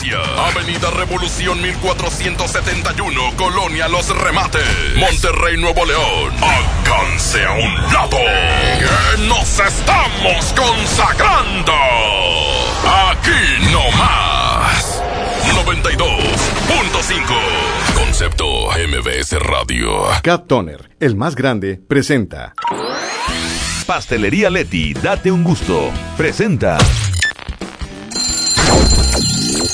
Avenida Revolución 1471, Colonia Los Remates. Monterrey, Nuevo León. Alcance a un lado. Que nos estamos consagrando. Aquí no más. 92.5. Concepto MBS Radio. Cat Toner, el más grande, presenta. Pastelería Leti, date un gusto. Presenta.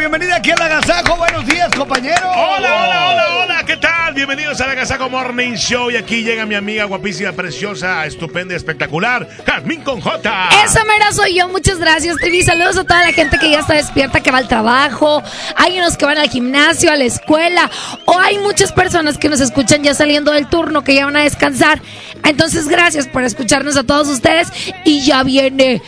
Bienvenida aquí al Agasajo. Buenos días, compañeros. Hola, hola, hola, hola, ¿qué tal? Bienvenidos al Agasajo Morning Show y aquí llega mi amiga guapísima, preciosa, estupenda, espectacular, Jazmín con J. Esa mera soy yo, muchas gracias, TV. Saludos a toda la gente que ya está despierta, que va al trabajo. Hay unos que van al gimnasio, a la escuela. O hay muchas personas que nos escuchan ya saliendo del turno, que ya van a descansar. Entonces, gracias por escucharnos a todos ustedes. Y ya viene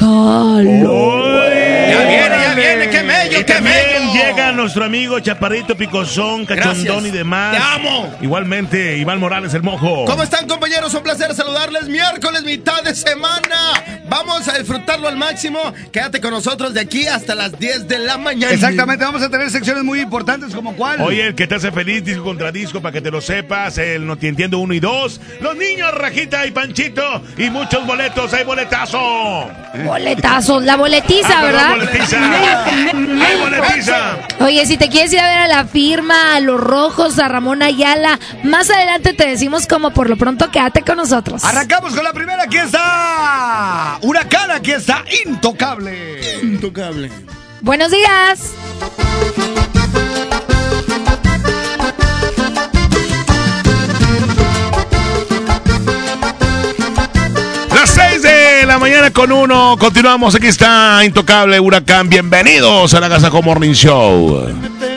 Halloween. Ya viene, ya viene, qué mello, Y qué también mello. llega nuestro amigo Chaparrito Picosón, Cachondón Gracias. y demás. Te amo. Igualmente, Iván Morales, el mojo. ¿Cómo están, compañeros? Un placer saludarles. Miércoles, mitad de semana. Vamos a disfrutarlo al máximo. Quédate con nosotros de aquí hasta las 10 de la mañana. Exactamente, vamos a tener secciones muy importantes como cuál. Oye, el que te hace feliz, disco contra disco, para que te lo sepas, el No Te Entiendo 1 y 2, los niños, Rajita y Panchito, y muchos boletos, hay boletazo. Boletazos, la boletiza, Ah, ¿verdad? Boletiza. Hay boletiza. Oye, si te quieres ir a ver a la firma, a los rojos, a Ramón Ayala, más adelante te decimos como por lo pronto quédate con nosotros. Arrancamos con la primera, aquí está Huracán, aquí está Intocable. Intocable. Buenos días. La mañana con uno, continuamos, aquí está Intocable Huracán, bienvenidos a la Casa Morning Show.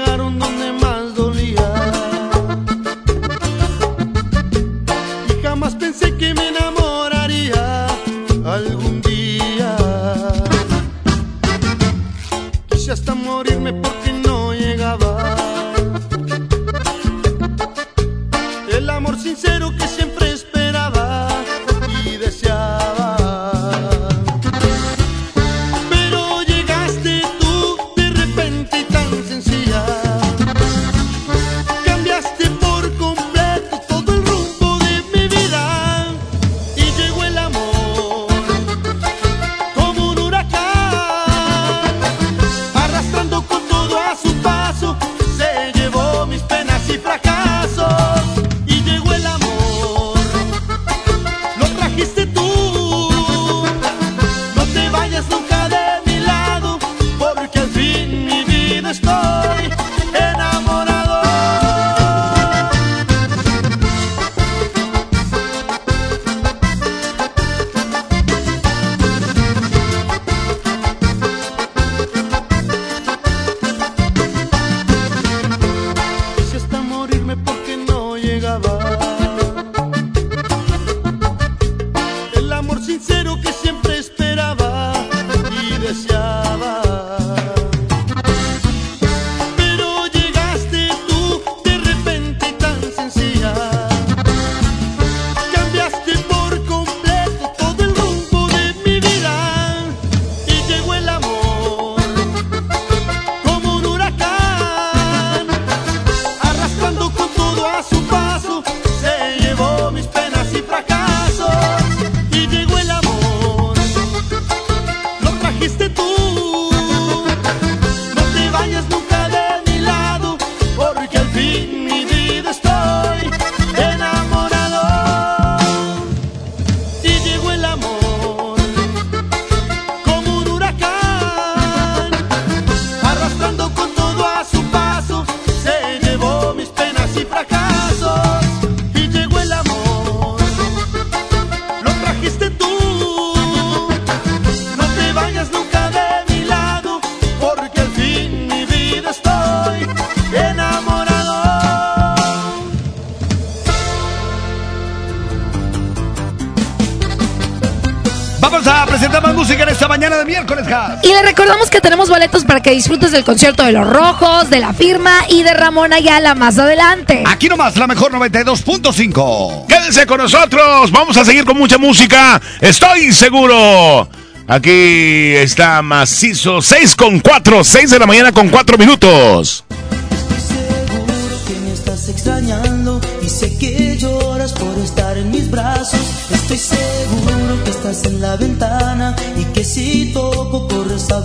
Recordamos que tenemos boletos para que disfrutes del concierto de Los Rojos, de La Firma y de Ramón Ayala más adelante. Aquí nomás, la mejor 92.5. Quédense con nosotros. Vamos a seguir con mucha música. Estoy seguro. Aquí está macizo 6 con 4, 6 de la mañana con 4 minutos.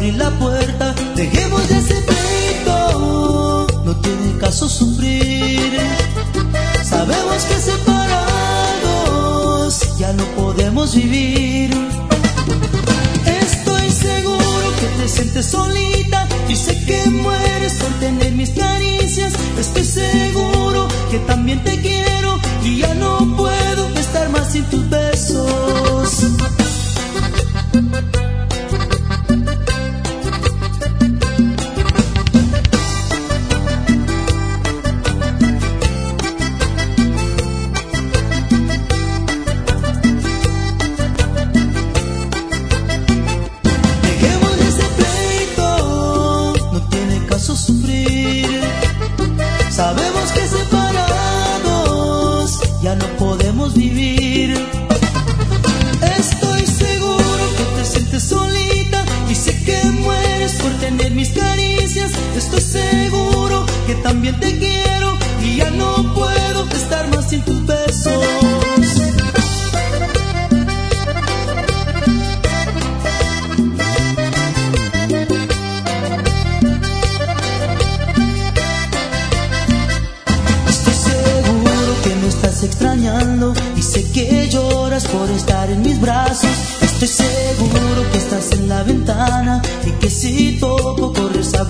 Abrir la puerta. Dejemos de ese pleito, no tiene caso sufrir. Sabemos que separados ya no podemos vivir. Estoy seguro que te sientes solita y sé que mueres por tener mis caricias. Estoy seguro que también te quiero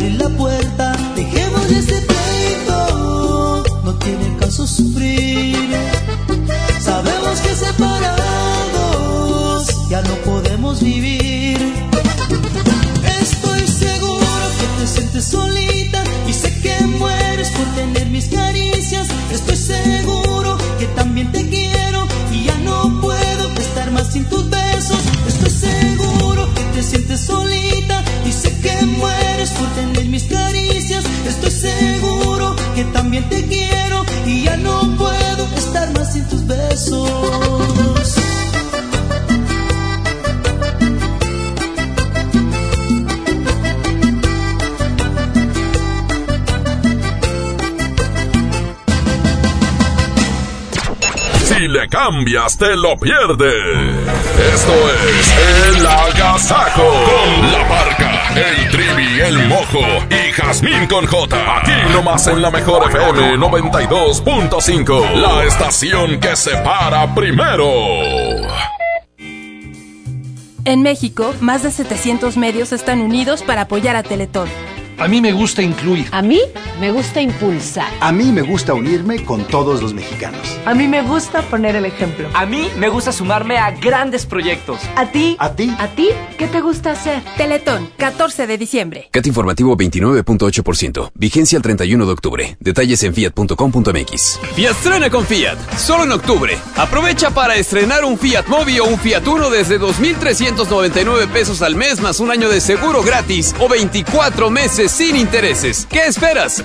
abrir la puerta. Cambias, te lo pierdes. Esto es El Agasajo con la parca, el trivi, el mojo y Jazmín con J. Aquí nomás en la mejor FM 92.5. La estación que se para primero. En México, más de 700 medios están unidos para apoyar a Teletón. A mí me gusta incluir. A mí me gusta impulsar. A mí me gusta unirme con todos los mexicanos. A mí me gusta poner el ejemplo. A mí me gusta sumarme a grandes proyectos. ¿A ti? ¿A ti? ¿A ti? ¿Qué te gusta hacer? Teletón, 14 de diciembre. CAT informativo 29.8%. Vigencia el 31 de octubre. Detalles en fiat.com.mx. Fiat estrena con Fiat. Solo en octubre. Aprovecha para estrenar un Fiat Mobi o un Fiat Uno desde 2.399 pesos al mes más un año de seguro gratis o 24 meses sin intereses. ¿Qué esperas?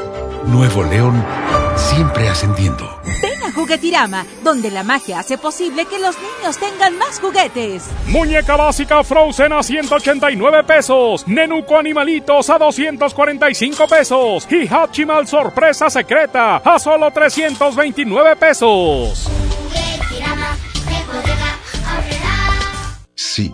Nuevo León, siempre ascendiendo. Ven a Juguetirama, donde la magia hace posible que los niños tengan más juguetes. Muñeca básica Frozen a 189 pesos. Nenuco Animalitos a 245 pesos. Y Hachimal Sorpresa Secreta a solo 329 pesos. Sí,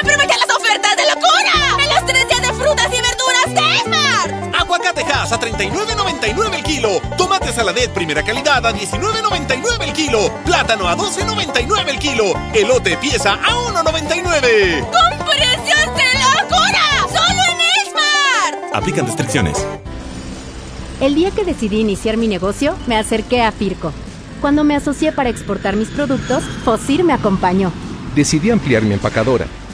¡Aprovecha las ofertas de locura! ¡En los tres días de frutas y verduras de Esmar! Aguacatejas a 39.99 el kilo. Tomate saladet primera calidad a 19.99 el kilo. Plátano a 12.99 el kilo. Elote pieza a 1.99. ¡Con precios de locura! ¡Solo en Esmar! Aplican restricciones. El día que decidí iniciar mi negocio, me acerqué a Firco. Cuando me asocié para exportar mis productos, Fosir me acompañó. Decidí ampliar mi empacadora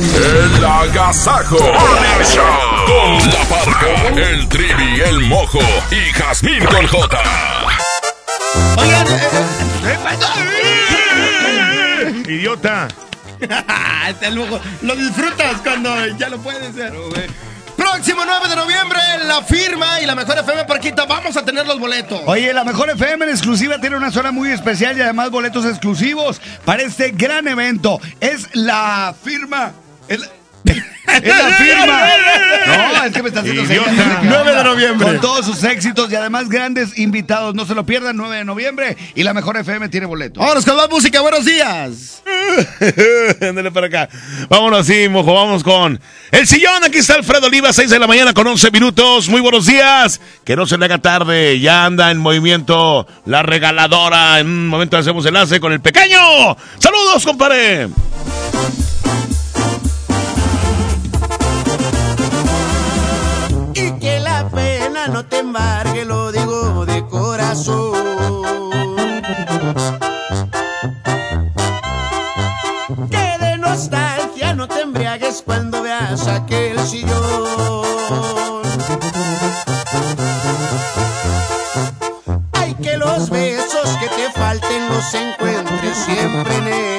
El Agasajo Morning Show con la parca, el trivi, el mojo y Jazmín con J. Oigan, Idiota. Este el mojo. Lo disfrutas cuando ya lo puedes hacer. Próximo 9 de noviembre, la firma y la mejor FM Parquita. Vamos a tener los boletos. Oye, la mejor FM en exclusiva tiene una zona muy especial y además boletos exclusivos para este gran evento. Es la firma. Es la, es la firma. No, es que me está haciendo Idiota. señas, no sé qué 9 de noviembre. Con todos sus éxitos y además grandes invitados. No se lo pierdan, 9 de noviembre. Y la mejor FM tiene boletos. Vámonos con más música. Buenos días. Ándale para acá. Vámonos así, mojo. Vamos con el sillón. Aquí está Alfredo Oliva, 6 de la mañana con 11 minutos. Muy buenos días. Que no se le haga tarde. Ya anda en movimiento la regaladora. En un momento hacemos enlace con el pequeño. Saludos, compadre. No te embargue, lo digo de corazón. Que de nostalgia no te embriagues cuando veas aquel sillón. Hay que los besos que te falten los encuentres siempre en él.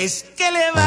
Es que le vas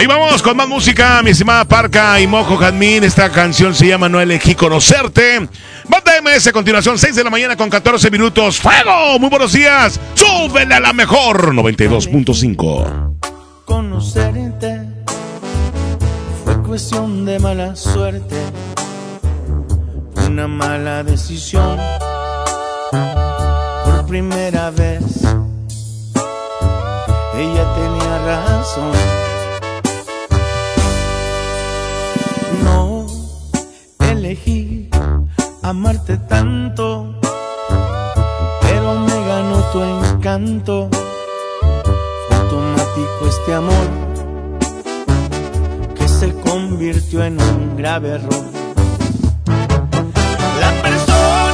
Ahí vamos con más música, mi estimada Parca y Mojo Jadmin. Esta canción se llama No elegí conocerte. Banda MS a continuación, 6 de la mañana con 14 minutos. ¡Fuego! Muy buenos días. Súbele a la mejor 92.5. Conocerte fue cuestión de mala suerte, una mala decisión. Por primera vez, ella tenía razón. Amarte tanto, pero me ganó tu encanto. Fue automático este amor que se convirtió en un grave error. La persona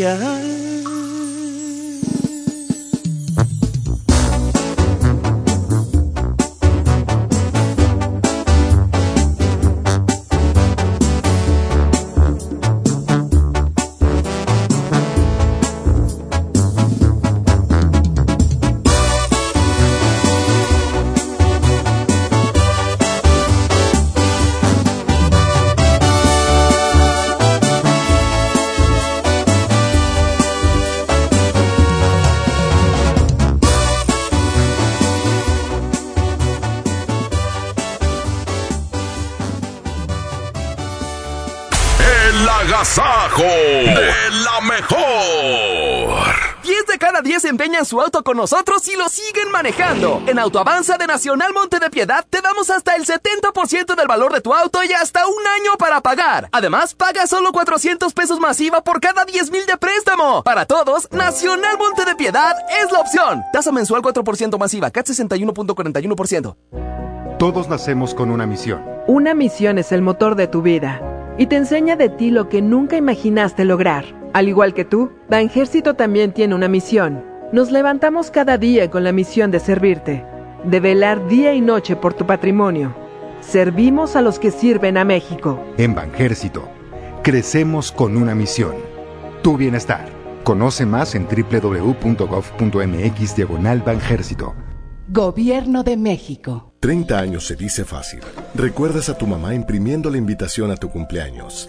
es su auto con nosotros y lo siguen manejando. En Autoavanza de Nacional Monte de Piedad te damos hasta el 70% del valor de tu auto y hasta un año para pagar. Además, paga solo 400 pesos masiva por cada 10 mil de préstamo. Para todos, Nacional Monte de Piedad es la opción. Tasa mensual 4% masiva, CAT 61.41%. Todos nacemos con una misión. Una misión es el motor de tu vida y te enseña de ti lo que nunca imaginaste lograr. Al igual que tú, Banjército también tiene una misión. Nos levantamos cada día con la misión de servirte, de velar día y noche por tu patrimonio. Servimos a los que sirven a México. En Banjército, crecemos con una misión. Tu bienestar. Conoce más en www.gov.mx diagonal Banjército. Gobierno de México. 30 años se dice fácil. Recuerdas a tu mamá imprimiendo la invitación a tu cumpleaños.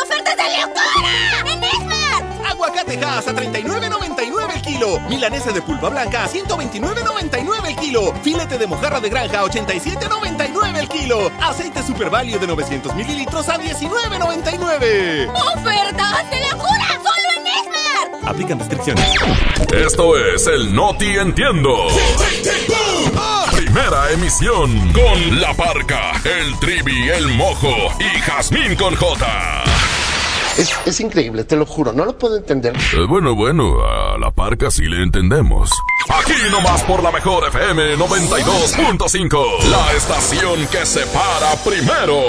ofertas de locura! ¡En Esmar! Aguacatejas a 39.99 el kilo. Milanesa de pulpa blanca a 129.99 el kilo. Filete de mojarra de granja a 87.99 el kilo. Aceite Super Value de 900 mililitros a 19.99. ¡Ofertas de locura! ¡Solo en Esmar! Aplican restricciones. Esto es el Noti Entiendo. Primera emisión con La Parca, el Trivi, el Mojo y Jazmín con J. Es, es increíble, te lo juro, no lo puedo entender. Eh, bueno, bueno, a La Parca sí le entendemos. Aquí nomás por la mejor FM 92.5, la estación que se para primero.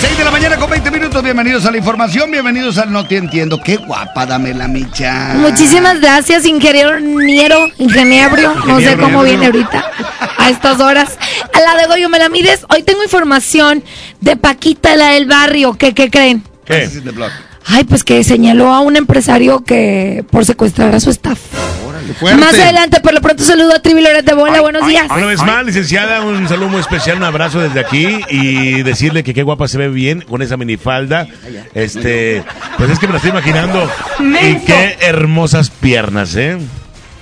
6 de la mañana con 20 minutos, bienvenidos a la información, bienvenidos al No Te Entiendo. Qué guapa, dame la micha. Muchísimas gracias, ingeniero Niero, ingeniero, no sé cómo viene ahorita a estas horas. A la de Goyo me la mides. Hoy tengo información de Paquita, la del barrio. ¿Qué, qué creen? ¿Qué? Ay, pues que señaló a un empresario que por secuestrar a su staff. fuerte. Más adelante, por lo pronto saludo a Trivi de Bola. Buenos días. Una vez más, licenciada, un saludo muy especial, un abrazo desde aquí y decirle que qué guapa se ve bien con esa minifalda. Este, pues es que me la estoy imaginando. Y qué hermosas piernas, ¿eh?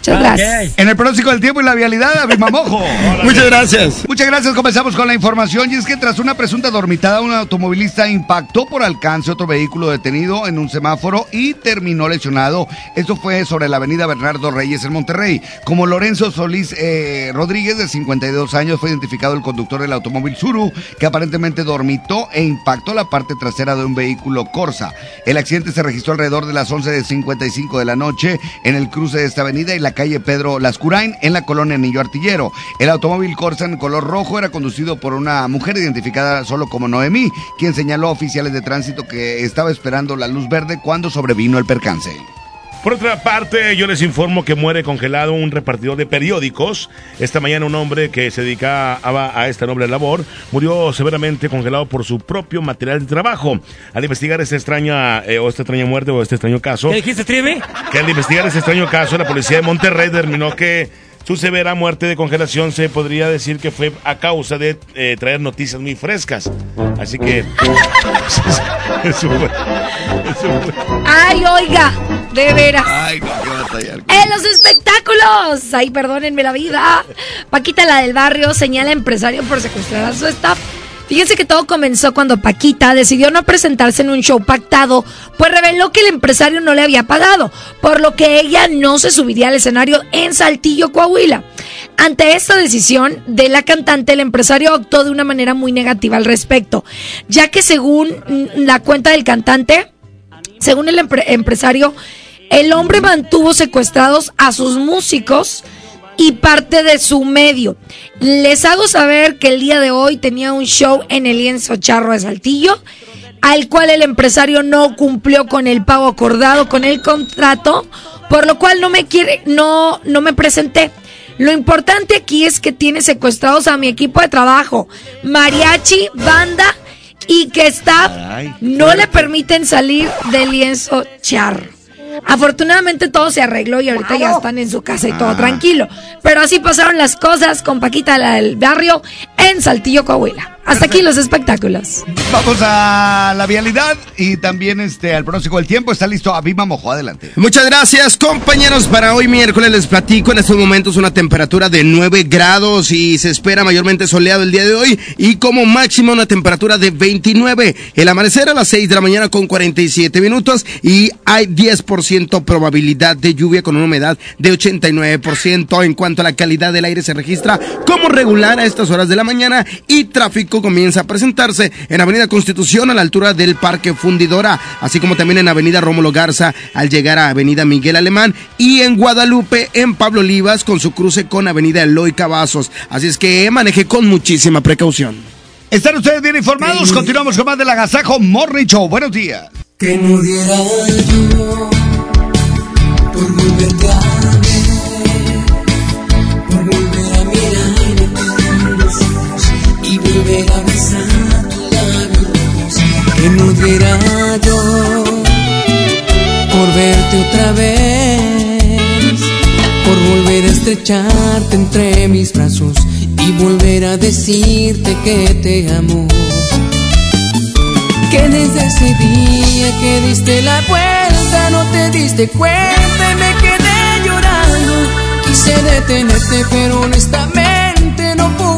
Muchas gracias. En el pronóstico del tiempo y la vialidad, Abimamojo. Muchas gracias. Muchas gracias. Comenzamos con la información. Y es que tras una presunta dormitada, un automovilista impactó por alcance otro vehículo detenido en un semáforo y terminó lesionado. Esto fue sobre la avenida Bernardo Reyes en Monterrey. Como Lorenzo Solís eh, Rodríguez, de 52 años, fue identificado el conductor del automóvil Suru, que aparentemente dormitó e impactó la parte trasera de un vehículo Corsa. El accidente se registró alrededor de las 11.55 de la noche en el cruce de esta avenida y la calle Pedro Lascurain en la colonia Anillo Artillero. El automóvil Corsa en color rojo era conducido por una mujer identificada solo como Noemí, quien señaló a oficiales de tránsito que estaba esperando la luz verde cuando sobrevino el percance. Por otra parte, yo les informo que muere congelado un repartidor de periódicos. Esta mañana un hombre que se dedicaba a esta noble labor murió severamente congelado por su propio material de trabajo. Al investigar esta extraña eh, o esta extraña muerte o este extraño caso, ¿Qué dijiste, Trivi? que al investigar este extraño caso, la policía de Monterrey determinó que su severa muerte de congelación se podría decir que fue a causa de eh, traer noticias muy frescas. Así que... Eso fue- eso fue. Ay, oiga, de veras. Ay, no, qué batalla. En los espectáculos. Ay, perdónenme la vida. Paquita, la del barrio, señala a empresario por secuestrar a su staff. Fíjense que todo comenzó cuando Paquita decidió no presentarse en un show pactado, pues reveló que el empresario no le había pagado, por lo que ella no se subiría al escenario en Saltillo, Coahuila. Ante esta decisión de la cantante, el empresario actuó de una manera muy negativa al respecto, ya que según la cuenta del cantante, según el empre- empresario, el hombre mantuvo secuestrados a sus músicos y parte de su medio. Les hago saber que el día de hoy tenía un show en el lienzo charro de Saltillo, al cual el empresario no cumplió con el pago acordado con el contrato, por lo cual no me quiere, no, no me presenté. Lo importante aquí es que tiene secuestrados a mi equipo de trabajo, mariachi, banda y que staff no le permiten salir del lienzo charro. Afortunadamente todo se arregló y ahorita ya están en su casa y todo Ah. tranquilo. Pero así pasaron las cosas con Paquita la del barrio en Saltillo, Coahuila. Hasta aquí los espectáculos. Vamos a la vialidad y también este al pronóstico del tiempo. Está listo Abima Mojo, adelante. Muchas gracias, compañeros. Para hoy miércoles les platico en estos momentos una temperatura de 9 grados y se espera mayormente soleado el día de hoy y como máxima una temperatura de 29. El amanecer a las 6 de la mañana con 47 minutos y hay 10% probabilidad de lluvia con una humedad de 89%. En cuanto a la calidad del aire se registra como regular a estas horas de la mañana y tráfico México comienza a presentarse en Avenida Constitución a la altura del Parque Fundidora, así como también en Avenida Rómulo Garza al llegar a Avenida Miguel Alemán y en Guadalupe en Pablo Olivas con su cruce con Avenida Eloy Cavazos. Así es que maneje con muchísima precaución. ¿Están ustedes bien informados? Continuamos con más del Agasajo Morning Show. Buenos días. Que no diera yo por volver a tus labios. Que diera yo por verte otra vez, por volver a estrecharte entre mis brazos y volver a decirte que te amo que desde ese día que diste la vuelta no te diste cuenta y me quedé llorando. Quise detenerte pero honestamente no pude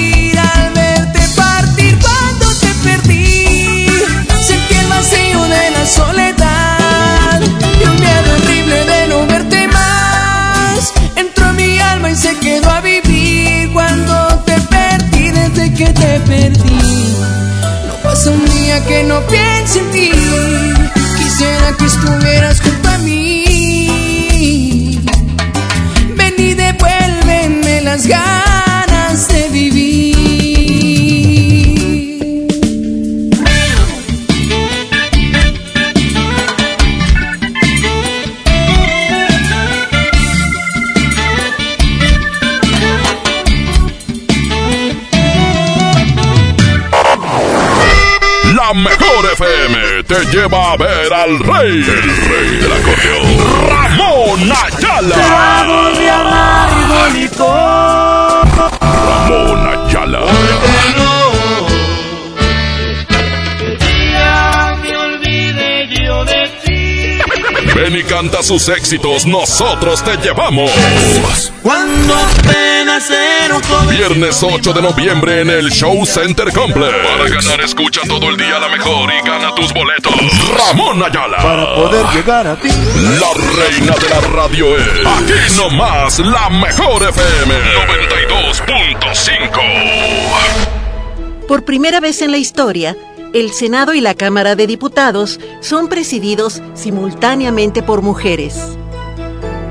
te perdí. No pasa un día que no piense en ti. Quisiera que estuvieras junto a mí. Ven y devuélveme las ganas te lleva a ver al rey, el rey del acordeón, Ramón Ayala. Trago de amargo licor. Ramón Ayala. Ya me olvidé yo de ti. Ven y canta sus éxitos, nosotros te llevamos. Cuando apenas era un joven. Viernes 8 de noviembre en el Show Center Complex. Para ganar, escucha todo el día la mejor y gana tus boletos. Ramón Ayala. Para poder llegar a ti. La reina de la radio es. Aquí nomás, la mejor FM. 92.5. Por primera vez en la historia, el Senado y la Cámara de Diputados son presididos simultáneamente por mujeres.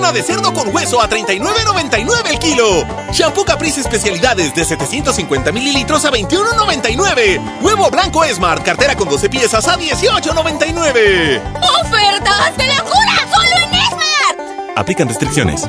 Pierna de cerdo con hueso a 39.99 el kilo. Shampoo Caprice especialidades de 750 mililitros a 21.99. Huevo blanco Smart, cartera con 12 piezas a 18.99. ¡Ofertas de locura! ¡Solo en Esmar! Aplican restricciones.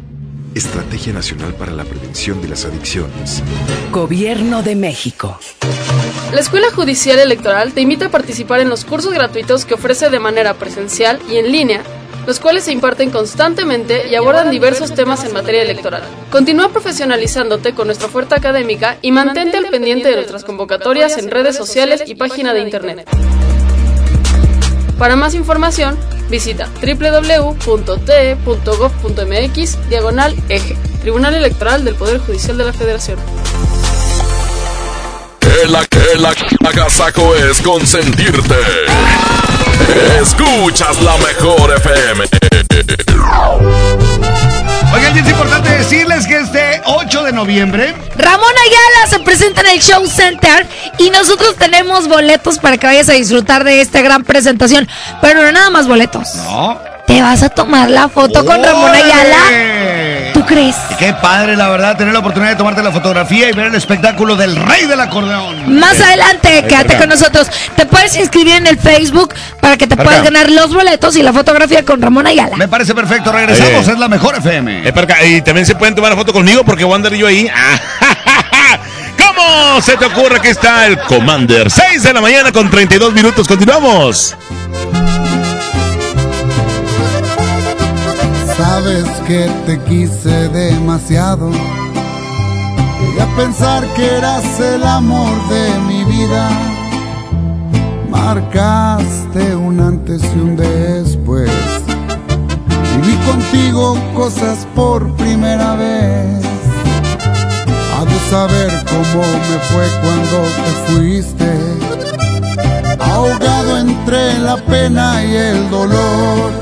Estrategia Nacional para la Prevención de las Adicciones. Gobierno de México. La Escuela Judicial Electoral te invita a participar en los cursos gratuitos que ofrece de manera presencial y en línea, los cuales se imparten constantemente y abordan diversos temas en materia electoral. Continúa profesionalizándote con nuestra oferta académica y mantente al pendiente de nuestras convocatorias en redes sociales y página de internet. Para más información, visita www.te.gov.mx diagonal eje, Tribunal Electoral del Poder Judicial de la Federación. El, el agasajo es consentirte. Escuchas la mejor FM. Oigan, y es importante decirles que este 8 de noviembre Ramón Ayala se presenta en el Show Center y nosotros tenemos boletos para que vayas a disfrutar de esta gran presentación. Pero no nada más boletos. No. Te vas a tomar la foto con Ramón Ayala. ¿Tú crees? Y qué padre, la verdad, tener la oportunidad de tomarte la fotografía y ver el espectáculo del rey del acordeón. Más adelante, quédate con nosotros. Te puedes inscribir en el Facebook para que te Para puedas acá. ganar los boletos y la fotografía con Ramón Ayala. Me parece perfecto, regresamos, Eh. es la mejor FM. Eh, para acá. Y también se pueden tomar la foto conmigo porque voy a andar yo ahí. ¿Cómo se te ocurre que está el Commander? 6 de la mañana con 32 minutos. Continuamos. Sabes que te quise demasiado. Llegué a pensar que eras el amor de mi vida. Marcaste un antes y un después. Viví contigo cosas por primera vez. Ha de saber cómo me fue cuando te fuiste. Ahogado entre la pena y el dolor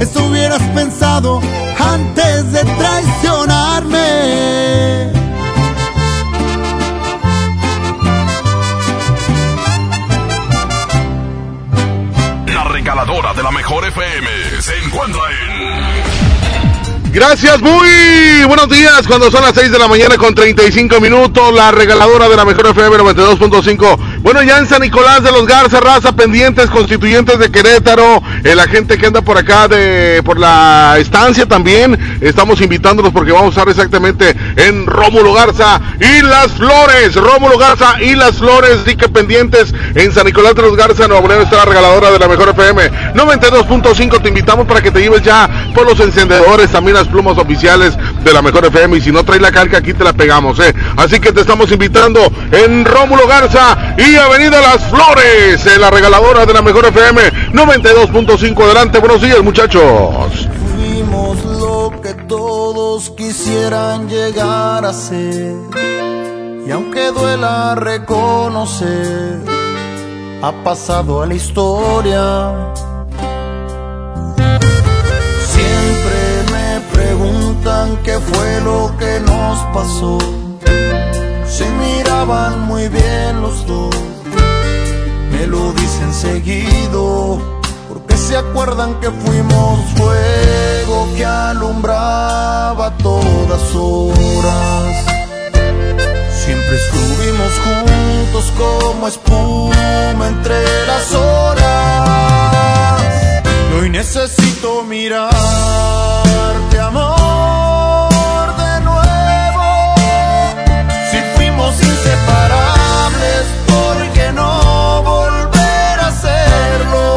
Eso hubieras pensado antes de traicionarme. La regaladora de la mejor FM se encuentra en... Gracias, muy buenos días. Cuando son las 6 de la mañana con 35 minutos, la regaladora de la mejor FM 92.5. Bueno, ya en San Nicolás de los Garza, raza, pendientes, constituyentes de Querétaro, eh, la gente que anda por acá de por la estancia también, estamos invitándolos porque vamos a estar exactamente en Rómulo Garza y Las Flores. Rómulo Garza y Las Flores, di que pendientes en San Nicolás de los Garza, Nuevo León está la regaladora de la mejor FM 92.5. Te invitamos para que te lleves ya por los encendedores, también las plumas oficiales de la mejor FM. Y si no traes la calca, aquí te la pegamos, ¿eh? Así que te estamos invitando en Rómulo Garza y Avenida Las Flores, en la regaladora de la mejor FM 92.5. Adelante, buenos días, muchachos. Fuimos lo que todos quisieran llegar a ser. Y aunque duela reconocer, ha pasado a la historia. Siempre me preguntan qué fue lo que nos pasó. Miraban muy bien los dos, me lo dicen seguido, porque se acuerdan que fuimos fuego que alumbraba todas horas. Siempre estuvimos juntos como espuma entre las horas. Y hoy necesito mirarte, amor, fuimos inseparables, ¿por qué no volver a hacerlo?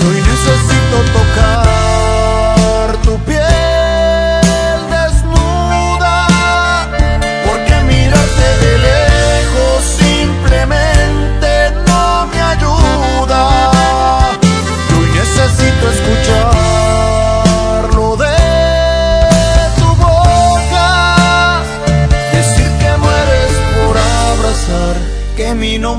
Hoy necesito tocar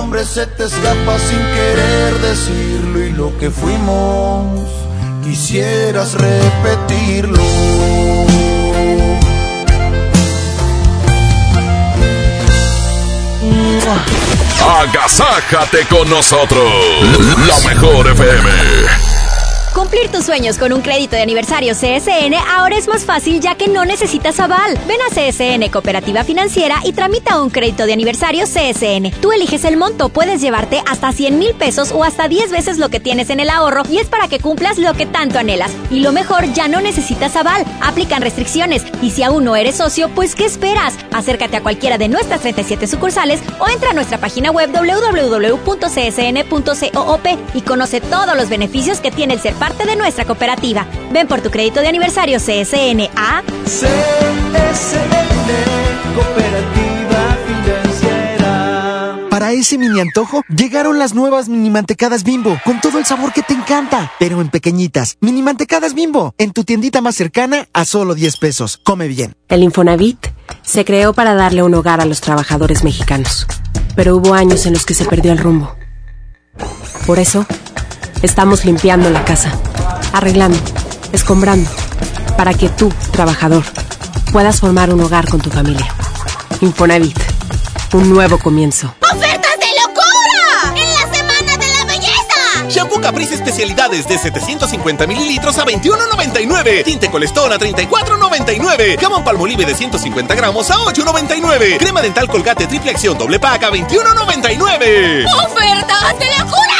nombre se te escapa sin querer decirlo. Y lo que fuimos, quisieras repetirlo. Agasájate con nosotros. La mejor FM. Cumplir tus sueños con un crédito de aniversario CSN ahora es más fácil ya que no necesitas aval. Ven a CSN Cooperativa Financiera y tramita un crédito de aniversario CSN. Tú eliges el monto, puedes llevarte hasta 100 mil pesos o hasta 10 veces lo que tienes en el ahorro y es para que cumplas lo que tanto anhelas. Y lo mejor, ya no necesitas aval. Aplican restricciones y si aún no eres socio, pues ¿qué esperas? Acércate a cualquiera de nuestras 37 sucursales o entra a nuestra página web www.csn.coop y conoce todos los beneficios que tiene el ser parte de nuestra cooperativa. Ven por tu crédito de aniversario CSN a Cooperativa Financiera. Para ese mini antojo, llegaron las nuevas mini mantecadas bimbo, con todo el sabor que te encanta, pero en pequeñitas. Mini mantecadas bimbo, en tu tiendita más cercana a solo 10 pesos. Come bien. El Infonavit se creó para darle un hogar a los trabajadores mexicanos, pero hubo años en los que se perdió el rumbo. Por eso, estamos limpiando la casa, arreglando, escombrando, para que tú, trabajador, puedas formar un hogar con tu familia. Infonavit, un nuevo comienzo. ¡Ofertas de locura! ¡En la Semana de la Belleza! Shampoo Caprice especialidades de 750 mililitros a 21.99. Tinte Colestón a 34.99. Jamón Palmolive de 150 gramos a 8.99. Crema dental Colgate triple acción doble pack a 21.99. ¡Ofertas de locura!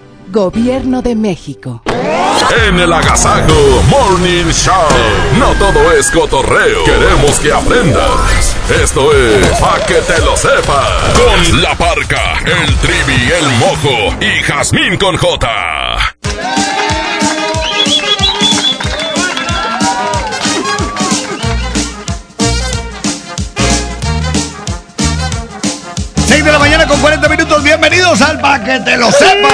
Gobierno de México. En el Agasajo Morning Show. No todo es cotorreo. Queremos que aprendas. Esto es Pa' que te lo sepas. Con la parca, el trivi, el mojo y Jazmín con J. con 40 minutos. Bienvenidos al Pa' que te lo sepas.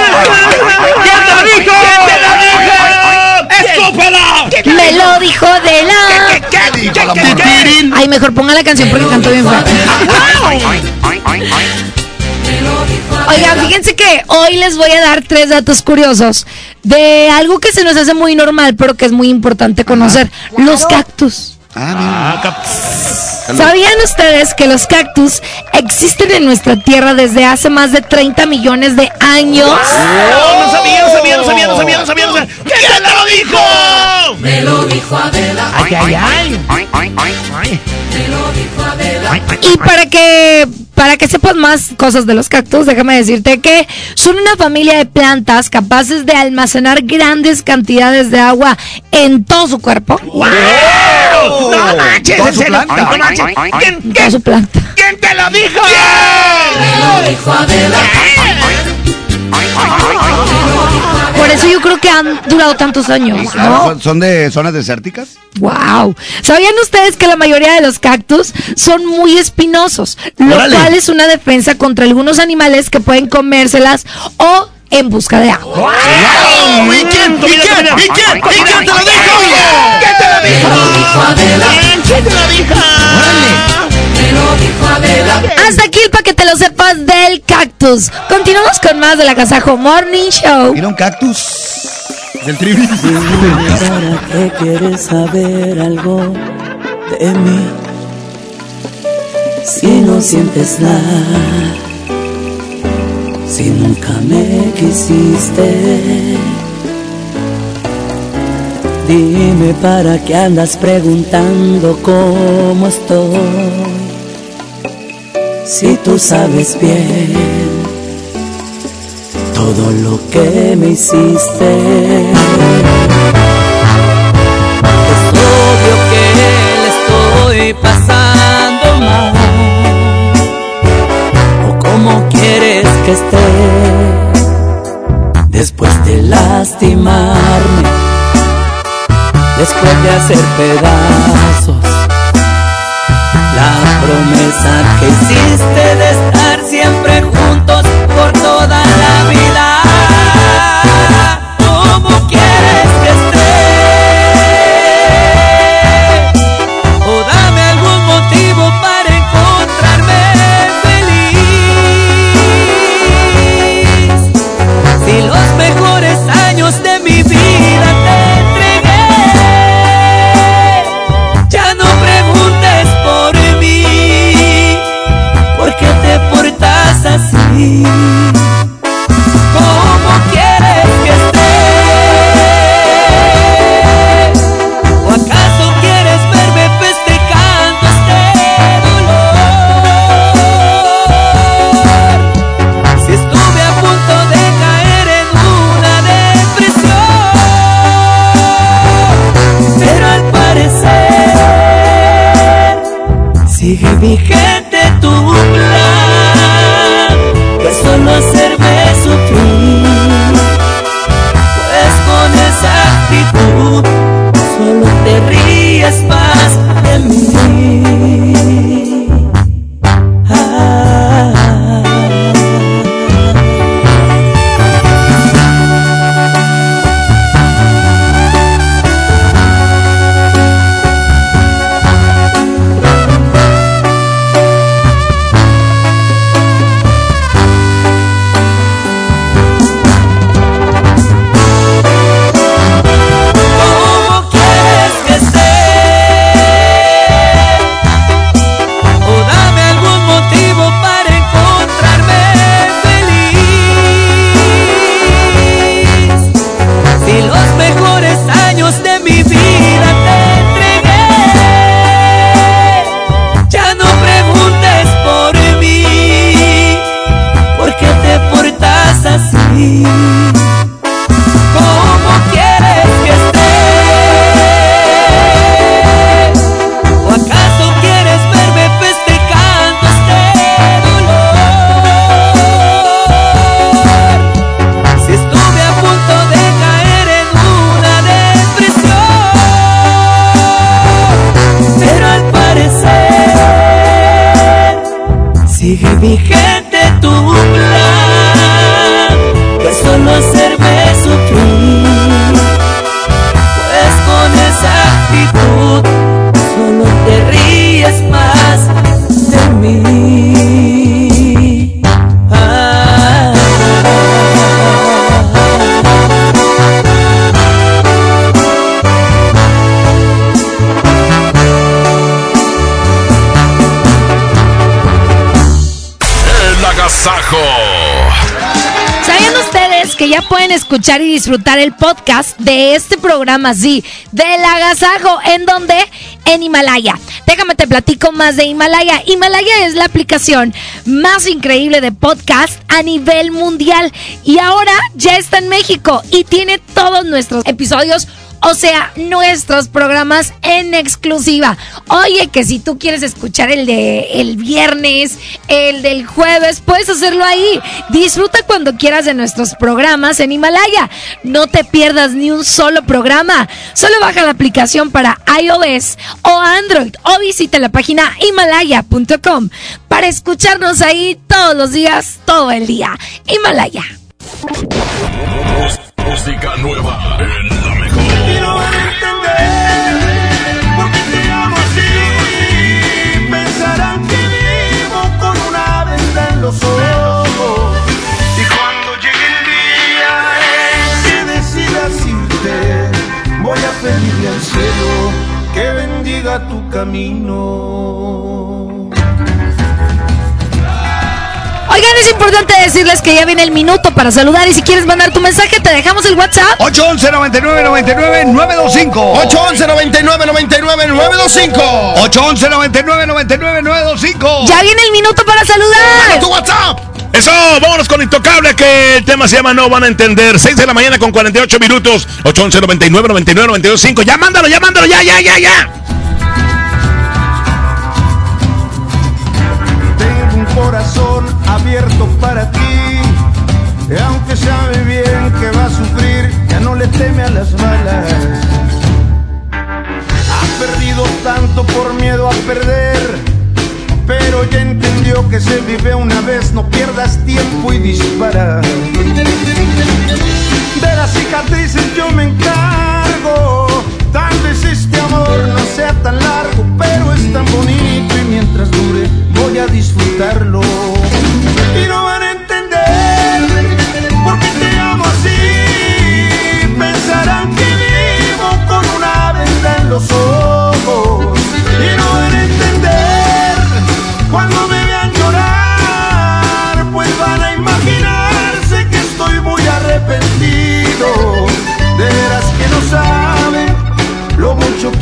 ¿Quién te lo dijo? ¿Quién te lo dijo? Me lo dijo de la. ¿Qué, qué? Ay, mejor ponga la canción porque cantó bien fuerte. Oigan, fíjense que hoy les voy a dar tres datos curiosos de algo que se nos hace muy normal, pero que es muy importante conocer. Los cactus. Ah, ¿Sabían ustedes que los cactus existen en nuestra tierra desde hace más de 30 millones de años? Oh, no sabía, no sabía, no sabía, no sabía, no sabía, no sabía. ¿Quién te lo dijo? Me lo dijo Adela. Ay, ay, ay. Y para que para que sepas más cosas de los cactus, déjame decirte que son una familia de plantas capaces de almacenar grandes cantidades de agua en todo su cuerpo. No manches, en su serio. planta. No manches. ¿Quién, quién, su planta. quién te lo dijo? Lo dijo Adela. Por eso yo creo que han durado tantos años, ¿no? ¿Son, son de zonas desérticas? Wow. ¿Sabían ustedes que la mayoría de los cactus son muy espinosos? Lo Órale. cual es una defensa contra algunos animales que pueden comérselas o en busca de agua. ¡Wow! ¿Y quién? ¿Y quién? ¿Y quién? ¿Y quién te lo dijo? ¿Quién te lo dijo? ¿Quién te lo dijo? Hasta aquí el paquete lo sepas del cactus. Continuamos con más de la Casajo Morning Show. Un cactus. Del trivi. ¿Para qué quieres saber algo de mí? Si no sientes nada, si nunca me quisiste. Dime para qué andas preguntando cómo estoy. Si tú sabes bien todo lo que me hiciste. Es obvio que le estoy pasando mal. O cómo quieres que esté después de lastimarme, después de hacer pedazos. Promesa que hiciste de estar siempre juntos por toda la vida. ¿Cómo quieres que esté? ¿O acaso quieres verme festejando este dolor? Si estuve a punto de caer en una depresión, pero al parecer sigue vigente tu aspire pueden escuchar y disfrutar el podcast de este programa, sí, del agasajo, en donde? En Himalaya. Déjame te platico más de Himalaya. Himalaya es la aplicación más increíble de podcast a nivel mundial y ahora ya está en México y tiene todos nuestros episodios o sea, nuestros programas en exclusiva. Oye, que si tú quieres escuchar el de el viernes, el del jueves, puedes hacerlo ahí. Disfruta cuando quieras de nuestros programas en Himalaya. No te pierdas ni un solo programa. Solo baja la aplicación para iOS o Android o visita la página himalaya.com para escucharnos ahí todos los días, todo el día. Himalaya. Camino. Oigan, es importante decirles que ya viene el minuto para saludar y si quieres mandar tu mensaje te dejamos el WhatsApp. 811 99 99 925 811 99 99 925 811 99 99 925 Ya viene el minuto para saludar. tu WhatsApp! Eso, vámonos con Intocable, que el tema se llama No van a entender. 6 de la mañana con 48 minutos. 811 99 99 925 Ya mándalo, ya mándalo, ya, ya, ya, ya. Abierto para ti. Y aunque sabe bien que va a sufrir, ya no le teme a las balas. Ha perdido tanto por miedo a perder. Pero ya entendió que se vive una vez, no pierdas tiempo y dispara. De las cicatrices yo me encargo. Tal vez este amor no sea tan largo, pero es tan bonito y mientras dure voy a disfrutarlo.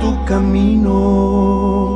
tu camino.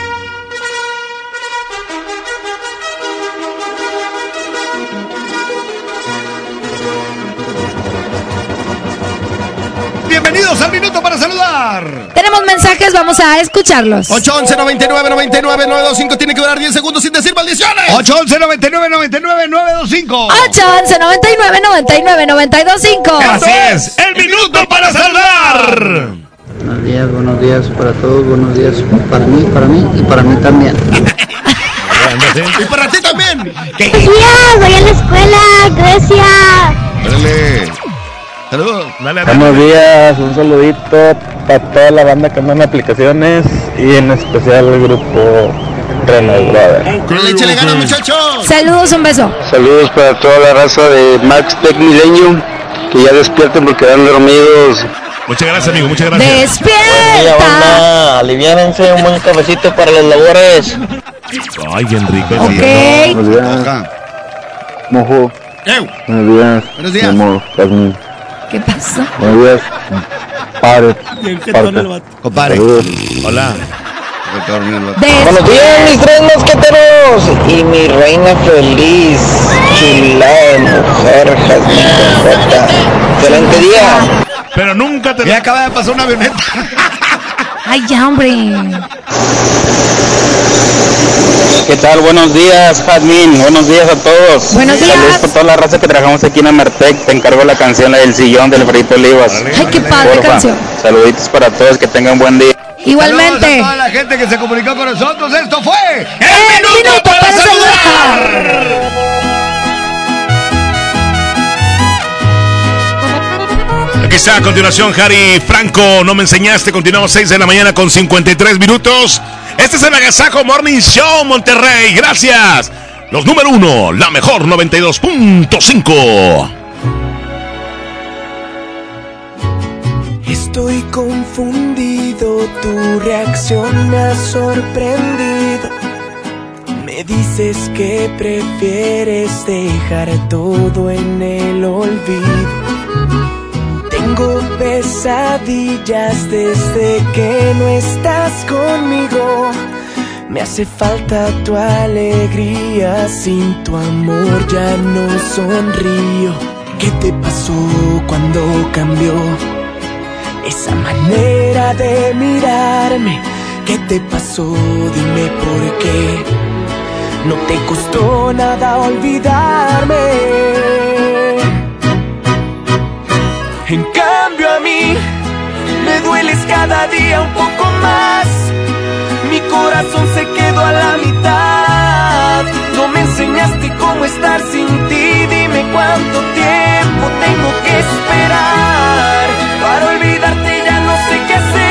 Bienvenidos al Minuto para Saludar. Tenemos mensajes, vamos a escucharlos. 811 99 99 925 tiene que durar 10 segundos sin decir maldiciones. 811 99 99 925. 811 99 99 925. Así es, el Minuto para Saludar. Buenos días, buenos días para todos, buenos días para mí, para mí y para mí también. y para ti también. Buenos días, voy a la escuela, Grecia. Dale. Saludos. Dale, Buenos días, un saludito para toda la banda que anda en aplicaciones y en especial el grupo. Échale ganas, muchachos. Saludos, un beso. Saludos para toda la raza de Max Tech Milenio, que ya despierten porque dan dormidos. Muchas gracias, amigo, muchas gracias. ¡Despierta! aliviánense, un buen cafecito para las labores. Ay, bien rico. Ok. Buenos días. Mojo. Buenos días. Buenos días. ¿Qué pasó? Buenos días. Padre. Compadre. Saludos. Hola. Buenos días, mis tres mosqueteros y mi reina feliz, chulada de mujer, Jasmine. Excelente día. Pero nunca te. Me acaba de pasar una avioneta. Ay, ya, hombre. ¿Qué tal? Buenos días, Jasmine. Buenos días a todos. Buenos días. Saludos por toda la raza que trabajamos aquí en Amertec. Te encargo la canción, la del sillón del Frito Olivas. Ay, qué padre Porfa. canción. Saluditos para todos, que tengan buen día. Igualmente. Saludos a toda la gente que se comunicó con nosotros. Esto fue El Minuto para Saludar. Aquí está a continuación Harry Franco, no me enseñaste, continuamos 6 de la mañana con 53 minutos. Este es el Agasajo Morning Show Monterrey, gracias. Los número uno, la mejor 92.5. Estoy confundido, tu reacción me ha sorprendido. Me dices que prefieres dejar todo en el olvido. Tengo pesadillas desde que no estás conmigo. Me hace falta tu alegría, sin tu amor ya no sonrío. ¿Qué te pasó cuando cambió? Esa manera de mirarme, ¿qué te pasó? Dime por qué. No te costó nada olvidarme. En cambio a mí me dueles cada día un poco más. Mi corazón se quedó a la mitad. No me enseñaste cómo estar sin ti. Dime cuánto tiempo tengo que esperar. Para olvidarte ya no sé qué hacer.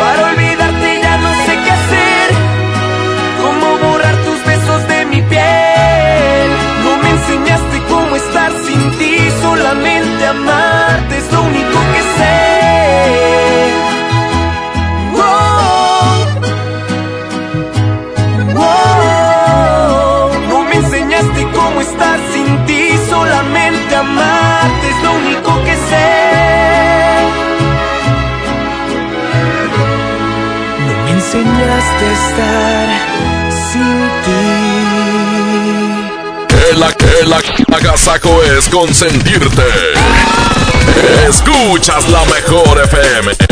Para enseñaste a estar sin ti. El, el agasajo es consentirte. Escuchas la mejor FM.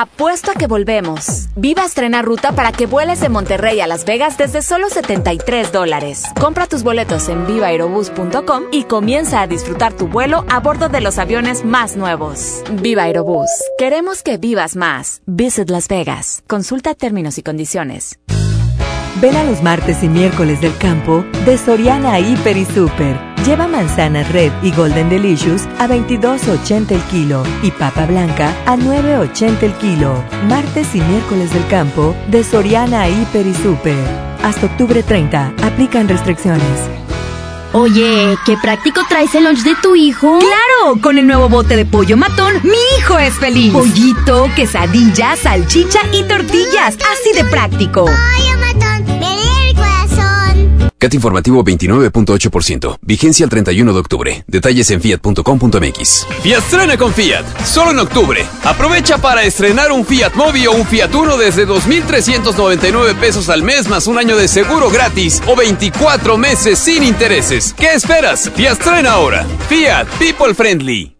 Apuesto a que volvemos. Viva estrena ruta para que vueles de Monterrey a Las Vegas desde solo 73 dólares. Compra tus boletos en vivaerobus.com y comienza a disfrutar tu vuelo a bordo de los aviones más nuevos. Viva Aerobús. Queremos que vivas más. Visit Las Vegas. Consulta términos y condiciones. Ven a los martes y miércoles del campo de Soriana Hiper y Super. Lleva manzana red y golden delicious a 22.80 el kilo y papa blanca a 9.80 el kilo. Martes y miércoles del campo de Soriana Hiper y Super. Hasta octubre 30. Aplican restricciones. Oye, qué práctico traes el lunch de tu hijo. Claro, con el nuevo bote de pollo matón, mi hijo es feliz. Pollito, quesadilla, salchicha y tortillas, así de práctico. CAT informativo 29.8%. Vigencia el 31 de octubre. Detalles en fiat.com.mx. Fiat con Fiat. Solo en octubre. Aprovecha para estrenar un Fiat Mobi o un Fiat Uno desde 2.399 pesos al mes más un año de seguro gratis o 24 meses sin intereses. ¿Qué esperas? Fiat ahora. Fiat People Friendly.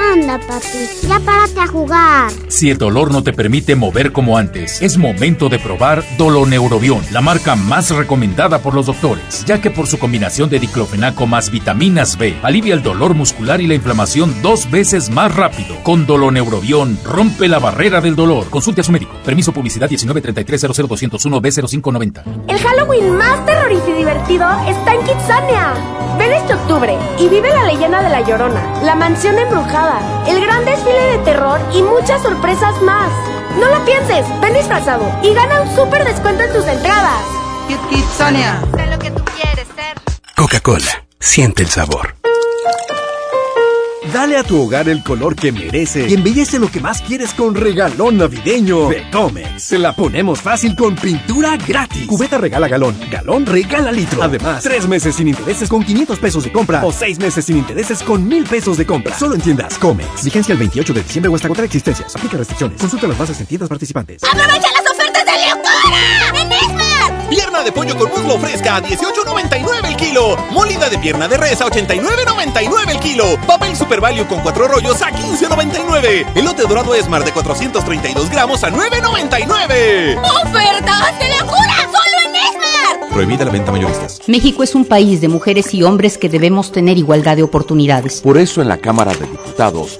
Anda, papi, ya párate a jugar. Si el dolor no te permite mover como antes, es momento de probar Doloneurobión, la marca más recomendada por los doctores, ya que por su combinación de diclofenaco más vitaminas B, alivia el dolor muscular y la inflamación dos veces más rápido. Con Doloneurobión, rompe la barrera del dolor. Consulte a su médico. Permiso publicidad 1933 b 0590 El Halloween más terrorífico y divertido está en Kitsania. Ven este octubre y vive la leyenda de la Llorona, la mansión embrujada, el gran desfile de terror y muchas sorpresas más. No lo pienses, ven disfrazado y gana un súper descuento en tus entradas. Kit Kit Sonia. Sé lo que tú quieres ser. Coca-Cola, siente el sabor. Dale a tu hogar el color que merece y embellece lo que más quieres con regalón navideño de Comex. Se la ponemos fácil con pintura gratis. Cubeta regala galón, galón regala litro. Además, tres meses sin intereses con 500 pesos de compra o seis meses sin intereses con mil pesos de compra. Solo en tiendas Comex. Vigencia el 28 de diciembre o hasta agotar existencias. Aplica restricciones. Consulta las bases en tiendas participantes. ¡Aprovecha las ofertas de locura! ¡En Esmar! Pierna de pollo con muslo fresca a 18.99 el kilo. Molida de pierna de res a 89.99 el kilo. Papel Super Value con cuatro rollos a 15.99. Elote dorado Esmar de 432 gramos a 9.99. ¡Ofertas de locura! ¡Solo en Esmar! Prohibida la venta mayoristas. México es un país de mujeres y hombres que debemos tener igualdad de oportunidades. Por eso en la Cámara de Diputados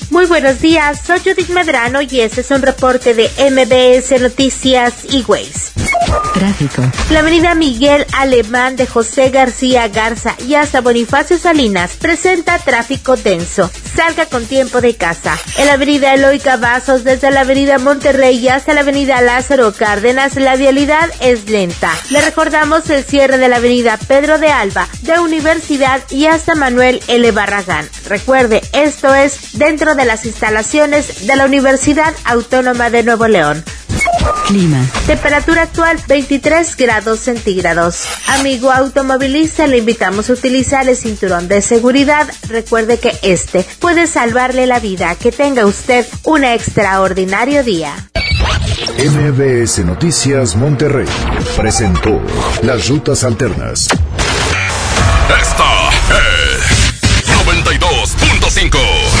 Muy buenos días, soy Judith Medrano y este es un reporte de MBS Noticias y Ways. Tráfico. La avenida Miguel Alemán de José García Garza y hasta Bonifacio Salinas presenta tráfico denso. Salga con tiempo de casa. En la avenida Eloy Cavazos desde la avenida Monterrey hasta la avenida Lázaro Cárdenas la vialidad es lenta. Le recordamos el cierre de la avenida Pedro de Alba de Universidad y hasta Manuel L. Barragán. Recuerde, esto es dentro de las instalaciones de la Universidad Autónoma de Nuevo León. Clima. Temperatura actual 23 grados centígrados. Amigo automovilista, le invitamos a utilizar el cinturón de seguridad. Recuerde que este puede salvarle la vida. Que tenga usted un extraordinario día. MBS Noticias Monterrey presentó Las Rutas Alternas. Esta es 92.5.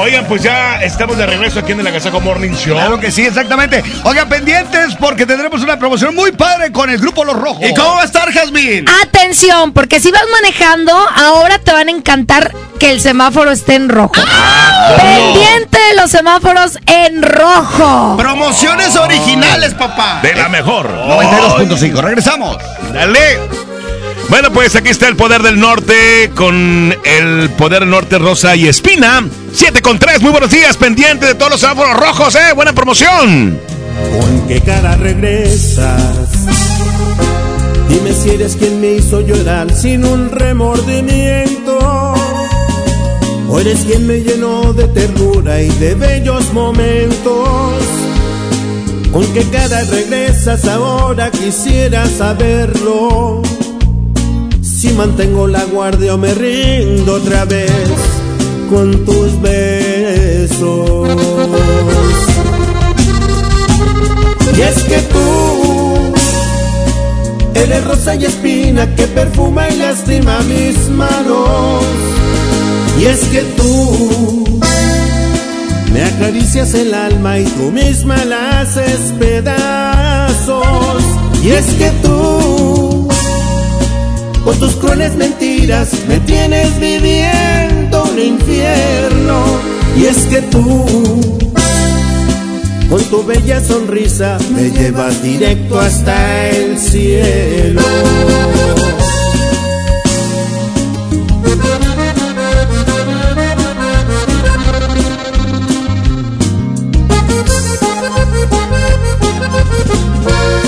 Oigan, pues ya estamos de regreso aquí en el Agasajo Morning Show. Claro que sí, exactamente. Oigan, pendientes porque tendremos una promoción muy padre con el Grupo Los Rojos. ¿Y cómo va a estar, Jazmín? Atención, porque si vas manejando, ahora te van a encantar que el semáforo esté en rojo. Ah, Pendiente de los semáforos en rojo. Promociones originales, papá. De la mejor. 92.5. Regresamos. Dale. Bueno, pues aquí está el poder del norte con el poder norte rosa y espina. 7 con 3, muy buenos días, pendiente de todos los semáforos rojos, ¿eh? Buena promoción. ¿Con qué cara regresas? Dime si eres quien me hizo llorar sin un remordimiento. O eres quien me llenó de ternura y de bellos momentos. ¿Con qué cara regresas ahora? Quisiera saberlo. Si mantengo la guardia o me rindo otra vez con tus besos. Y es que tú eres rosa y espina que perfuma y lastima mis manos. Y es que tú me acaricias el alma y tú misma la haces pedazos. Y es que tú con tus crueles mentiras me tienes viviendo un infierno. Y es que tú, con tu bella sonrisa, me llevas directo hasta el cielo. ¿Con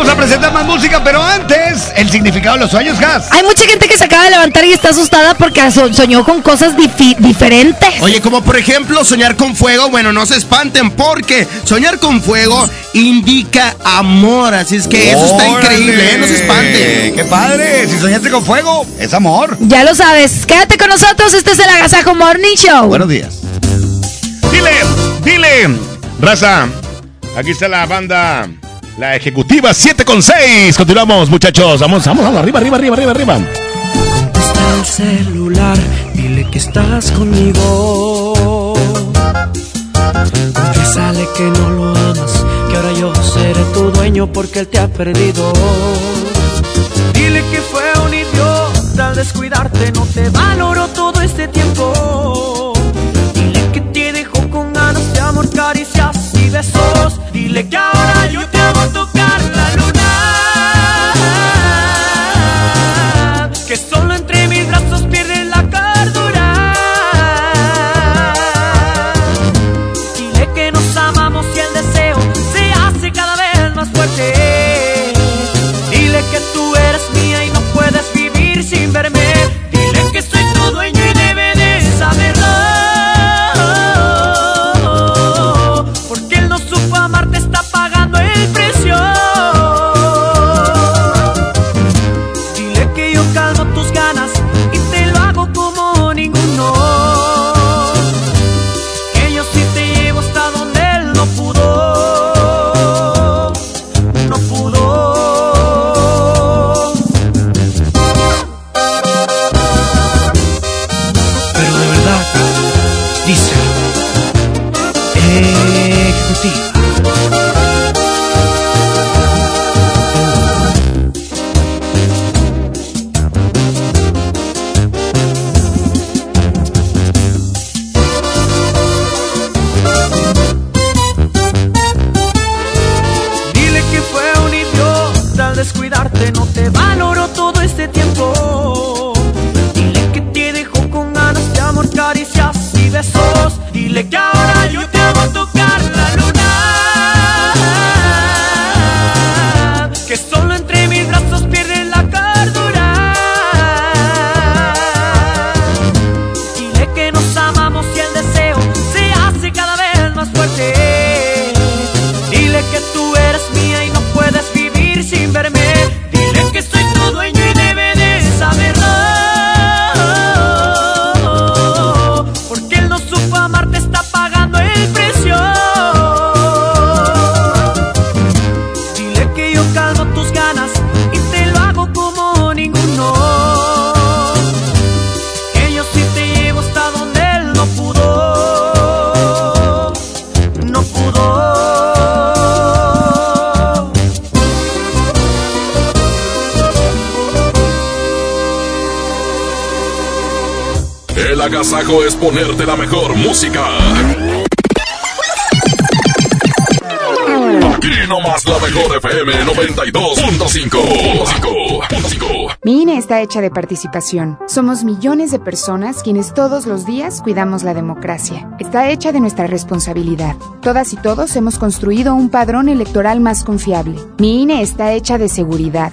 Vamos a presentar más música, pero antes, el significado de los sueños, Gas. Hay mucha gente que se acaba de levantar y está asustada porque so- soñó con cosas diferentes. Oye, como por ejemplo soñar con fuego, bueno, no se espanten porque soñar con fuego indica amor, así es que eso está increíble, ¿eh? no se espanten. ¡Qué padre! Si soñaste con fuego, es amor. Ya lo sabes. Quédate con nosotros. Este es el Agasajo Morning Show. Buenos días. Dile, dile. Raza, aquí está la banda, la ejecutiva 7 con 6. Continuamos, muchachos. Vamos, vamos, vamos, arriba, arriba, arriba, arriba, arriba. Contesta el celular, dile que estás conmigo. Confiésale que no lo amas, que ahora yo seré tu dueño porque él te ha perdido. Dile que fue un idiota al descuidarte, no te valoró todo este tiempo. Dile que te dejó con ganas de amor, caricias besos. Dile que ahora yo te hago tocar agasajo es ponerte la mejor música. Aquí nomás la mejor FM 92.5. Mi INE está hecha de participación. Somos millones de personas quienes todos los días cuidamos la democracia. Está hecha de nuestra responsabilidad. Todas y todos hemos construido un padrón electoral más confiable. Mi INE está hecha de seguridad.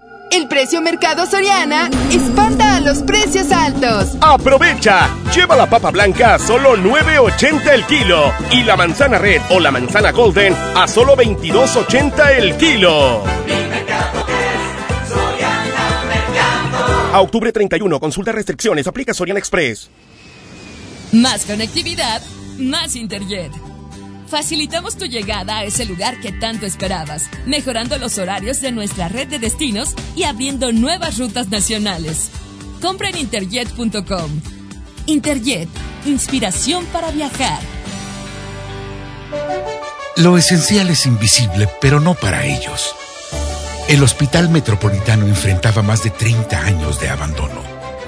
El precio Mercado Soriana espanta a los precios altos. Aprovecha, lleva la papa blanca a solo 9.80 el kilo y la manzana red o la manzana golden a solo 22.80 el kilo. A octubre 31, consulta restricciones, aplica Soriana Express. Más conectividad, más Interjet. Facilitamos tu llegada a ese lugar que tanto esperabas, mejorando los horarios de nuestra red de destinos y abriendo nuevas rutas nacionales. Compra en interjet.com. Interjet, inspiración para viajar. Lo esencial es invisible, pero no para ellos. El Hospital Metropolitano enfrentaba más de 30 años de abandono.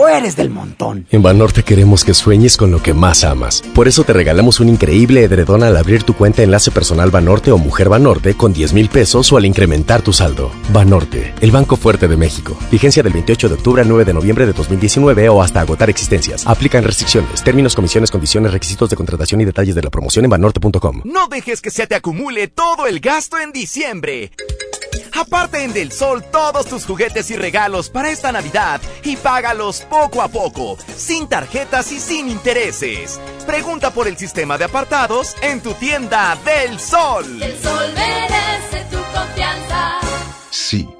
o eres del montón? En Banorte queremos que sueñes con lo que más amas. Por eso te regalamos un increíble edredón al abrir tu cuenta Enlace Personal Banorte o Mujer Banorte con 10 mil pesos o al incrementar tu saldo. Banorte, el Banco Fuerte de México. Vigencia del 28 de octubre al 9 de noviembre de 2019 o hasta agotar existencias. Aplican restricciones, términos, comisiones, condiciones, requisitos de contratación y detalles de la promoción en banorte.com. No dejes que se te acumule todo el gasto en diciembre. Aparte en Del Sol todos tus juguetes y regalos para esta Navidad y págalos poco a poco, sin tarjetas y sin intereses. Pregunta por el sistema de apartados en tu tienda Del Sol. El sol merece tu confianza. Sí,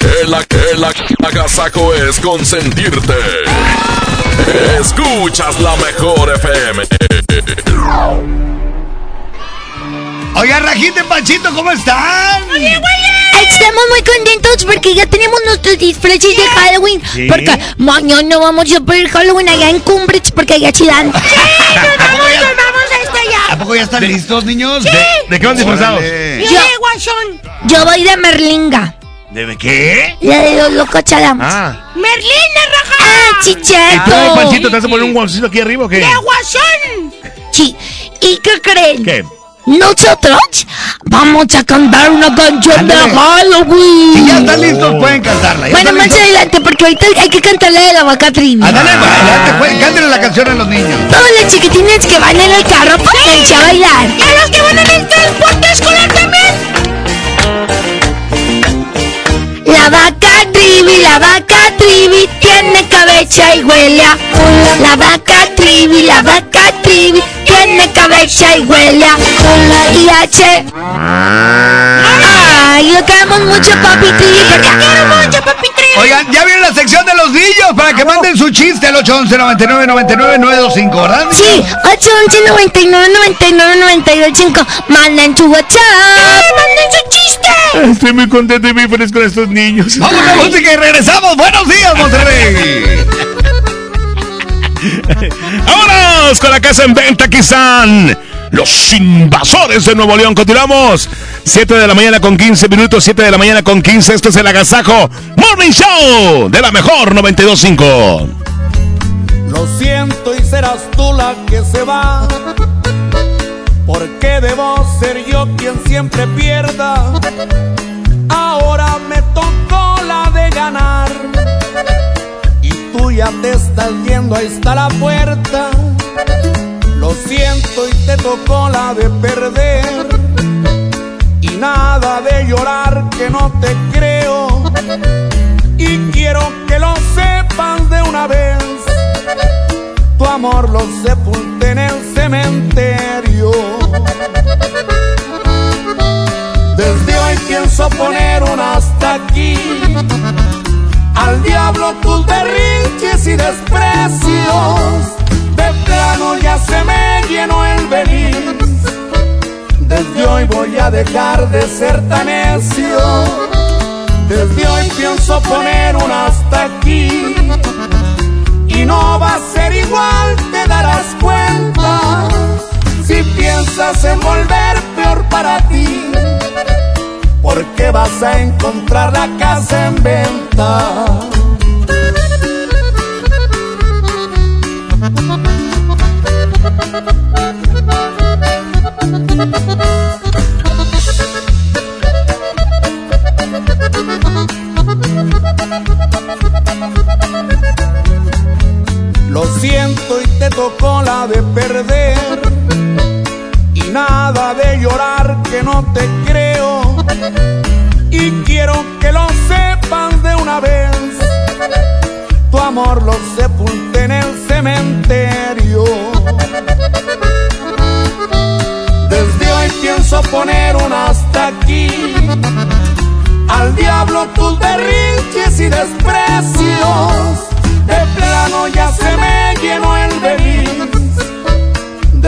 El, el agasajo es consentirte. Escuchas la mejor FM. Oiga, Rajita y Panchito, ¿cómo están? Oye, güey. Estamos muy contentos porque ya tenemos nuestros disfraces de Halloween. Sí. Porque mañana vamos a ver Halloween allá en Cumbridge porque allá chidan. Sí, nos vamos, nos vamos hasta allá. ¿A poco ya están listos, niños? Sí. ¿De, de qué van disfrazados? Yo. Yo voy de Merlinga. ¿De qué? La de los locos chadamos. Ah. ¡Merlina, raja! ¡Ah, ¿Y tú! Panchito, te vas a poner un guancito aquí arriba o qué? ¡De Guasón! Sí. ¿Y qué creen? ¿Qué? Nosotros vamos a cantar una canción de Ándale. Halloween. Si ya están listos, pueden cantarla. ya Bueno, más listos. adelante, porque ahorita hay que cantarle de la vaca Trini. Ándale, adelante, pues, cántenle la canción a los niños. Todos los chiquitines que van en el carro, pónganse a bailar. A los que van en el transporte escolar también. La vaca Trivi, la vaca Trivi tiene cabeza y huele. La vaca Trivi, la vaca Trivi tiene cabeza y huele a cola. Y H. Ay, lo queremos mucho, papi Trivi. Te quiero mucho, papi Trivi. Oigan, ya viene la sección de los niños para que manden su chiste al 811 99 99 925, ¿verdad? Sí, 811 99 99 925. Manden su WhatsApp. ¡Manden su chiste! Estoy muy contento y muy feliz con estos niños. Vamos a música y regresamos. Buenos días, Monterrey. ¡Vámonos con la casa en venta, Kisan! los invasores de Nuevo León. Continuamos. 7 de la mañana con 15 minutos, 7 de la mañana con 15. Esto es el Agasajo Morning Show de la mejor 925. Lo siento y serás tú la que se va. Porque debo ser yo quien siempre pierda. Ahora me tocó la de ganar. Y tú ya te estás ahí está la puerta. Lo siento y te tocó la de perder. Y nada de llorar que no te creo. Y quiero que lo sepas de una vez. Tu amor lo sepulté en el cementerio. Desde hoy pienso poner un hasta aquí. Al diablo tus berrinches y desprecios. De plano ya se me llenó el venir. Desde hoy voy a dejar de ser tan necio. Desde hoy pienso poner un hasta aquí. Y no va a ser igual, te darás cuenta. Si piensas en volver peor para ti. Porque vas a encontrar la casa en venta. Lo siento y te tocó la de perder. Nada de llorar que no te creo. Y quiero que lo sepan de una vez. Tu amor lo sepulté en el cementerio. Desde hoy pienso poner un hasta aquí. Al diablo tus berrinches y desprecios. De plano ya se me llenó el venir.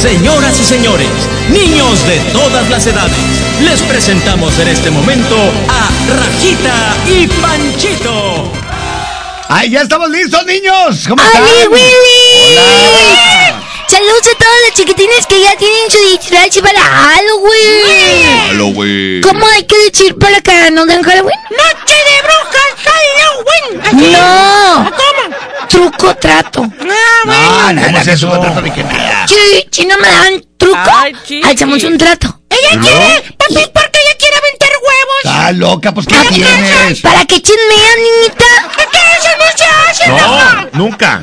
Señoras y señores, niños de todas las edades, les presentamos en este momento a Rajita y Panchito. ¡Ay, ya estamos listos, niños! ¿Cómo ¡Ali están? Willy! Saludos a todos los chiquitines que ya tienen su disfraz para Halloween. Halloween. ¿Cómo hay que decir para que no den Halloween? ¡Noche de brujas Halloween! ¡No! ¿Cómo? Truco trato. No, no, no, que es un contrato ni que nada. Sí, si no me dan truco, Ay, hacemos un trato. ¡Ella quiere, papi, porque ella quiere aventar huevos! Está loca, pues ¿qué tienes? ¿Para qué chismean, niñita? ¿Qué eso no se hace, No, nunca.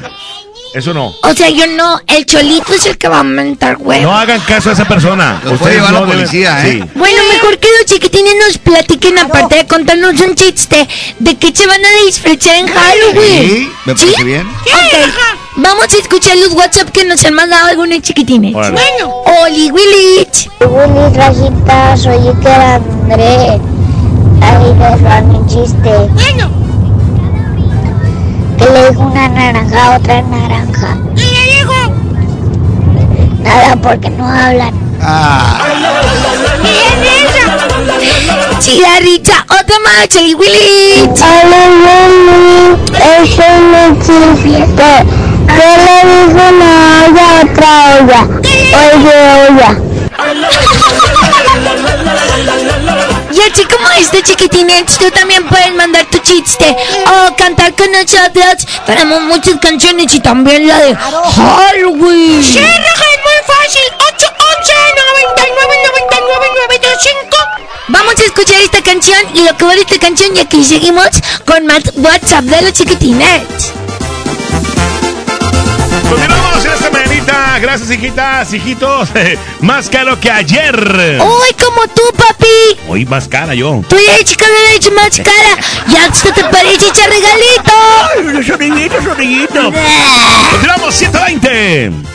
Eso no. O sea, yo no, el cholito es el que va a aumentar huevos. No hagan caso a esa persona. Los puede llevar la no deben- policía, ¿eh? Sí. Bueno, mejor que los chiquitines nos platiquen, aparte de contarnos un chiste, de qué se van a disfrazar en Halloween. Sí, me parece bien. Ok, vamos a escuchar los WhatsApp que nos han mandado algunos chiquitines. Bueno, Oli Willich. Willy Rajita, soy Iker André. Ahí les va mi chiste. Bueno. Le dijo una naranja a otra naranja. ¿Qué le dijo? Nada, porque no hablan. Chida Richa, otra más, Oli Willich. Hola, Willy. Es un chiste. ¿Qué le dijo una olla a otra olla? Oye, olla. Y así como este chiquitinets, tú también puedes mandar tu chiste o cantar con nosotros. Tenemos muchas canciones y también la de Halloween. Sí, Raja, es muy fácil. 811 99 99 925. Vamos a escuchar esta canción y lo que va de esta canción y aquí seguimos con más WhatsApp de los chiquitinets. Continuamos en esta mañanita. Gracias, hijitas, hijitos. más caro que ayer. Uy, como tú, papi. Hoy más cara yo. Tú ya eres chica de leche más cara. Ya esto te parece echar regalito. Sonrillito, sonrillito. Continuamos 120.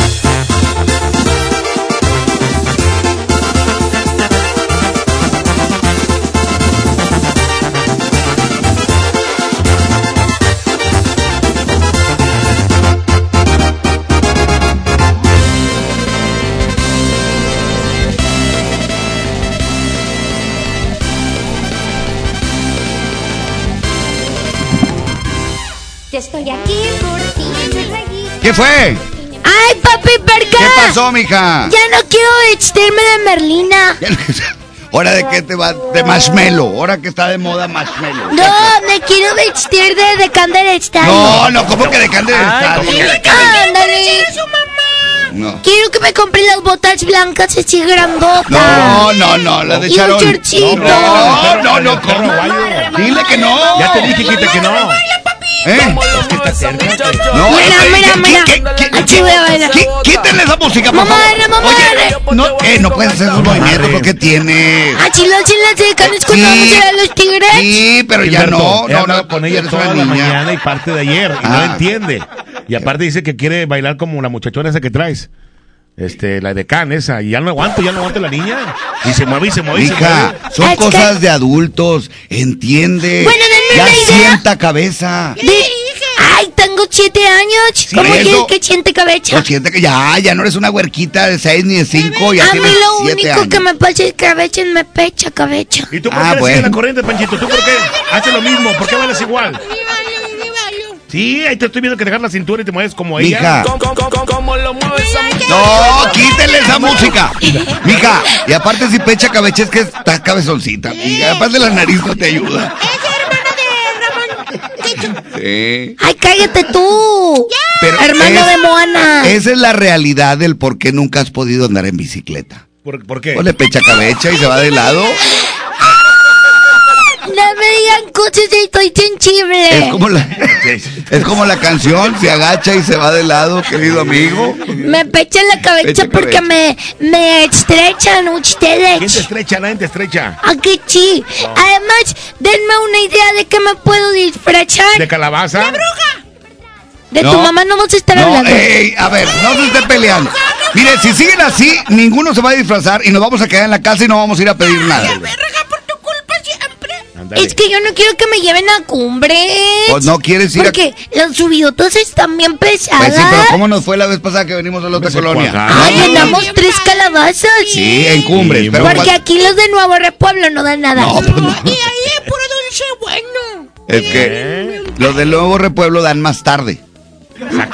¿Qué fue? Ay, papi, ¿por qué? ¿Qué pasó, mija? Ya no quiero vestirme de Merlina. ¿Hora de qué te va? De marshmallow. Ahora que está de moda marshmallow. No, me quiero vestir de, de Candela Style. No, no, ¿cómo que de Candela Ay, Style? Ándale. No. Quiero que me compre las botas blancas así grandotas. No, no, no, la de Y un Charol. shortcito. No, no, no, ¿cómo? Dile que no. Ya te dije, quita que no. ¿Eh? Es que está cerca. No, Mira, eh, mira, ¿qué- mira. Quítenle esa música, por Mamá, favor. Oye, no, eh, no pueden hacer esos movimientos porque tiene. Ah, chila, se Sí. música de los tigres. Sí, pero ya no, he no, hablado no, con ella toda la mañana y parte de ayer y no Ah. la entiende. Y aparte dice que quiere bailar como la muchachona esa que traes. Este, la de Can esa, y ya no aguanto, ya no aguanto la niña. Y se mueve y se mueve y se Hija, mueve. son cosas de adultos, entiende. Bueno, ya una idea. sienta cabeza. De- Ay, tengo siete años. ¿Cómo quieres que siente cabeza? No siente que ya, ya no eres una huerquita de seis ni de cinco, ya A mí lo siete único años. que me pasa es cabeza me pecha cabeza. ¿Y tú por Ah, qué sigues bueno. la corriente, Panchito? ¿Tú por qué? Haces lo mismo, ¿por qué bailas igual? Sí, ahí te estoy viendo que dejar la cintura y te mueves como ella. Mija. No, quítenle esa música. Mija, y aparte si pecha cabeza es que está cabezoncita. Y aparte la nariz no te ayuda. Sí. Ay, cállate tú. Pero Hermano es- de Moana. Esa es la realidad del por qué nunca has podido andar en bicicleta. ¿Por, por qué? O le pecha cabeza y se va de lado. Estoy sensible. Es como la, es como la canción, se agacha y se va de lado, querido amigo. Me pechan la cabeza Pecha porque cabeza. me, me estrechan ¿Quién te ustedes. estrecha? Nadie te estrecha. Aquí sí. Además, denme una idea de que me puedo disfrazar. ¿De calabaza? De No. tu mamá no vamos a estar No, hablando. ey, a ver, no se estén peleando. Mire, si siguen así, ninguno se va a disfrazar y nos vamos a quedar en la casa y no vamos a ir a pedir nada. Es que yo no quiero que me lleven a cumbres. Pues no quieres ir a- Porque los subidotos están bien pesadas. Pues sí, pero ¿cómo nos fue la vez pasada que venimos a la otra colonia? Ay, andamos tres calabazas. Sí, en cumbres, pero Porque aquí los de Nuevo Repueblo no dan nada. No, pues no. Y ahí es puro dulce bueno. Es que los del nuevo repueblo dan más tarde.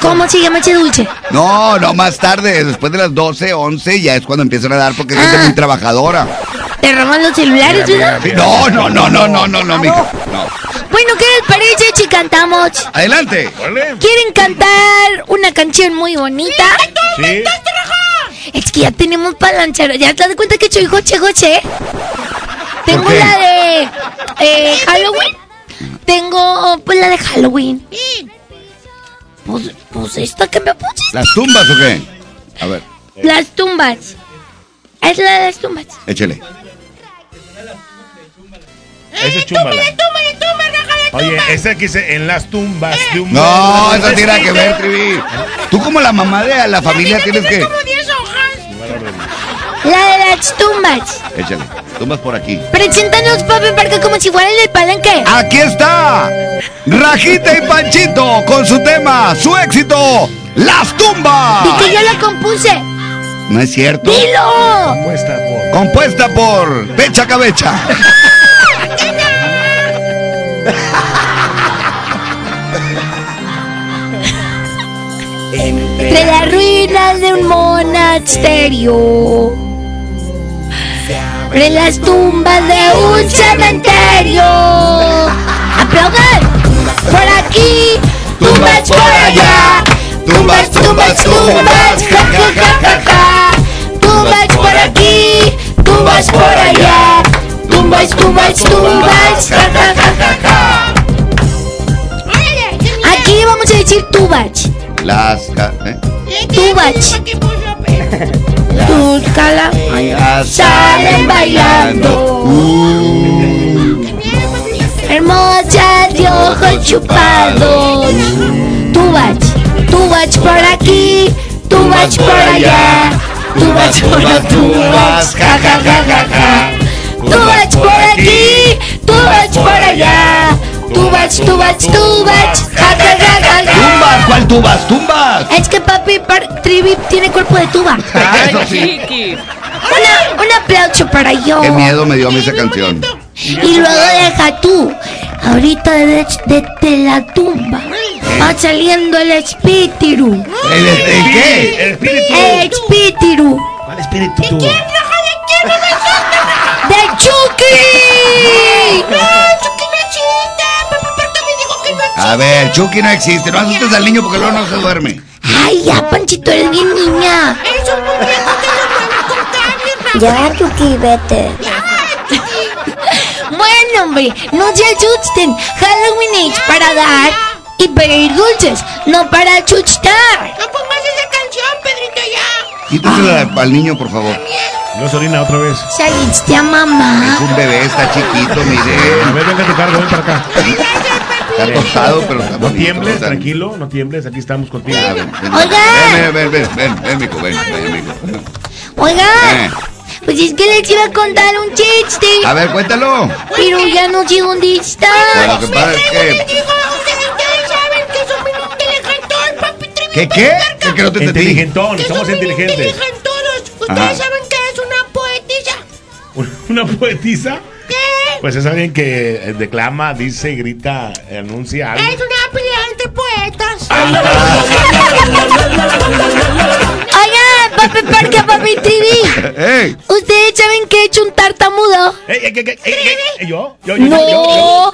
¿Cómo se llama ese dulce? No, no más tarde, después de las 12, 11 ya es cuando empiezan a dar porque es gente Ah. muy trabajadora. Te roban los celulares, ¿verdad? No, no, no, no, no, no, no, mija. No. Bueno, ¿qué les parece si cantamos? Adelante. ¿Quieren cantar una canción muy bonita? Sí. Es que ya tenemos para lanzar. ¿Ya te das cuenta que soy Joche Joche? Tengo la de eh, Halloween. Tengo pues la de Halloween. Pues, pues esta que me pusiste. ¿Las tumbas o qué? A ver, Las tumbas. Es la de las tumbas. échele. Ese es chúmbala. Oye, ese que dice en las tumbas de un No, eso tiene que ver, Trivi. Tú como la mamá de la familia tienes que... La de las tumbas. Échale. Tumbas por aquí. Preséntanos, papi, porque como si fuera el del palenque. Aquí está Rajita y Panchito con su tema, su éxito, Las Tumbas. Y que yo la compuse. No es cierto. ¡Dilo! Compuesta por. Compuesta por Pecha Cabecha. Entre las ruinas de un monasterio. Entre las tumbas de un cementerio. ¡Aplaudan! Por aquí, tumbas por allá. Tumbas, tumbas, tumbas. Ja, ja, ja, ja, ja. Tumbas por aquí, tumbas por allá. Tumbas, tumbas, tumbas. Ja, ja, ja. Aquí vamos a decir tubach. Las... ca- ¿eh? Tubach. Búscala. Ya Salen bailando. Hermosas de ojos chupados. Tubach. Tubach por aquí. Tubach por allá. Tubach por las tumbas. Ja, ja, ja, ja, ja. Tubach por aquí. Tubach por allá. Tubach. Ja, ja, ja, ja, ja. Tumbas, ¿cuál tubas? Tumbas. Es que papi par- Trivi tiene cuerpo de tuba. Eso sí. Una, un aplauso para yo. Qué miedo me dio a mí esa canción. Y luego deja tú. Ahorita desde la tumba va saliendo el espíritu. ¿El, el- el qué? El espíritu. El espíritu. ¿Cuál espíritu tú? ¡De Chucky! A ver, Chucky no existe. No asustes al niño porque luego no se duerme. Ay, ya, Panchito, eres bien niña. Ya, Chucky, vete. Bueno, hombre, no se asusten. Halloween es para dar y pedir dulces, no para asustar. No pongas esa canción, Pedrito, ya. Quítasela al niño, por favor. No se orina otra vez. Saliste a mamá. Es un bebé, está chiquito, A mire. ver, venga, te cargo, ven para acá. Está tostado, pero está No tiembles, tranquilo, no tiembles, aquí estamos contigo. Ya, ven, ven, Oiga. Ven, ven, ven, ven, ven, mijo, ven, ven, mijo. Oiga, pues es que les iba a contar un chiste. A ver, cuéntalo. Pero ya no sé dónde está. Bueno, lo que pasa es que... ¿Qué, qué? Es que no te entendí. Inteligentón, Que somos inteligentes. inteligentes. Ustedes Ajá. saben que es una poetisa. ¿Una poetisa? ¿Qué? Pues es alguien que eh, declama, dice, grita, anuncia algo. Es una pelea entre poetas. Oiga, papi. ¿Ustedes saben que he hecho un tartamudo? Ey, yo, yo, yo, No.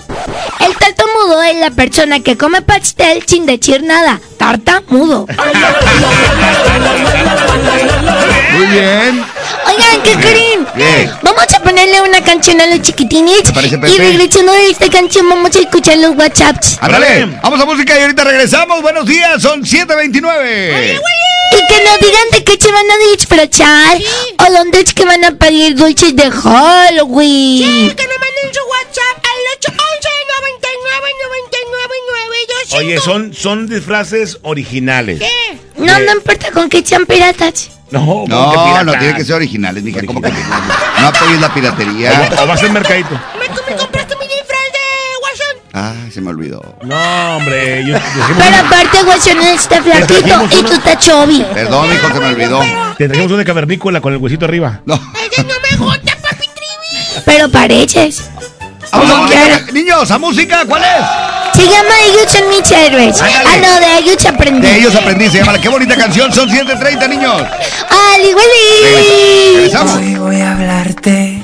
El tartamudo es la persona que come pastel sin decir nada. Tartamudo. Muy bien. Oigan, ¿qué creen? ¿Qué? Vamos a ponerle una canción a los chiquitines. ¿Te parece, Y regresando de esta canción, vamos a escuchar los WhatsApps. Ándale, vamos a música y ahorita regresamos. Buenos días, son 7.29. Y que nos digan de qué se van a disfrazar. O dónde es que van a pedir dulces de Halloween. Que nos manden su WhatsApp al 811 99 99 925. Oye, son, son disfraces originales. ¿Qué? No, no importa con que sean piratas. No, ¿cómo que No, no tiene que ser originales, mija. ¿Cómo que no apoyes la piratería? O, o va a ser mercadito. ¿Me, me compraste mi disfraz de Guasón? Ah, se me olvidó. No, hombre. Yo, Pero aparte, Guasón está flaquito y tú estás chovi. Perdón, hijo, se me olvidó. te trajimos una cavernícola con el huesito arriba. No. Ese no me gusta, papi Trivi. Pero pareces. Niños, a música, ¿cuál es? Se llama Ellos son mis héroes. Ándale. Ah, no, de ellos aprendí. De ellos aprendí, se llama Qué bonita canción, son 7.30, niños. ¡Ali, Willy! Regresamos. Hoy voy a hablarte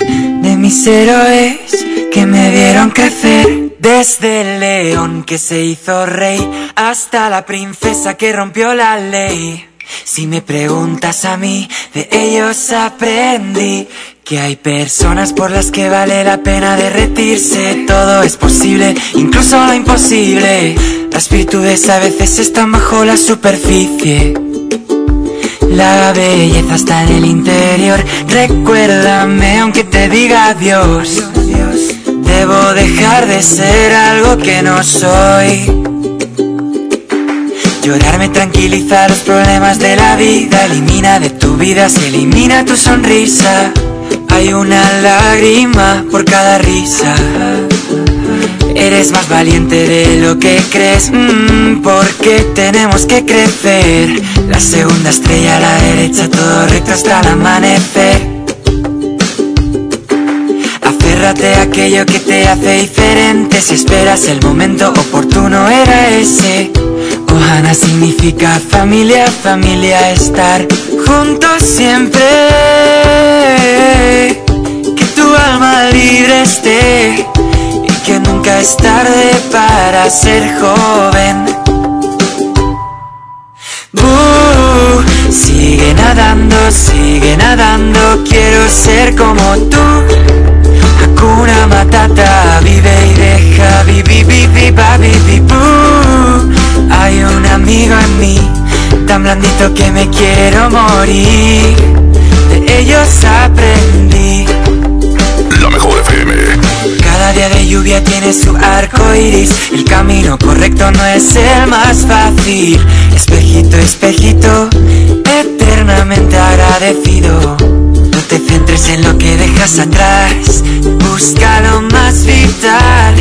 mis héroes que me vieron crecer. Desde el león que se hizo rey hasta la princesa que rompió la ley. Si me preguntas a mí, de ellos aprendí que hay personas por las que vale la pena derretirse. Todo es posible, incluso lo imposible. Las virtudes a veces están bajo la superficie. La belleza está en el interior. Recuérdame aunque te diga adiós. Debo dejar de ser algo que no soy. Llorar me tranquiliza los problemas de la vida. Elimina de tu vida, se elimina tu sonrisa. Hay una lágrima por cada risa. Eres más valiente de lo que crees, mm, porque tenemos que crecer. La segunda estrella a la derecha, todo recto hasta el amanecer. Aférrate a aquello que te hace diferente. Si esperas el momento oportuno, era ese. Ohana significa familia, familia, estar juntos siempre. Que tu alma libre esté y que nunca es tarde para ser joven. Sigue nadando, sigue nadando, quiero ser como tú. Hakuna Matata, vive y deja, vivi, vivi, boo. Hay un amigo en mí, tan blandito que me quiero morir. De ellos aprendí. La mejor FM. Cada día de lluvia tiene su arco iris. El camino correcto no es el más fácil. Espejito, espejito, eternamente agradecido. Te centres en lo que dejas atrás. Busca lo más vital.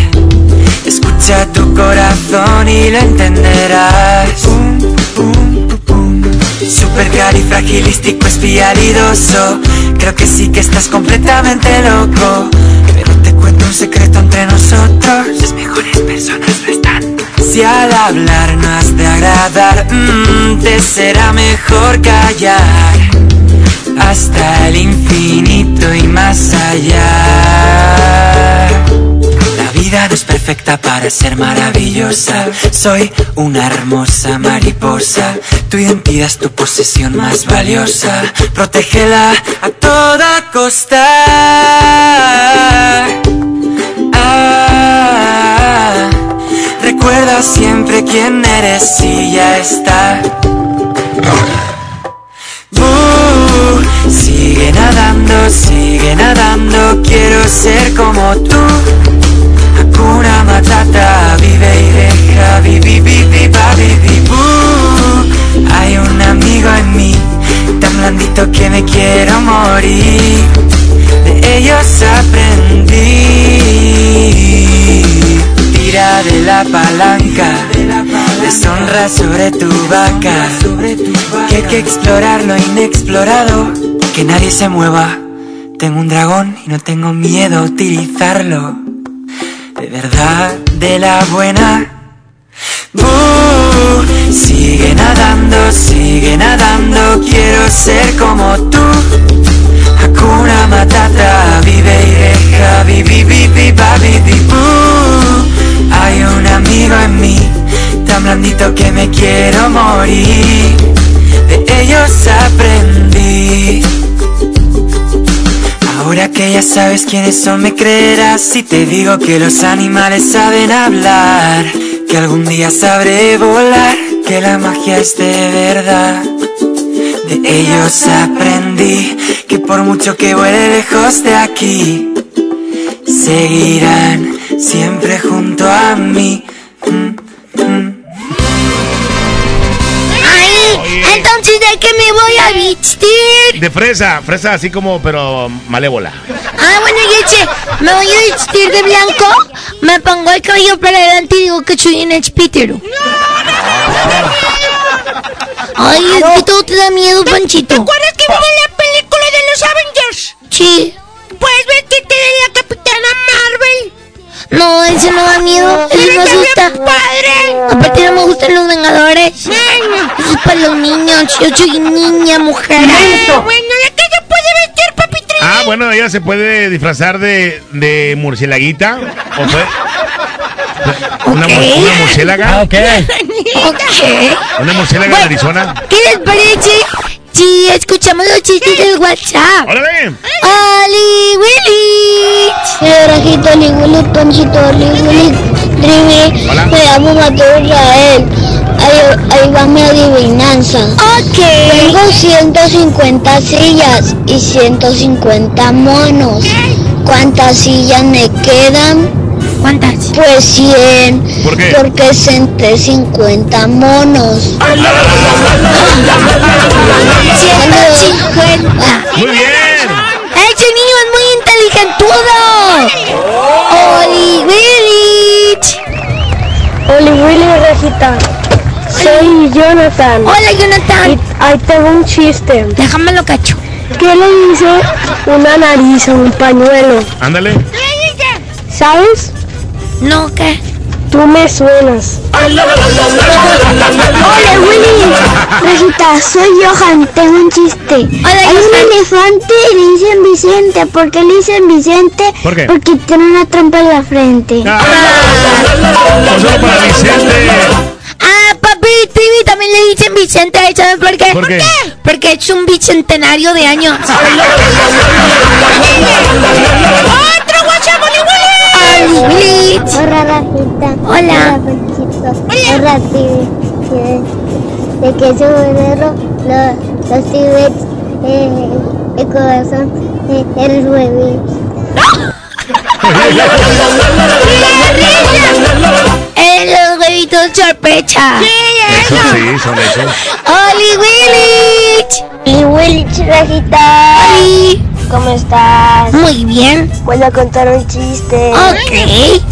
Escucha tu corazón y lo entenderás. Super califragilístico espialidoso Creo que sí que estás completamente loco Pero te cuento un secreto entre nosotros Las mejores personas no están Si al hablar no has de agradar mm, Te será mejor callar Hasta el infinito y más allá. La vida no es perfecta para ser maravillosa. Soy una hermosa mariposa. Tu identidad es tu posesión más valiosa. Protégela a toda costa. Ah, Recuerda siempre quién eres y ya está sigue nadando, sigue nadando, quiero ser como tú. Hakuna Matata, vive y deja, vivi, vivi, babi, boo. Hay un amigo en mí, tan blandito que me quiero morir. De ellos aprendí. Tira de la palanca, deshonra sobre tu vaca. Que hay que explorar lo inexplorado, que nadie se mueva. Tengo un dragón y no tengo miedo a utilizarlo. De verdad, de la buena. Uh, sigue nadando, sigue nadando, quiero ser como tú. Hakuna Matata, vive y deja, vivi, vivi. Hay un amigo en mí, tan blandito que me quiero morir. De ellos aprendí. Ahora que ya sabes quiénes son, me creerás si te digo que los animales saben hablar. Que algún día sabré volar, que la magia es de verdad. De ellos aprendí que por mucho que vuele lejos de aquí, seguirán siempre junto a mí. Ay, qué me voy a vestir. De fresa, fresa así como, pero malévola. Ah, bueno, Yeche, me voy a vestir de blanco, me pongo el cabello para adelante y digo que soy un expítero. Ay, es que todo te da miedo, Panchito. ¿Te acuerdas que viene la película de los Avengers? Sí. Pues vestite de la Capitana Marvel. No, ese no da miedo, ese no asusta. padre! Aparte no me gustan los Vengadores. Eso es para los niños, yo soy niña, mujer. Ah, bueno, ¿de qué se puede vestir, papi Trini? Ah, bueno, ella se puede disfrazar de, de murcielaguita. O puede. Una, mu- una murciélaga. Ok. Una murciélaga de Arizona. ¿Qué les parece si escuchamos los chistes del WhatsApp? ¡Órale! ¡Oli Willy! Rajito, Oli Willy, Ponchito, Oli Willy, Trivi. Me llamo Mateo Israel. Ahí, ahí va mi adivinanza. Ok. Tengo 150 sillas y 150 monos. ¿Cuántas sillas me quedan? ¿Cuántas? Pues 100. ¿Por qué? Porque senté 50 monos. 150. Muy bien. ¡Ese niño es muy inteligentudo! ¡Oli Willy! Oli Willy Rajita. Soy Jonathan. Hola, Jonathan. Y ahí tengo un chiste. Déjamelo cacho. ¿Qué le dice una nariz a un pañuelo? Ándale. ¿Sabes? No, ¿qué? Tú me suenas. Hola Willy. Rajita, soy Johan. Tengo un chiste. Hay un elefante y le dicen Vicente. ¿Por qué le dicen Vicente? ¿Por qué? Porque tiene una trompa en la frente. Solo para Vicente. Ah, papi, Trivi también le dicen Vicente. ¿Sabes por qué? ¿Por qué? Porque es un bicentenario de años. ¡Otro Oli Willy! ¡Oli Willy! Hola Rajita. Hola. Hola Tibi. De que sombrero, los, los tibets, eh, el corazón, eh, el huevito. ¡Eh, los huevitos! Eso sí, son esos. ¡Oli Willy! Y Willy Rajita. ¡Oli! ¿Cómo estás? Muy bien. Voy a contar un chiste. Ok.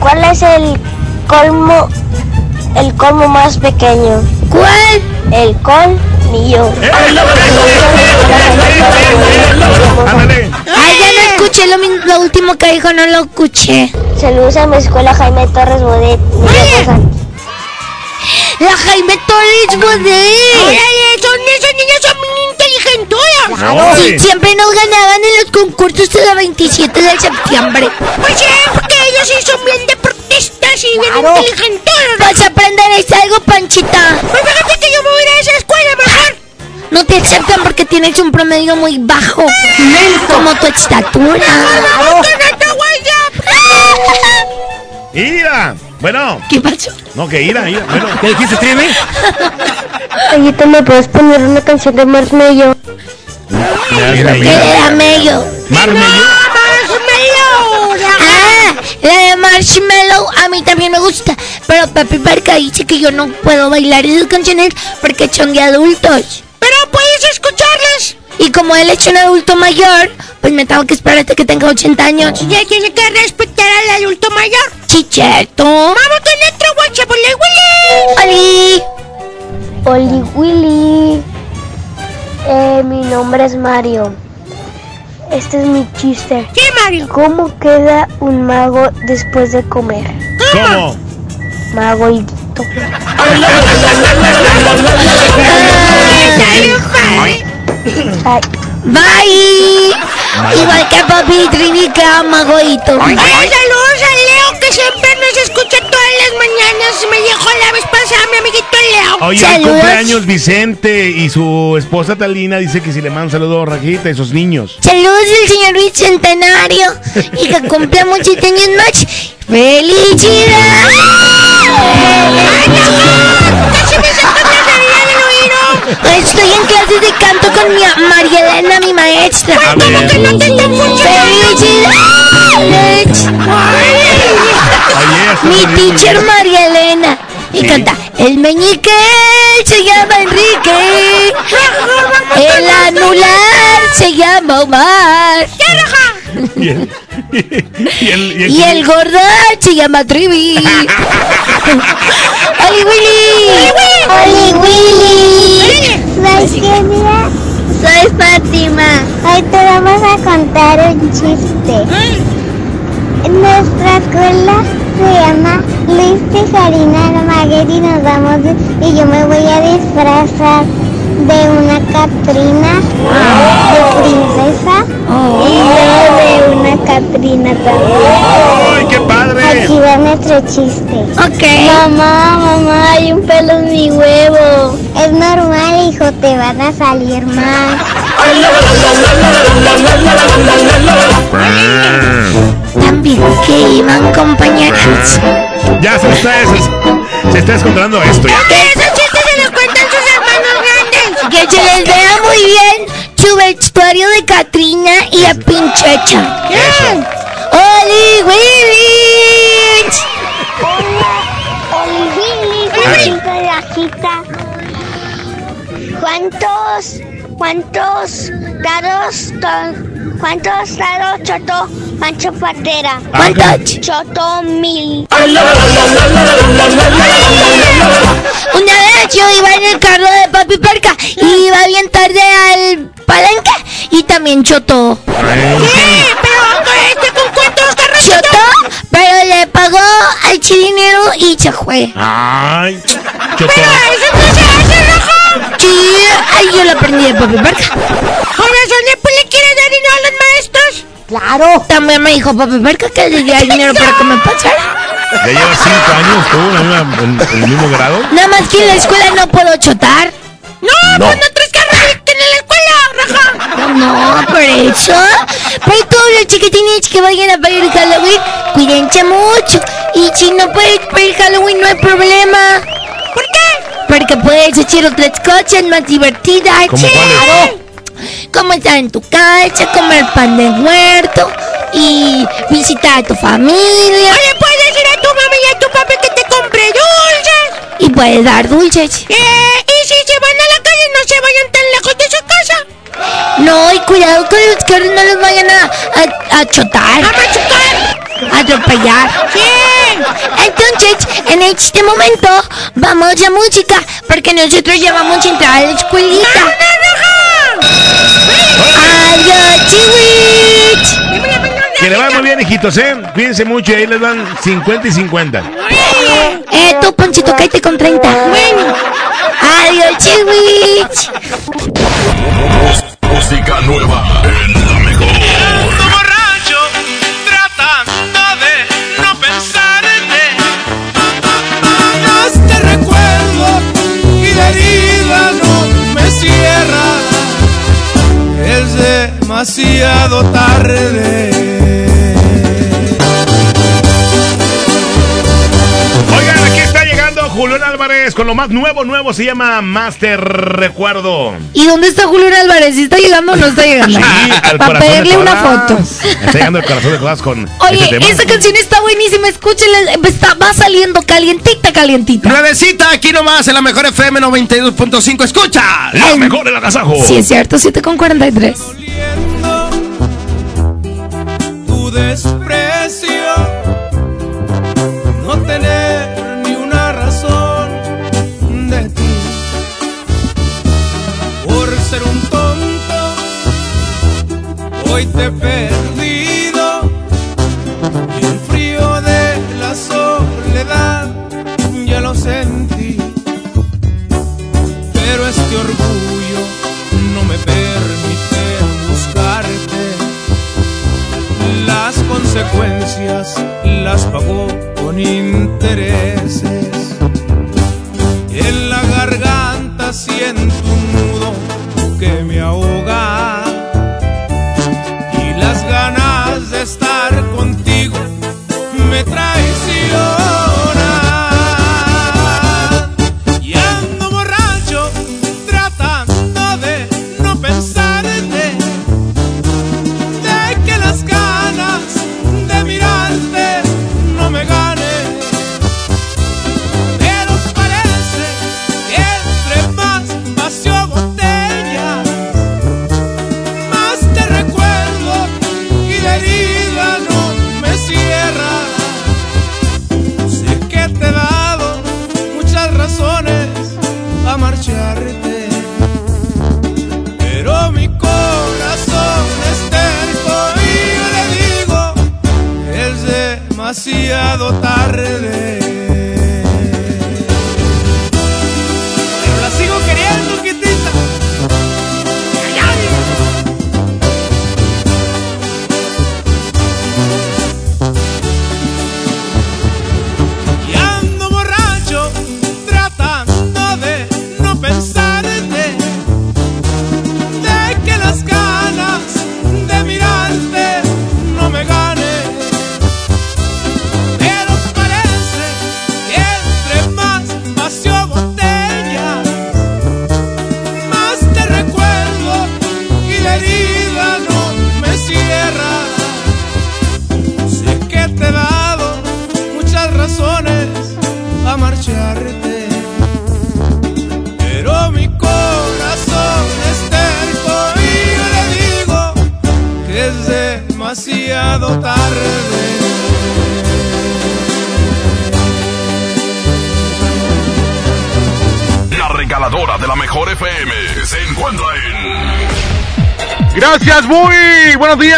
¿Cuál es el colmo, el colmo más pequeño? ¿Cuál? El colmillo. Ay, ya no escuché lo, último que dijo, no lo escuché. Saludos a mi escuela Jaime Torres Bodet. La Jaime Torres Bodet. Órale, son, esos niños son muy inteligenturas. Sí, siempre nos ganaban en los concursos de la 27 de septiembre. Pues sí, porque ellos sí son bien deportistas y bien inteligenturas. Vas a aprender algo, Panchita. Pues fíjate que yo me voy a ir a esa escuela mejor. No te aceptan porque tienes un promedio muy bajo. Como tu estatura. ¡Ira! Bueno. ¿Qué pasó? No, que ira, ira. Bueno. ¿Qué dijiste, Trivi? Ahorita me puedes poner una canción de Marshmello. Era medio. Marmello. Ah, la de Marshmallow a mí también me gusta. Pero Papi Barca dice que yo no puedo bailar esas canciones porque son de adultos. Pero puedes escucharlas. Y como él es un adulto mayor, pues me tengo que esperar hasta que tenga 80 años. Ya tiene que respetar al adulto mayor. Sí, cierto. Vamos con otro WhatsApp, Oli Willy. Oli. Oli Willy. Eh, mi nombre es Mario. Este es mi chiste. ¿Qué, Mario? ¿Cómo queda un mago después de comer? ¿Cómo? Magoidito. Ay, Bye. Igual que Papi Trini que ama Goito. Ay, saludos a Leo que siempre nos escucha todas las mañanas. Me dijo la vez pasada mi amiguito Leo. Oye, hoy cumpleaños Vicente y su esposa Talina dice que si le manda un saludo a Rajita y esos niños. Saludos del señor Bicentenario y que cumpla muchos años más. ¡Felicidades! Estoy en clases de canto con mi María Elena, mi maestra. A ver. Que no te está funcionando. ¡Felicidades! Mi teacher María Elena. Y canta, el meñique se llama Enrique. El anular se llama Omar. Y el, y el, Y el gordo se llama Trivi. ¡Oli Willy! ¡Oli Willy! ¿Sabes qué, mira? Soy Fátima. Hoy te vamos a contar un chiste. En nuestra escuela se llama Luis Tejarina Almaguer y nos vamos y yo me voy a disfrazar de una Catrina de princesa y luego de una Catrina también. ¡Ay, qué padre! Aquí va nuestro chiste. Ok. Mamá, mamá, hay un pelo en mi huevo. Es normal, hijo, te van a salir más. También que iban compañeros. Ya se está, se, se está descontrolando esto ya. Esos chistes se los cuentan sus hermanos grandes. Que se les vea muy bien su vestuario de Katrina y a Pinchecha. ¿Qué? ¡Oli Willis! Oli, Willy, de la cita. ¿Cuántos, cuántos dados, to- cuántos dados chotó Pancho Pantera? ¿Cuántos? Chotó mil. Una vez yo iba en el carro de Papi Perca y iba bien tarde al palenque y también chotó. Pero este con cuántos carros Chotó, pero le pagó al chirinero y se fue. Ay, chotó. ¡Eso no se hace! Sí, ay, yo lo aprendí de Papi Perca. Con razón después le quiere dar dinero a los maestros. Claro. También me dijo Papi Perca que le diera dinero para que me pasara. Ya lleva cinco años, tú, en, la misma- en- en el mismo grado. Nada más que en la escuela no puedo chotar. No, No. pues no traes carros que en la escuela, rojo. No, por eso. Pero todos los chiquitines que vayan a pedir Halloween, cuídense mucho. Y si no puedes pedir Halloween, no hay problema. ¿Por qué? Porque puedes hacer otras cosas más divertidas. ¿Cómo? Claro. Como estar en tu casa, comer pan de huerto y visitar a tu familia. O le puedes decir a tu mamá y a tu papá que te compre dulces. Y puedes dar dulces. Eh, y si se van a la calle, no se vayan tan lejos de su casa. No, y cuidado con los carros, no los vayan a, a, a chotar. ¡A machucar! A atropellar. ¡Sí! Entonces, en este momento, vamos a música, porque nosotros ya vamos a entrar a la escuelita. ¡Adiós! Que le va muy bien, hijitos, ¿eh? Cuídense mucho y ahí les dan 50 y 50. Eh, tú, Ponchito, cállate con 30. ¡Adiós, chihuich! Música nueva en demasiado tarde. Julián Álvarez con lo más nuevo, nuevo, se llama Master Recuerdo. ¿Y dónde está Julián Álvarez? ¿Sí está llegando o no está llegando? Sí, al Para corazón de pedirle una foto. Está llegando el corazón de todas con Oye, este tema. esa canción está buenísima, escúchenla, está, va saliendo calientita, calientita. Nuevecita, aquí nomás en la mejor FM 92.5. ¡Escucha! La mejor del agasajo. Sí, es cierto, 7 con 43. Tu desprecio, hoy te he perdido. Y el frío de la soledad ya lo sentí. Pero este orgullo no me permite buscarte. Las consecuencias las pagó con intereses. En la garganta siento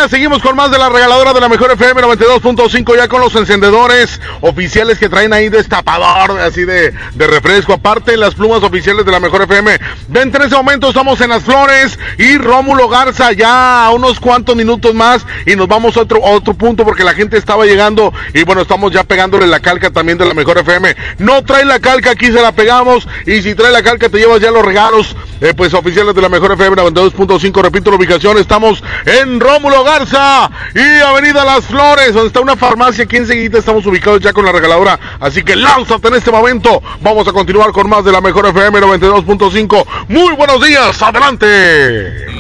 Seguimos con más de la regaladora de la mejor FM 92.5 ya con los encendedores oficiales que traen ahí destapador así de, de refresco. Aparte las plumas oficiales de la mejor FM. Ven, en ese momento estamos en las flores y Rómulo Garza ya a unos cuantos minutos más y nos vamos a otro, a otro punto porque la gente estaba llegando y bueno, estamos ya pegándole la calca también de la mejor FM. No trae la calca, aquí se la pegamos y si trae la calca te llevas ya los regalos eh, pues oficiales de la mejor FM 92.5. Repito la ubicación Estamos en Rómulo Garza y Avenida Las Flores, donde está una farmacia aquí enseguida. Estamos ubicados ya con la regaladora. Así que lánzate en este momento. Vamos a continuar con más de la mejor FM 92.5. Muy buenos días, adelante.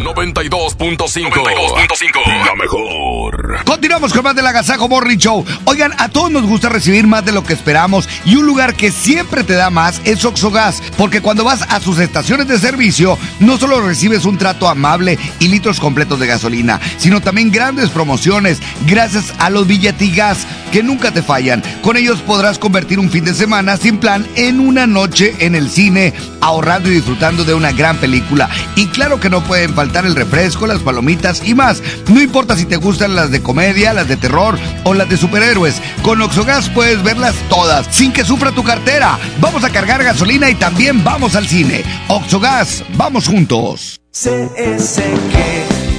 92.5. La mejor. Continuamos con más del Agasajo Morning Show. Oigan, a todos nos gusta recibir más de lo que esperamos y un lugar que siempre te da más es Oxogas, porque cuando vas a sus estaciones de servicio, no solo recibes un trato amable y litros completos de gasolina, sino también grandes promociones gracias a los billetigas que nunca te fallan. Con ellos podrás convertir un fin de semana sin plan en una noche en el cine, ahorrando y disfrutando de una gran película. Y claro que no pueden faltar el refresco, las palomitas y más. No importa si te gustan las de comedia, las de terror o las de superhéroes. Con Oxogas puedes verlas todas sin que sufra tu cartera. Vamos a cargar gasolina y también vamos al cine. Oxogas, vamos juntos.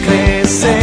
Crece,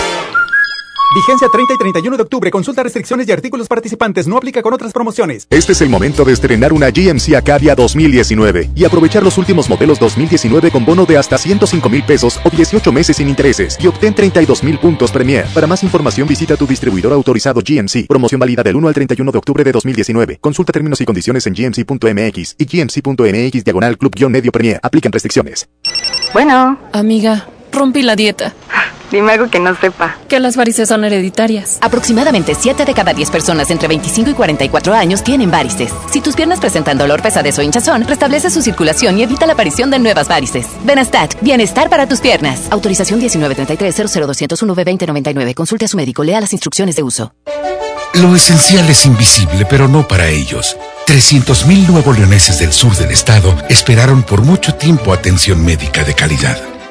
Vigencia 30 y 31 de octubre. Consulta restricciones y artículos participantes. No aplica con otras promociones. Este es el momento de estrenar una GMC Acadia 2019 y aprovechar los últimos modelos 2019 con bono de hasta 105 mil pesos o 18 meses sin intereses y obtén 32 mil puntos Premier. Para más información visita tu distribuidor autorizado GMC. Promoción válida del 1 al 31 de octubre de 2019. Consulta términos y condiciones en gmc.mx y gmc.mx diagonal club-medio Premier. Aplican restricciones. Bueno. Amiga, rompí la dieta. Dime algo que no sepa. Que las varices son hereditarias. Aproximadamente 7 de cada 10 personas entre 25 y 44 años tienen varices. Si tus piernas presentan dolor, pesadez o hinchazón, restablece su circulación y evita la aparición de nuevas varices. Benastat, bienestar para tus piernas. Autorización 1933-00201-V2099. Consulte a su médico, lea las instrucciones de uso. Lo esencial es invisible, pero no para ellos. 300.000 nuevos leoneses del sur del estado esperaron por mucho tiempo atención médica de calidad.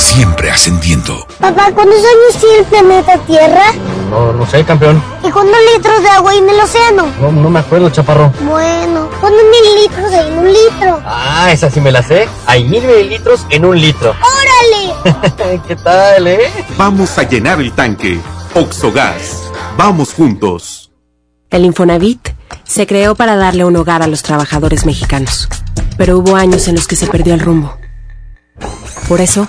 Siempre ascendiendo. Papá, ¿cuántos años tiene el planeta Tierra? No, no sé, campeón. ¿Y cuántos litros de agua hay en el océano? No, no me acuerdo, chaparro. Bueno, ¿cuántos mililitros hay en un litro? Ah, esa sí me la sé. Hay mil mililitros en un litro. ¡Órale! ¿Qué tal, eh? Vamos a llenar el tanque. Oxogas. Vamos juntos. El Infonavit se creó para darle un hogar a los trabajadores mexicanos. Pero hubo años en los que se perdió el rumbo. Por eso,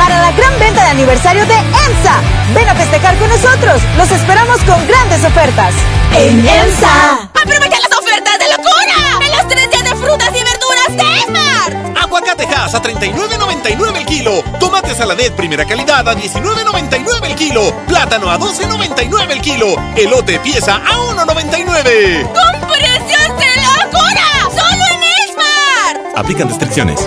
para la gran venta de aniversario de EMSA. Ven a festejar con nosotros. Los esperamos con grandes ofertas. En EMSA. ¡Aprovecha las ofertas de locura! ¡En los tres días de frutas y verduras de Esmar! Aguacate Hass a 39.99 el kilo. Tomate saladet primera calidad a 19.99 el kilo. Plátano a 12.99 el kilo. Elote pieza a 1.99. ¡Con precios de locura! ¡Solo en Esmar! Aplican restricciones.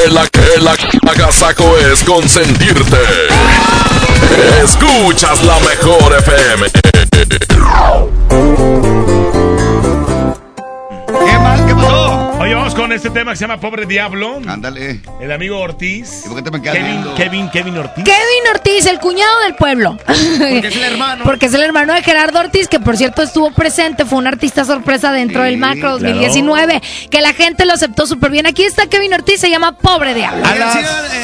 Que la que la agasaco es consentirte. Escuchas la mejor FM. ¿Qué mal? ¿Qué pasó? Oye, vamos con este tema que se llama Pobre Diablo. Ándale. El amigo Ortiz. ¿Por qué te me quedas Kevin, viendo? Kevin, Kevin Ortiz. Kevin Ortiz, el cuñado del pueblo. Porque es el hermano. Porque es el hermano de Gerardo Ortiz, que por cierto estuvo presente, fue un artista sorpresa dentro Sí, del Macro claro. 2019, que la gente lo aceptó súper bien. Aquí está Kevin Ortiz, se llama Pobre Diablo. A las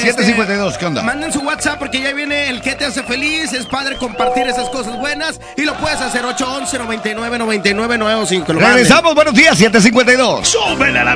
Este, 7.52, ¿qué onda? Manden su WhatsApp porque ya viene el que te hace feliz. Es padre compartir esas cosas buenas. Y lo puedes hacer 811 99 99 95. Lo manden. Regresamos, buenos días, 7.52. ¡Súbele a la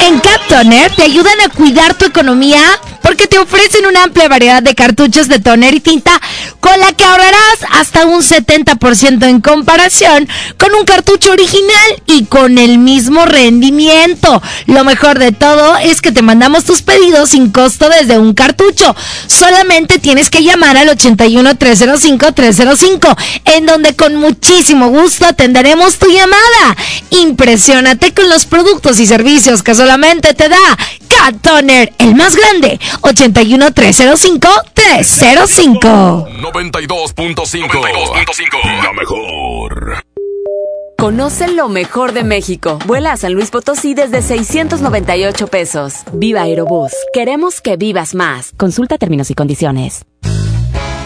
En Cat Toner te ayudan a cuidar tu economía porque te ofrecen una amplia variedad de cartuchos de toner y tinta con la que ahorrarás hasta un 70% en comparación con un cartucho original y con el mismo rendimiento. Lo mejor de todo es que te mandamos tus pedidos sin costo desde un cartucho. Solamente tienes que llamar al 81 305 305 en donde con muchísimo gusto atenderemos tu llamada. Impresiónate con los productos y servicios que solamente te da Cat Toner, el más grande. 81 305 305. 92.5. La mejor. Conoce lo mejor de México. Vuela a San Luis Potosí desde 698 pesos. Viva Aerobús. Queremos que vivas más. Consulta términos y condiciones.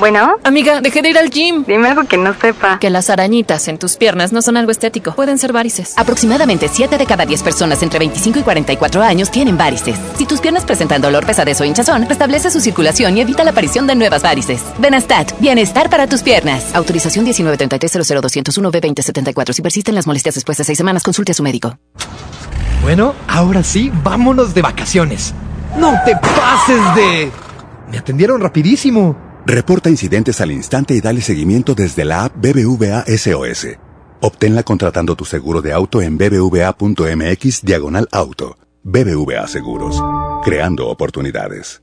Bueno. Amiga, dejé de ir al gym. Dime algo que no sepa. Que las arañitas en tus piernas no son algo estético. Pueden ser varices. Aproximadamente 7 de cada 10 personas entre 25 y 44 años tienen varices. Si tus piernas presentan dolor, pesadez o hinchazón, restablece su circulación y evita la aparición de nuevas varices. Benastat, bienestar para tus piernas. Autorización 1933 b 2074 Si persisten las molestias después de 6 semanas, consulte a su médico. Bueno, ahora sí, vámonos de vacaciones. No te pases de... Me atendieron rapidísimo. Reporta incidentes al instante y dale seguimiento desde la app BBVA SOS. Obténla contratando tu seguro de auto en bbva.mx diagonal auto. BBVA Seguros. Creando oportunidades.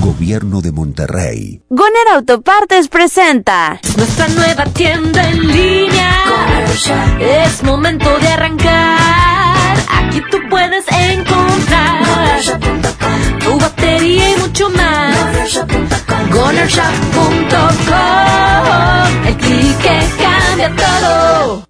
Gobierno de Monterrey. Goner Autopartes presenta nuestra nueva tienda en línea. Es momento de arrancar. Aquí tú puedes encontrar tu batería y mucho más. GonerShop.com El clic que cambia todo.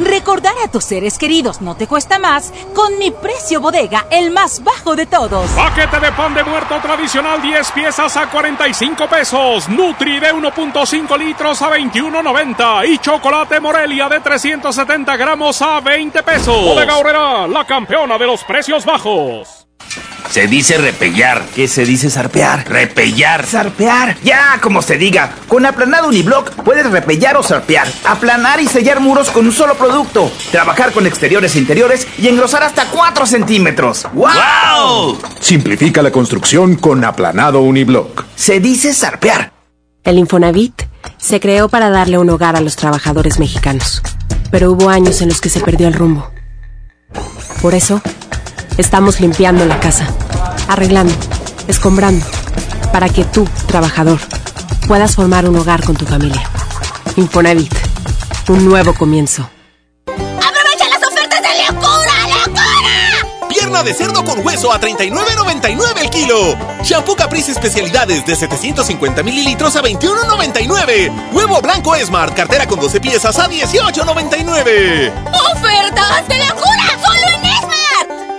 Recordar a tus seres queridos no te cuesta más con mi precio bodega, el más bajo de todos. Paquete de pan de muerto tradicional 10 piezas a 45 pesos. Nutri de 1.5 litros a 21.90. Y chocolate Morelia de 370 gramos a 20 pesos. Bodega Horrera, la campeona de los precios bajos. Se dice repellar. ¿Qué se dice zarpear? Repellar. Zarpear. Ya, como se diga. Con aplanado uniblock puedes repellar o zarpear. Aplanar y sellar muros con un solo producto. Trabajar con exteriores e interiores y engrosar hasta 4 centímetros. ¡Wow! Simplifica la construcción con aplanado uniblock. Se dice zarpear. El Infonavit se creó para darle un hogar a los trabajadores mexicanos. Pero hubo años en los que se perdió el rumbo. Por eso, Estamos limpiando la casa, arreglando, escombrando, para que tú, trabajador, puedas formar un hogar con tu familia. Infonavit, un nuevo comienzo. ¡Aprovecha las ofertas de locura, locura! Pierna de cerdo con hueso a 39.99 el kilo. Shampoo Caprice especialidades de 750 mililitros a 21.99. Huevo blanco Smart, cartera con 12 piezas a 18.99. ¡Ofertas de locura!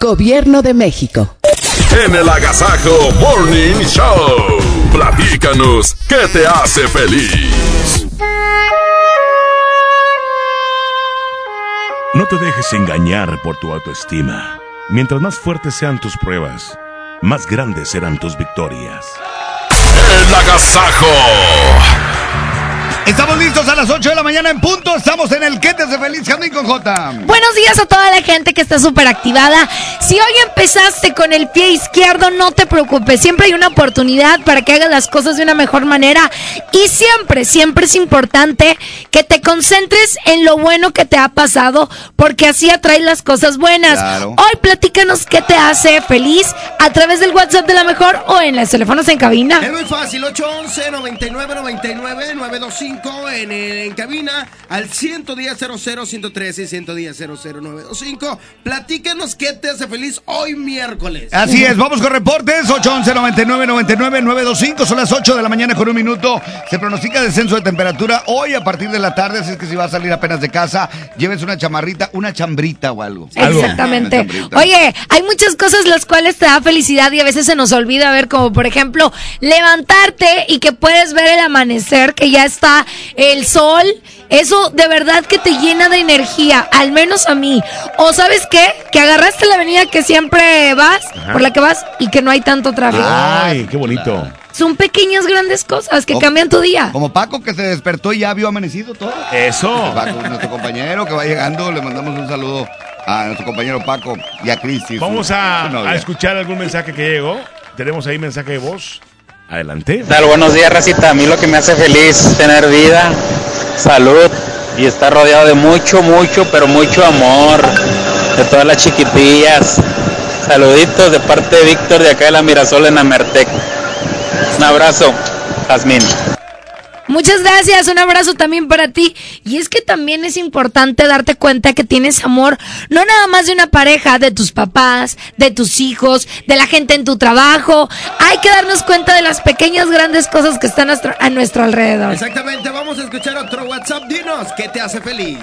Gobierno de México. En el Agasajo Morning Show. Platícanos, ¿qué te hace feliz? No te dejes engañar por tu autoestima. Mientras más fuertes sean tus pruebas, más grandes serán tus victorias. El Agasajo. Estamos listos a las 8 de la mañana en punto. Estamos en el Que te hace feliz, Jamín con J. Buenos días a toda la gente que está súper activada. Si hoy empezaste con el pie izquierdo, no te preocupes. Siempre hay una oportunidad para que hagas las cosas de una mejor manera. Y siempre, siempre es importante que te concentres en lo bueno que te ha pasado, porque así atrae las cosas buenas. Hoy platícanos qué te hace feliz a través del WhatsApp de la mejor o en los teléfonos en cabina. Es muy fácil, 811 99 99 925 925 en, en cabina al 110 00 113 y 110 00925. Platícanos qué te hace feliz hoy miércoles. Así es, vamos con reportes. 811 99 99 925 Son las 8 de la mañana con un minuto. Se pronostica descenso de temperatura hoy a partir de la tarde. Así es que si va a salir apenas de casa, llévense una chamarrita, una chambrita o algo. Exactamente. Oye, hay muchas cosas las cuales te da felicidad y a veces se nos olvida ver, como por ejemplo, levantarte y que puedes ver el amanecer, que ya está el sol. Eso de verdad que te llena de energía, al menos a mí. O sabes qué? Que agarraste la avenida que siempre vas, Ajá. por la que vas y que no hay tanto tráfico. Ay, qué bonito. Son pequeñas grandes cosas que O- cambian tu día. Como Paco que se despertó y ya vio amanecido todo. Eso. Paco, nuestro compañero que va llegando, le mandamos un saludo a nuestro compañero Paco y a Cristi. Vamos su a, a escuchar algún mensaje que llegó. Tenemos ahí mensaje de voz. Adelante. ¿Qué tal? Buenos días, Racita. A mí lo que me hace feliz es tener vida, salud y estar rodeado de mucho, mucho, pero mucho amor de todas las chiquitillas. Saluditos de parte de Víctor de acá de la Mirasol en Amertec. Un abrazo, Jazmín. Muchas gracias, un abrazo también para ti. Y es que también es importante darte cuenta que tienes amor, no nada más de una pareja, de tus papás, de tus hijos, de la gente en tu trabajo. Hay que darnos cuenta de las pequeñas, grandes cosas que están a nuestro, alrededor. Exactamente, vamos a escuchar otro WhatsApp. Dinos, ¿qué te hace feliz?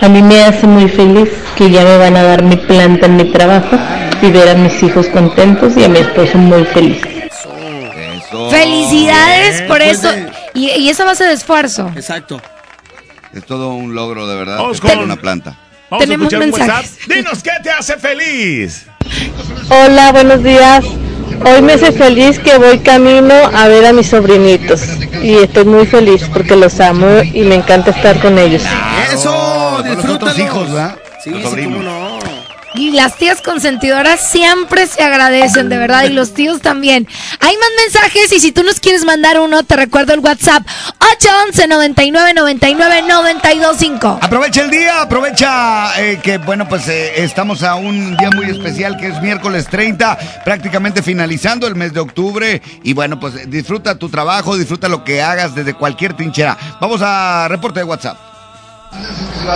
A mí me hace muy feliz que ya me van a dar mi planta en mi trabajo y ver a mis hijos contentos y a mi esposo muy feliz. Felicidades por Pues eso. Y, y esa base de esfuerzo. Exacto. Es todo un logro, de verdad. Vamos con- una planta. Vamos Tenemos a escuchar un WhatsApp. mensajes. Dinos, ¿qué te hace feliz? Hola, buenos días. Hoy me hace feliz que voy camino a ver a mis sobrinitos y estoy muy feliz porque los amo y me encanta estar con ellos. Eso, Con los otros disfrútalo. hijos, ¿verdad? Sí, Los sí, cómo no. Y las tías consentidoras siempre se agradecen, de verdad, y los tíos también. Hay más mensajes y si tú nos quieres mandar uno, te recuerdo el WhatsApp 811 99 99 925. Aprovecha el día, aprovecha eh, que, bueno, pues eh, estamos a un día muy especial que es miércoles 30, prácticamente finalizando el mes de octubre. Y bueno, pues disfruta tu trabajo, disfruta lo que hagas desde cualquier trinchera. Vamos a reporte de WhatsApp.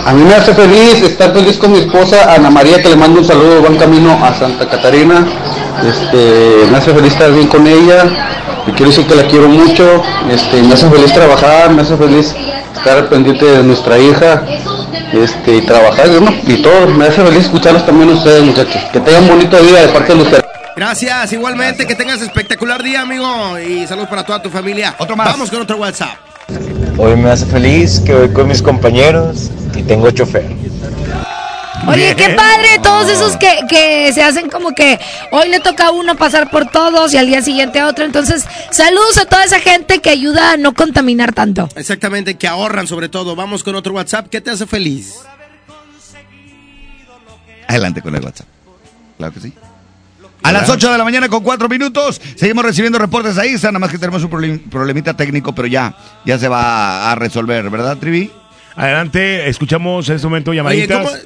A mí me hace feliz estar feliz con mi esposa Ana María, que le mando un saludo, buen camino a Santa Catarina. Este, me hace feliz estar bien con ella. Le quiero decir que la quiero mucho. Este, me hace feliz trabajar, me hace feliz estar pendiente de nuestra hija. Este, y trabajar, ¿no? y todo. Me hace feliz escucharlos también a ustedes, muchachos. Que tengan bonito día de parte de ustedes. Gracias, igualmente, que tengas espectacular día, amigo. Y saludos para toda tu familia. Otro más. Vamos con otro WhatsApp. Hoy me hace feliz que voy con mis compañeros y tengo chofer. Oye, qué padre, todos esos que, que se hacen como que hoy le toca a uno pasar por todos y al día siguiente a otro. Entonces, saludos a toda esa gente que ayuda a no contaminar tanto. Exactamente, que ahorran sobre todo. Vamos con otro WhatsApp. ¿Qué te hace feliz? Adelante con el WhatsApp. Claro que sí. A las 8 de la mañana con 4 minutos. Seguimos recibiendo reportes ahí. Nada más que tenemos un problem- problemita técnico, pero ya, ya se va a resolver, ¿verdad, Trivi? Adelante, escuchamos en este momento llamaditas. ¿cómo-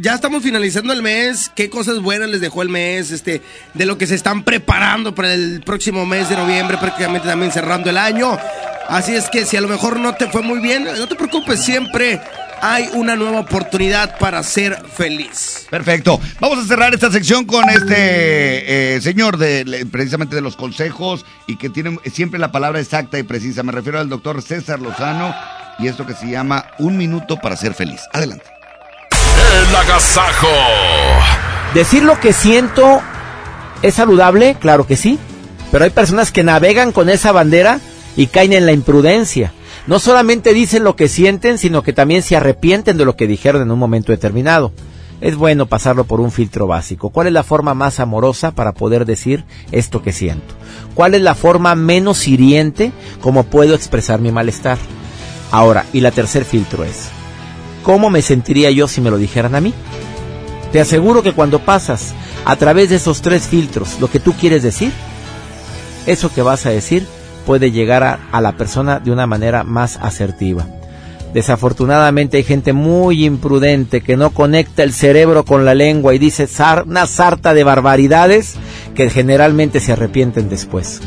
ya estamos finalizando el mes. ¿Qué cosas buenas les dejó el mes? Este, de lo que se están preparando para el próximo mes de noviembre, prácticamente también cerrando el año. Así es que si a lo mejor no te fue muy bien, no te preocupes, siempre hay una nueva oportunidad para ser feliz. Perfecto. Vamos a cerrar esta sección con este eh, señor de precisamente de los consejos y que tiene siempre la palabra exacta y precisa. Me refiero al doctor César Lozano y esto que se llama Un minuto para ser feliz. Adelante. El agasajo. Decir lo que siento es saludable, claro que sí, pero hay personas que navegan con esa bandera y caen en la imprudencia. No solamente dicen lo que sienten, sino que también se arrepienten de lo que dijeron en un momento determinado. Es bueno pasarlo por un filtro básico. ¿Cuál es la forma más amorosa para poder decir esto que siento? ¿Cuál es la forma menos hiriente como puedo expresar mi malestar? Ahora, y la tercer filtro es, ¿cómo me sentiría yo si me lo dijeran a mí? Te aseguro que cuando pasas a través de esos tres filtros lo que tú quieres decir, eso que vas a decir puede llegar a, a la persona de una manera más asertiva. Desafortunadamente hay gente muy imprudente que no conecta el cerebro con la lengua y dice una sarta de barbaridades que generalmente se arrepienten después.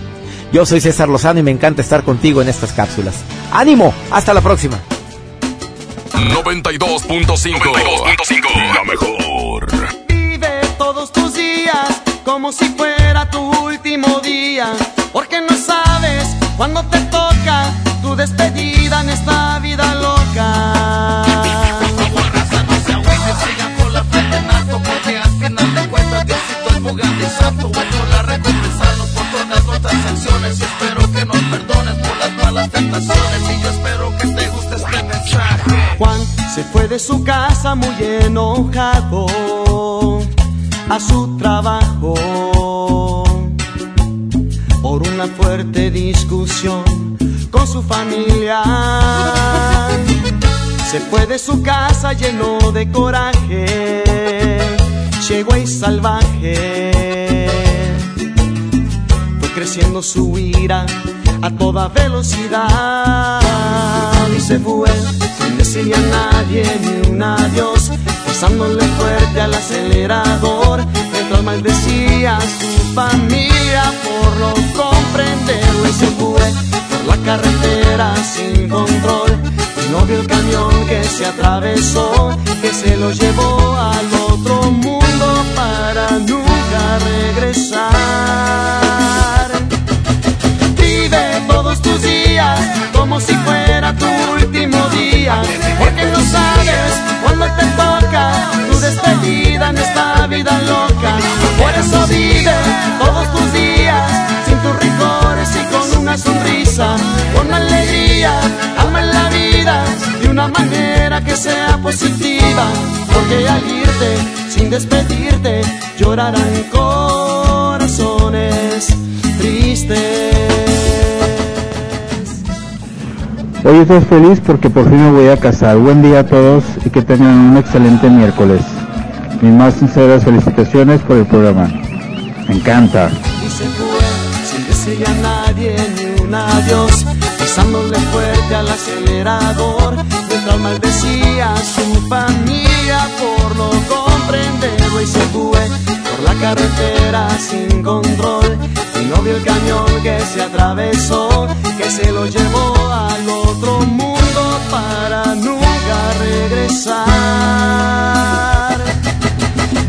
Yo soy César Lozano y me encanta estar contigo en estas cápsulas. ¡Ánimo! ¡Hasta la próxima! 92.5 La mejor. Vive todos tus días como si fuera tu último día, porque no sabes cuándo te toca tu despedida en esta vida loca. Y yo espero que te guste este mensaje. Juan se fue de su casa muy enojado a su trabajo por una fuerte discusión con su familia. Se fue de su casa lleno de coraje, ciego y salvaje. Fue creciendo su ira a toda velocidad y se fue sin decirle a nadie ni un adiós, pisándole fuerte al acelerador, mientras maldecía a su familia por no comprenderlo y se fue por la carretera sin control y no vio el camión que se atravesó, que se lo llevó al otro mundo para nunca regresar. Todos tus días como si fuera tu último día, porque no sabes cuándo te toca tu despedida en esta vida loca. Por eso vive todos tus días sin tus rigores y con una sonrisa, con alegría, ama la vida de una manera que sea positiva, porque al irte sin despedirte llorarán corazones tristes. Hoy estoy feliz porque por fin me voy a casar. Buen día a todos y que tengan un excelente miércoles. Mis más sinceras felicitaciones por el programa. Me encanta. La carretera sin control y no vio el camión que se atravesó, que se lo llevó al otro mundo para nunca regresar.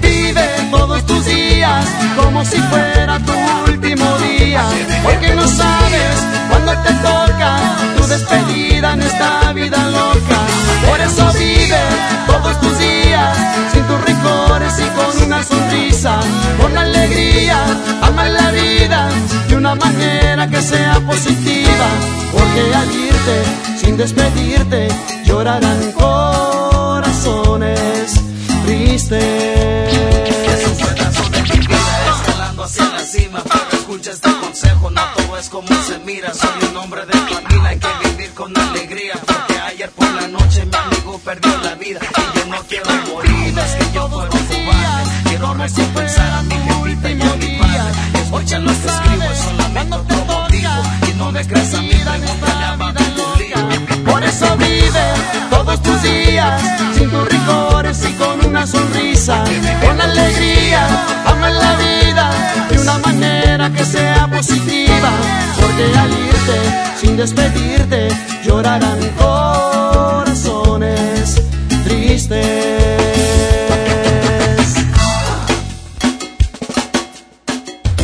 Vive todos tus días como si fuera tu último día, porque no sabes cuándo te toca tu despedida en esta vida loca. Por eso vive todos tus días sin tus rigores y con una sonrisa, con alegría, ama la vida de una manera que sea positiva, porque al irte sin despedirte llorarán corazones tristes. Hacia la cima escucha este consejo No todo es como se mira Soy un hombre de familia Hay que vivir con alegría ayer por la noche Mi amigo perdió la vida. Y yo no quiero morir No es que yo fuera un cobarde Quiero recompensar a mi jefita y a mi padre. Escucha lo que escribo Es solamente otro motivo Y no me creas a mí Pregúntale a Babi Por eso vive todos tus días sin tus rigores y con una sonrisa, con alegría, ama la vida de una manera que sea positiva, porque al irte sin despedirte llorarán corazones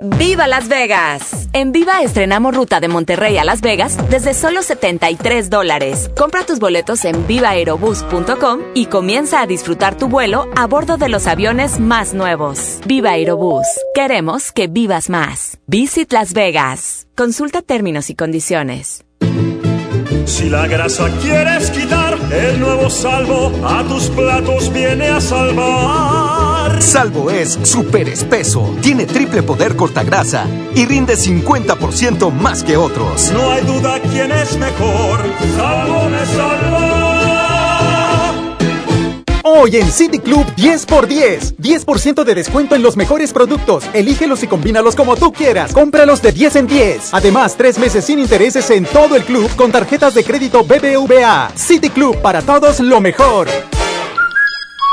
¡Viva Las Vegas! En Viva estrenamos ruta de Monterrey a Las Vegas desde solo 73 dólares. Compra tus boletos en vivaerobus.com y comienza a disfrutar tu vuelo a bordo de los aviones más nuevos. Viva Aerobús. Queremos que vivas más. Visit Las Vegas. Consulta términos y condiciones. Si la grasa quieres quitar, el nuevo salvo a tus platos viene a salvar. Salvo es súper espeso, tiene triple poder cortagrasa y rinde 50% más que otros. No hay duda quién es mejor. Salvo me salva. Hoy en City Club 10x10. 10% de descuento en los mejores productos. Elígelos y combínalos como tú quieras. Cómpralos de 10 en 10. Además, tres meses sin intereses en todo el club con tarjetas de crédito BBVA. City Club para todos lo mejor.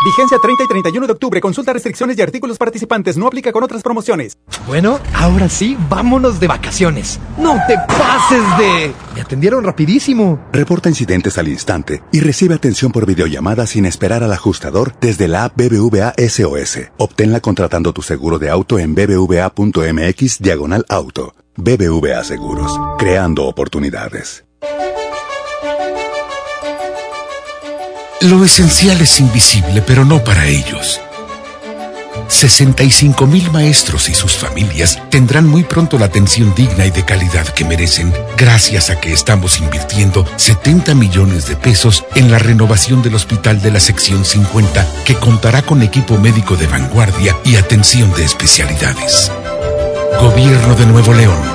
Vigencia 30 y 31 de octubre. Consulta restricciones y artículos participantes. No aplica con otras promociones. Bueno, ahora sí, vámonos de vacaciones. No te pases de... Me atendieron rapidísimo. Reporta incidentes al instante y recibe atención por videollamada sin esperar al ajustador desde la app BBVA SOS. Obténla contratando tu seguro de auto en bbva.mx diagonal auto. BBVA Seguros, creando oportunidades. Lo esencial es invisible, pero no para ellos. 65 mil maestros y sus familias tendrán muy pronto la atención digna y de calidad que merecen gracias a que estamos invirtiendo 70 millones de pesos en la renovación del hospital de la sección 50 que contará con equipo médico de vanguardia y atención de especialidades. Gobierno de Nuevo León.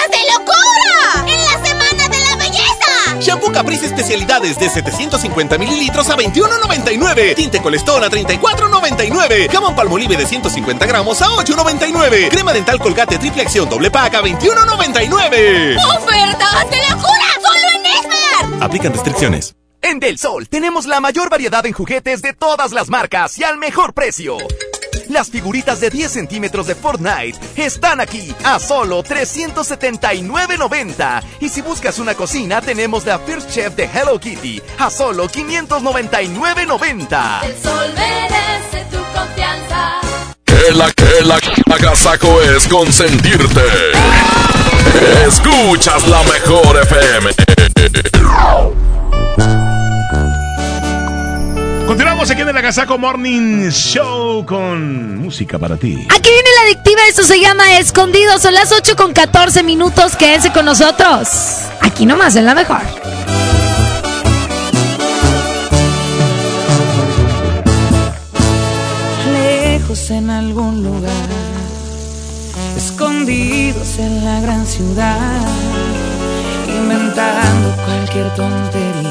Shampoo Caprice especialidades de 750 mililitros a 21.99. Tinte Colestón a 34.99. Jamón Palmolive de 150 gramos a 8.99. Crema dental Colgate triple acción doble pack a 21.99. ¡Ofertas de locura! ¡Solo en Esmar! Aplican restricciones. En Del Sol tenemos la mayor variedad en juguetes de todas las marcas y al mejor precio. Las figuritas de 10 centímetros de Fortnite están aquí a solo 379.90. Y si buscas una cocina, tenemos la First Chef de Hello Kitty a solo 599.90. El sol merece tu confianza. Que la que la agasaco es consentirte. Escuchas la mejor FM. Continuamos aquí en el Agasaco Morning Show con música para ti. Aquí viene la adictiva, esto se llama Escondido. Son las 8 con 14 minutos. Quédense con nosotros. Aquí nomás, en la mejor. lejos en algún lugar, escondidos en la gran ciudad, inventando cualquier tontería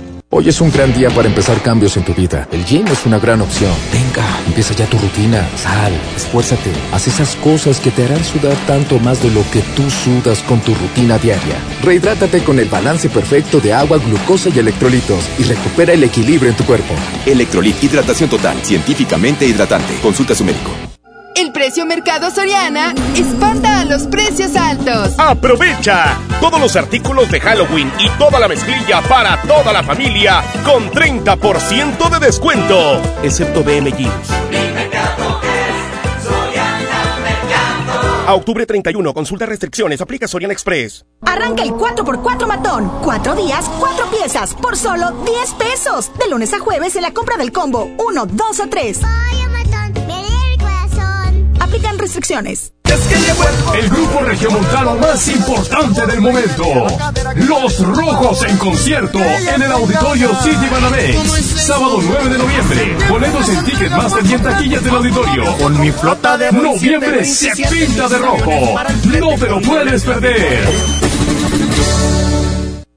Hoy es un gran día para empezar cambios en tu vida. El gym es una gran opción. Venga, empieza ya tu rutina. Sal, esfuérzate. Haz esas cosas que te harán sudar tanto más de lo que tú sudas con tu rutina diaria. Rehidrátate con el balance perfecto de agua, glucosa y electrolitos y recupera el equilibrio en tu cuerpo. Electrolit Hidratación Total, científicamente hidratante. Consulta a su médico. El precio Mercado Soriana espanta a los precios altos. Aprovecha todos los artículos de Halloween y toda la mezclilla para toda la familia con 30% de descuento, excepto BM Jeans. A octubre 31, consulta restricciones, aplica Soriana Express. Arranca el 4x4 matón. Cuatro días, cuatro piezas, por solo 10 pesos. De lunes a jueves en la compra del combo 1, 2 o 3. Aplican restricciones. El grupo regiomontano más importante del momento. Los Rojos en concierto en el Auditorio City Banamex. Sábado 9 de noviembre. Boletos en Ticketmaster y en taquillas del auditorio. Con mi flota de Noviembre se pinta de rojo. No te lo puedes perder.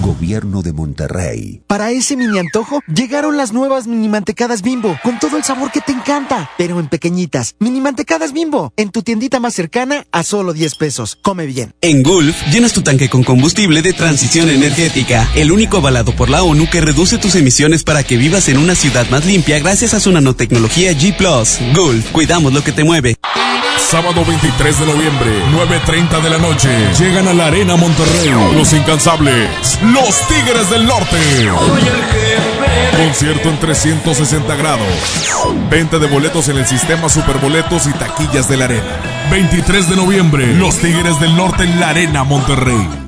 Gobierno de Monterrey. Para ese mini antojo, llegaron las nuevas mini mantecadas bimbo, con todo el sabor que te encanta, pero en pequeñitas. Mini mantecadas bimbo, en tu tiendita más cercana a solo 10 pesos. Come bien. En Gulf, llenas tu tanque con combustible de transición energética, el único avalado por la ONU que reduce tus emisiones para que vivas en una ciudad más limpia gracias a su nanotecnología G ⁇ Gulf, cuidamos lo que te mueve. Sábado 23 de noviembre, 9.30 de la noche. Llegan a la Arena Monterrey. Los incansables. Los Tigres del Norte. Concierto en 360 grados. Venta de boletos en el sistema Superboletos y taquillas de la Arena. 23 de noviembre. Los Tigres del Norte en la Arena Monterrey.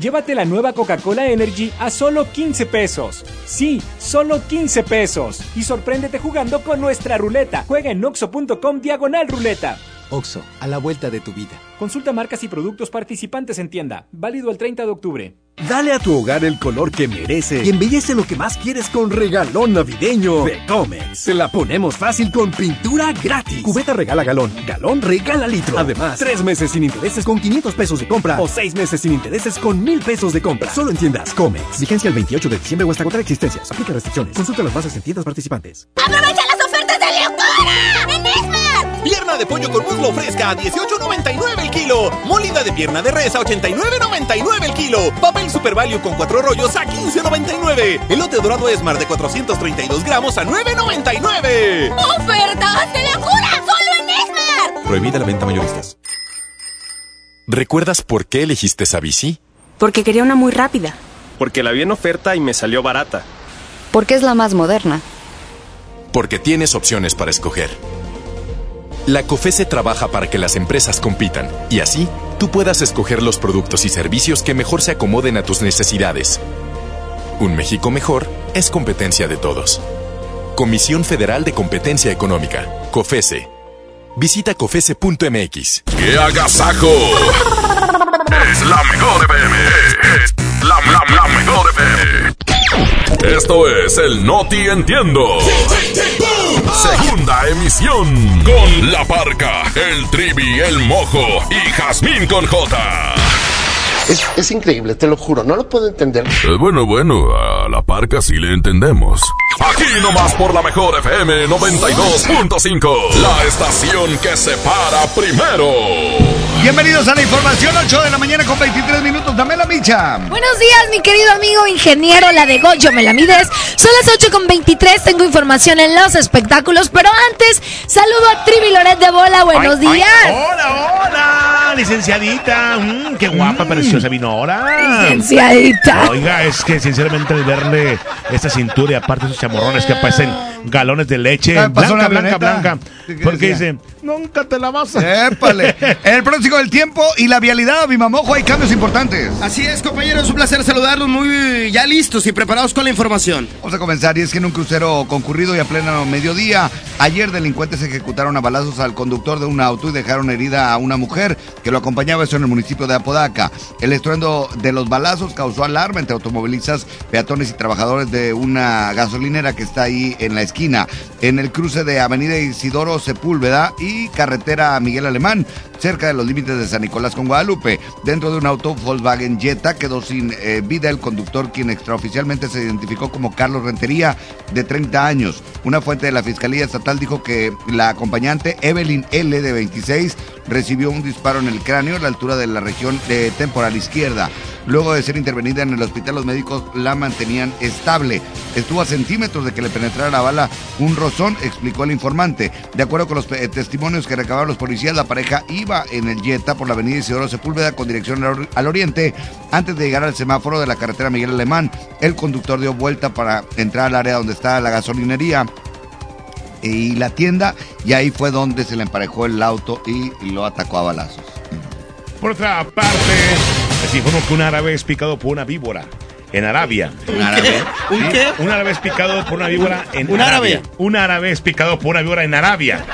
Llévate la nueva Coca-Cola Energy a solo 15 pesos. Sí, solo 15 pesos. Y sorpréndete jugando con nuestra ruleta. Juega en oxo.com diagonal ruleta. Oxo, a la vuelta de tu vida. Consulta marcas y productos participantes en tienda. Válido el 30 de octubre. Dale a tu hogar el color que merece y embellece lo que más quieres con regalón navideño de Comex. Se la ponemos fácil con pintura gratis. Cubeta regala galón, galón regala litro. Además, tres meses sin intereses con 500 pesos de compra o seis meses sin intereses con mil pesos de compra. Solo en tiendas Comex. Vigencia el 28 de diciembre o hasta contra existencias. Aplica restricciones. Consulta las bases en tiendas participantes. ¡Aprovecha las ofertas de locura! ¡En Esmar! Pierna de pollo con muslo fresca a 18.99 el kilo. Molida de pierna de res a 89.99 el kilo. Papel Super Value con cuatro rollos a 15.99. Elote dorado Esmar de 432 gramos a 9.99. ¡Ofertas de locura! ¡Solo en Esmar! Prohibida la venta mayoristas. ¿Recuerdas por qué elegiste esa bici? Porque quería una muy rápida. Porque la vi en oferta y me salió barata. Porque es la más moderna. Porque tienes opciones para escoger. La COFESE trabaja para que las empresas compitan y así tú puedas escoger los productos y servicios que mejor se acomoden a tus necesidades. Un México mejor es competencia de todos. Comisión Federal de Competencia Económica, COFESE. Visita cofese.mx. ¡Qué agasajo! Es la mejor FM. Es la, la, mejor FM. Esto es el Noti Entiendo. Segunda emisión. Con La Parca, el Trivi, el Mojo y Jazmín con J. Es, es increíble, te lo juro, no lo puedo entender. Eh, bueno, bueno, a La Parca sí le entendemos. Aquí nomás por la mejor FM 92.5. La estación que se para primero. Bienvenidos a la información, 8 de la mañana con 23 minutos. Dame la micha. Buenos días, mi querido amigo ingeniero, la de Goyo me la mides. Son las 8 con 23, tengo información en los espectáculos, pero antes, saludo a Trivi Loret de Bola, buenos Ay, ay, días. hola, hola, licenciadita. Mm, qué guapa, preciosa vino ahora. Licenciadita. Oiga, es que sinceramente verle esta cintura y aparte esos chamorrones que parecen galones de leche, blanca, una blanca, blanca. ¿Qué Porque decía? dice, nunca te la vas a... Épale. En el pronóstico del tiempo y la vialidad, mi mamojo, hay cambios importantes. Así es, compañeros, un placer saludarlos muy ya listos y preparados con la información. Vamos a comenzar, y es que en un crucero concurrido y a pleno mediodía, ayer delincuentes ejecutaron a balazos al conductor de un auto y dejaron herida a una mujer que lo acompañaba eso en el municipio de Apodaca. El estruendo de los balazos causó alarma entre automovilistas, peatones y trabajadores de una gasolinera que está ahí en la esquina, en el cruce de Avenida Isidoro Sepúlveda y carretera Miguel Alemán, cerca de los límites de San Nicolás con Guadalupe. Dentro de un auto Volkswagen Jetta quedó sin eh, vida el conductor, quien extraoficialmente se identificó como Carlos Rentería, de 30 años. Una fuente de la Fiscalía Estatal dijo que la acompañante Evelyn L, de 26, recibió un disparo en el cráneo a la altura de la región temporal izquierda. Luego de ser intervenida en el hospital, los médicos la mantenían estable. Estuvo a centímetros de que le penetrara la bala un rozón, explicó el informante. De acuerdo con los eh, testimonios que recabaron los policías, la pareja iba en el Jetta por la avenida Isidoro Sepúlveda con dirección al, or- al oriente. Antes de llegar al semáforo de la carretera Miguel Alemán, el conductor dio vuelta para entrar al área donde está la gasolinería y la tienda y ahí fue donde se le emparejó el auto y lo atacó a balazos. Por otra parte, les informo que un árabe es picado por una víbora en Arabia. ¿Un árabe? ¿Un qué? Un árabe es picado por una víbora en ¿Un Arabia. árabe? Un árabe es picado por una víbora en Arabia.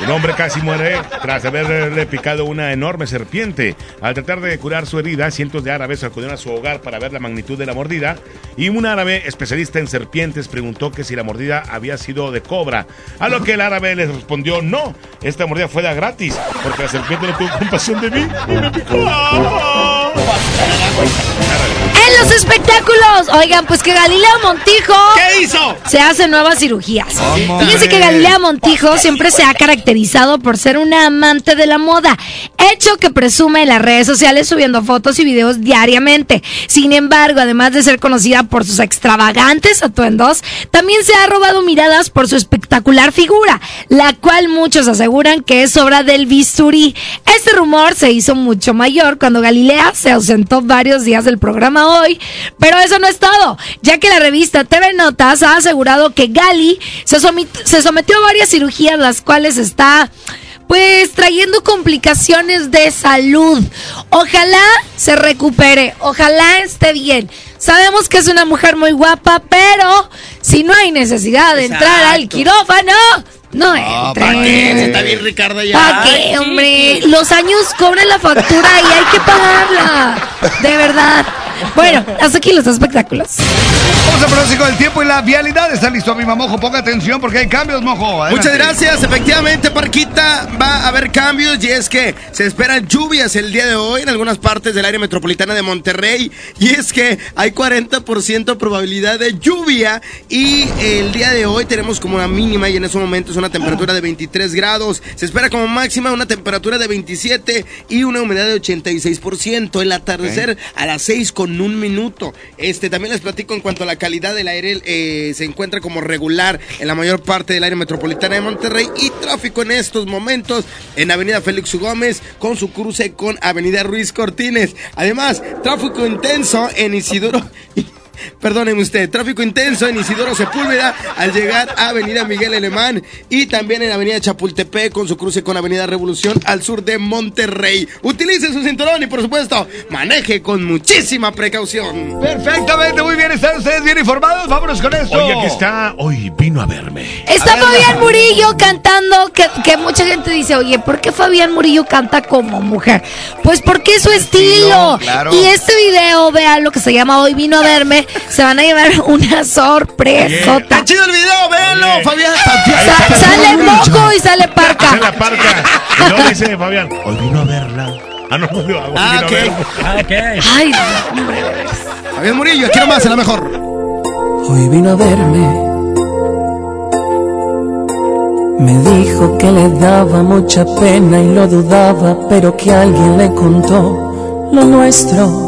Un hombre casi muere tras haberle picado una enorme serpiente. Al tratar de curar su herida, cientos de árabes acudieron a su hogar para ver la magnitud de la mordida y un árabe especialista en serpientes preguntó que si la mordida había sido de cobra. A lo que el árabe les respondió, no, esta mordida fue de gratis, porque la serpiente no tuvo compasión de mí y me picó. En los espectáculos, oigan, pues que Galilea Montijo. ¿Qué hizo? Se hace nuevas cirugías. ¿Cómo Fíjense que? Galilea Montijo siempre se ha caracterizado por ser una amante de la moda, hecho que presume en las redes sociales subiendo fotos y videos diariamente. Sin embargo, además de ser conocida por sus extravagantes atuendos, también se ha robado miradas por su espectacular figura, la cual muchos aseguran que es obra del bisturí. Este rumor se hizo mucho mayor cuando Galilea se ausentó varios días del programa hoy, pero eso no es todo, ya que la revista TV Notas ha asegurado que Gali se, sometió a varias cirugías, las cuales está pues trayendo complicaciones de salud. Ojalá se recupere, ojalá esté bien. Sabemos que es una mujer muy guapa, pero si no hay necesidad de entrar al quirófano, no entre. ¿Para qué? Está bien, Ricardo, ya. ¿Para qué, hombre? Los años cobran la factura y hay que pagarla. De verdad. Bueno, hasta aquí los espectáculos. Vamos al pronóstico del tiempo y la vialidad. ¿Está listo, mi Mojo? Ponga atención porque hay cambios, Mojo. Adelante. Muchas gracias. Efectivamente, Parquita, va a haber cambios y es que se esperan lluvias el día de hoy en algunas partes del área metropolitana de Monterrey. Y es que hay 40% probabilidad de lluvia y el día de hoy tenemos como una mínima y en esos momentos una temperatura de 23 grados. Se espera como máxima una temperatura de 27 y una humedad de 86%. El atardecer a las 6 con un minuto. Este también les platico en cuanto a la calidad del aire eh, se encuentra como regular en la mayor parte del área metropolitana de Monterrey y tráfico en estos momentos en Avenida Félix. Gómez con su cruce con Avenida Ruiz Cortines. Además, tráfico intenso en Isidoro. Perdóneme usted, tráfico intenso en Isidoro Sepúlveda al llegar a Avenida Miguel Alemán y también en Avenida Chapultepec con su cruce con Avenida Revolución al sur de Monterrey. Utilice su cinturón y por supuesto maneje con muchísima precaución. Perfectamente, muy bien. ¿Están ustedes bien informados? Vámonos con esto. Oye, aquí está. Hoy vino a verme. Está A ver, Fabián no. Murillo cantando, que, que mucha gente dice, oye, ¿por qué Fabián Murillo canta como mujer? Pues porque es su estilo. claro. Y este video, vean lo que se llama Hoy vino a verme, se van a llevar una sorpresa. Está chido el video, véanlo, Fabián. Sa- sale Moco y sale Parca. Hace la parca. Y luego dice Fabián, hoy vino a verla. Ah, no, no, no, Ah, vino ok. a verla. Ay, hombre. Fabián Murillo, quiero más, en la mejor. Hoy vino a verme. Me dijo que le daba mucha pena y lo dudaba, pero que alguien le contó lo nuestro.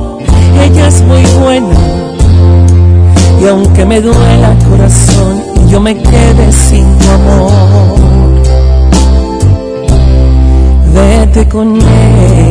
Ella es muy buena. Y aunque me duela el corazón, yo me quede sin amor. Vete con ella.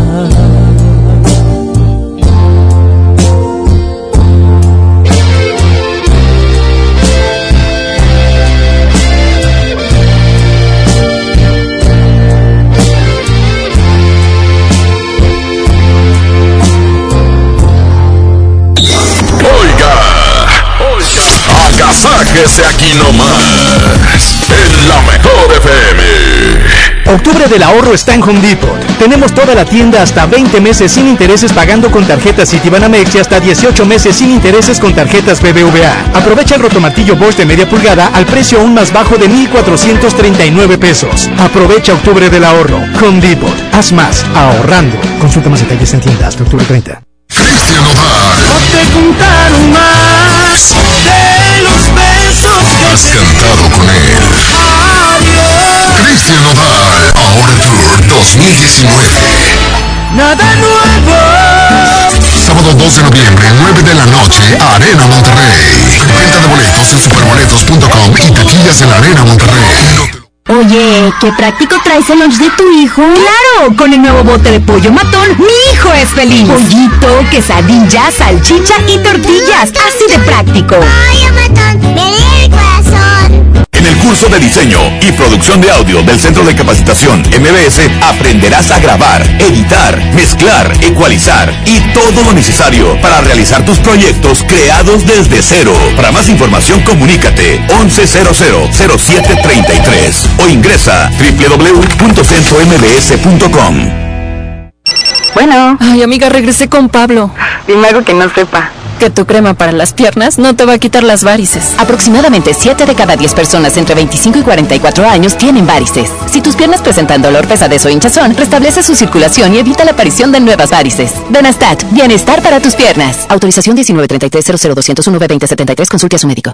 Mucho más. En la mejor FM. Octubre del ahorro está en Home Depot. Tenemos toda la tienda hasta 20 meses sin intereses pagando con tarjetas Citibanamex y hasta 18 meses sin intereses con tarjetas BBVA. Aprovecha el rotomartillo Bosch de media pulgada al precio aún más bajo de 1,439 pesos. Aprovecha Octubre del ahorro. Home Depot. Haz más ahorrando. Consulta más detalles en tienda hasta octubre 30. Cristian Odal. No te contaron más de Has cantado con él. Cristian Odal. Ahora Tour 2019. Nada nuevo. Sábado 2 de noviembre, 9 de la noche, Arena Monterrey. Venta de boletos en superboletos.com y taquillas en la Arena Monterrey. Oye, qué práctico traes el lunch de tu hijo. Claro, con el nuevo bote de pollo matón, mi hijo es feliz. Pollito, quesadilla, salchicha y tortillas, así de práctico. Pollo matón, curso de diseño y producción de audio del Centro de Capacitación MBS aprenderás a grabar, editar, mezclar, ecualizar y todo lo necesario para realizar tus proyectos creados desde cero. Para más información comunícate 11000733 o ingresa www.centrombs.com. Bueno. Ay, amiga, regresé con Pablo. Dime algo que no sepa. Que tu crema para las piernas no te va a quitar las varices. Aproximadamente 7 de cada 10 personas entre 25 y 44 años tienen varices. Si tus piernas presentan dolor, pesadez o hinchazón, restablece su circulación y evita la aparición de nuevas varices. Benastat, bienestar para tus piernas. Autorización 1933-00201-2073. Consulte a su médico.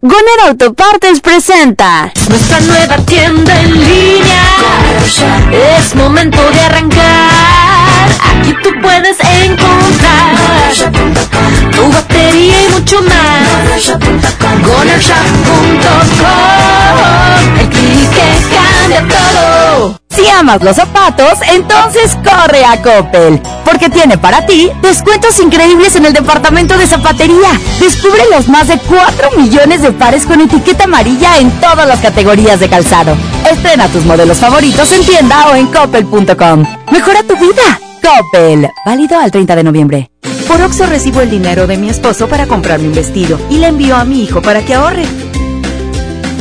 Goner Autopartes presenta Nuestra nueva tienda en línea. Es momento de arrancar. Aquí tú puedes encontrar tu batería y mucho más. GonerShop.com. El clic que Si amas los zapatos, entonces corre a Coppel, porque tiene para ti descuentos increíbles en el departamento de zapatería. Descubre los más de 4 millones de pares con etiqueta amarilla en todas las categorías de calzado. Estrena tus modelos favoritos en tienda o en coppel.com. Mejora tu vida. Coppel. Válido al 30 de noviembre. Por Oxo recibo el dinero de mi esposo para comprarme un vestido y le envío a mi hijo para que ahorre.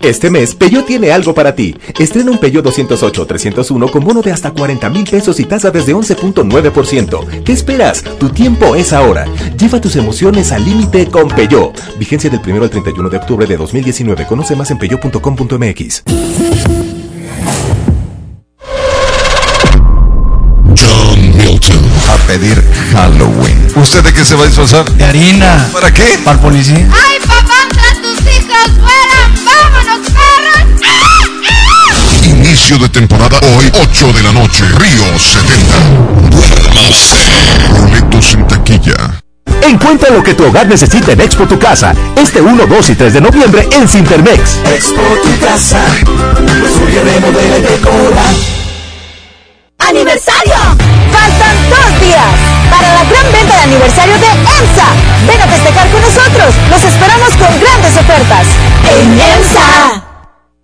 Este mes, Peugeot tiene algo para ti. Estrena un Peugeot 208-301 con bono de hasta 40 mil pesos y tasa desde 11.9%. ¿Qué esperas? Tu tiempo es ahora. Lleva tus emociones al límite con Peugeot. Vigencia del 1 al 31 de octubre de 2019. Conoce más en peugeot.com.mx. John Milton. A pedir Halloween. ¿Usted de qué se va a disfrazar? De harina. ¿Para qué? Para el policía. ¡Ay, papá, tras tus hijos fuera! Inicio de temporada hoy, 8 de la noche, Río 70. Duérmase. Boletos en taquilla. Encuentra lo que tu hogar necesita en Expo Tu Casa, este 1, 2 y 3 de noviembre en Cintermex. Expo tu casa. Construye, remodela y decora. ¡Aniversario! Faltan dos días para la gran venta de aniversario de EMSA. Ven a festejar con nosotros. Los esperamos con grandes ofertas. ¡En EMSA!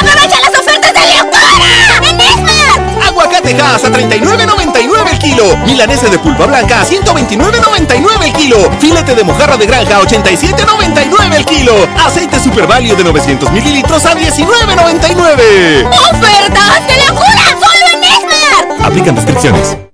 ¡Aprovecha las ofertas de locura! ¡En Esmar! Aguacate Hass a 39.99 el kilo. Milanesa de pulpa blanca a 129.99 el kilo. Filete de mojarra de granja a 87.99 el kilo. Aceite Super Value de 900 mililitros a 19.99. ¡Ofertas de locura! ¡Solo en Esmar! Aplican restricciones.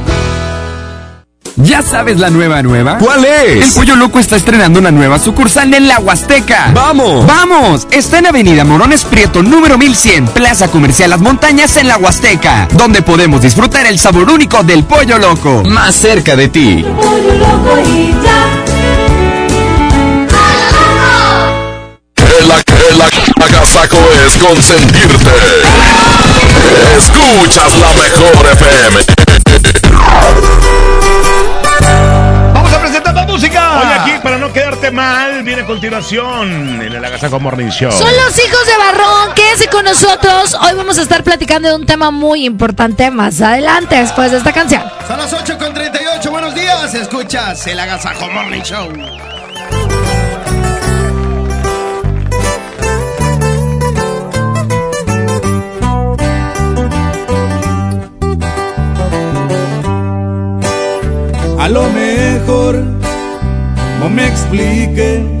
¿Ya sabes la nueva nueva? ¿Cuál es? El Pollo Loco está estrenando una nueva sucursal en la Huasteca. ¡Vamos! ¡Vamos! Está en Avenida Morones Prieto, número 1100, Plaza Comercial Las Montañas en la Huasteca, donde podemos disfrutar el sabor único del Pollo Loco. Más cerca de ti. Pollo Loco y ya. El, el, el agasaco es consentirte. Escuchas la mejor FM. Viene a continuación en el Agasaco Morning Show. Son los hijos de Barrón, quédense con nosotros. Hoy vamos a estar platicando de un tema muy importante más adelante, después de esta canción. Son las 8 con 38. Buenos días. Escuchas el Agasajo Morning Show. A lo mejor no me explique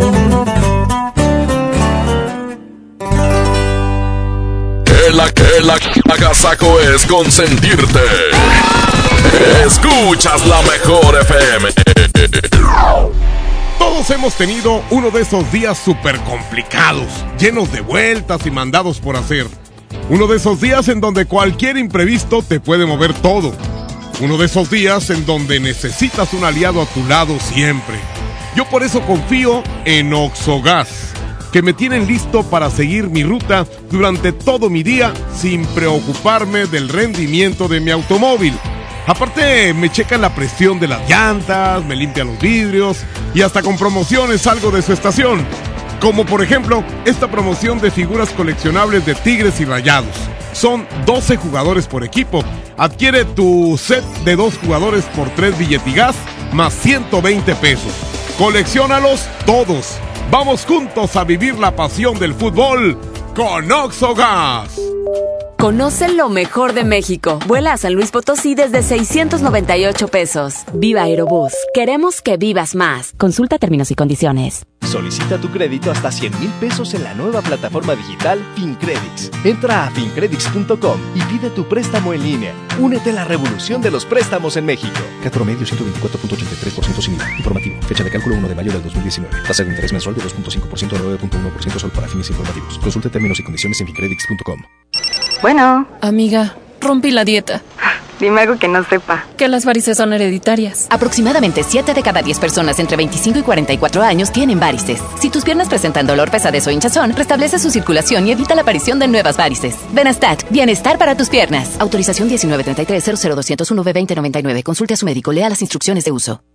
El, el, el agasajo es consentirte. Escuchas la mejor FM. Todos hemos tenido uno de esos días súper complicados, llenos de vueltas y mandados por hacer. Uno de esos días en donde cualquier imprevisto te puede mover todo. Uno de esos días en donde necesitas un aliado a tu lado siempre. Yo por eso confío en Oxogas, que me tienen listo para seguir mi ruta durante todo mi día sin preocuparme del rendimiento de mi automóvil. Aparte, me checan la presión de las llantas, me limpian los vidrios y hasta con promociones salgo de su estación. Como por ejemplo, esta promoción de figuras coleccionables de Tigres y Rayados. Son 12 jugadores por equipo. Adquiere tu set de dos jugadores por 3 billetigas más 120 pesos. Colecciónalos todos. Vamos juntos a vivir la pasión del fútbol con Oxogas. Conoce lo mejor de México. Vuela a San Luis Potosí desde 698 pesos. Viva Aerobús. Queremos que vivas más. Consulta términos y condiciones. Solicita tu crédito hasta 100 mil pesos en la nueva plataforma digital FinCredits. Entra a fincredits.com y pide tu préstamo en línea. Únete a la revolución de los préstamos en México. Cat promedio 124.83% sin IVA. Informativo. Fecha de cálculo 1 de mayo del 2019. Tasa de interés mensual de 2.5% a 9.1% solo para fines informativos. Consulte términos y condiciones en fincredits.com. Bueno. Amiga, rompí la dieta. Dime algo que no sepa. Que las varices son hereditarias. Aproximadamente 7 de cada 10 personas entre 25 y 44 años tienen varices. Si tus piernas presentan dolor, pesadez o hinchazón, restablece su circulación y evita la aparición de nuevas varices. Benastat, bienestar para tus piernas. Autorización 1933 00201 b 2099 Consulte a su médico. Lea las instrucciones de uso.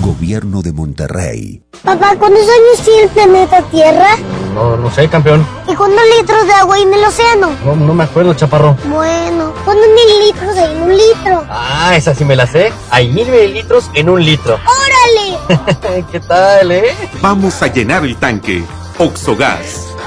Gobierno de Monterrey. Papá, ¿cuántos años tiene el planeta Tierra? No, no sé, campeón. ¿Y cuántos litros de agua hay en el océano? No, no me acuerdo, chaparro. Bueno, ¿cuántos mililitros hay en un litro? Ah, esa sí me la sé. Hay mil mililitros en un litro. ¡Órale! ¿Qué tal, eh? Vamos a llenar el tanque. Oxogas.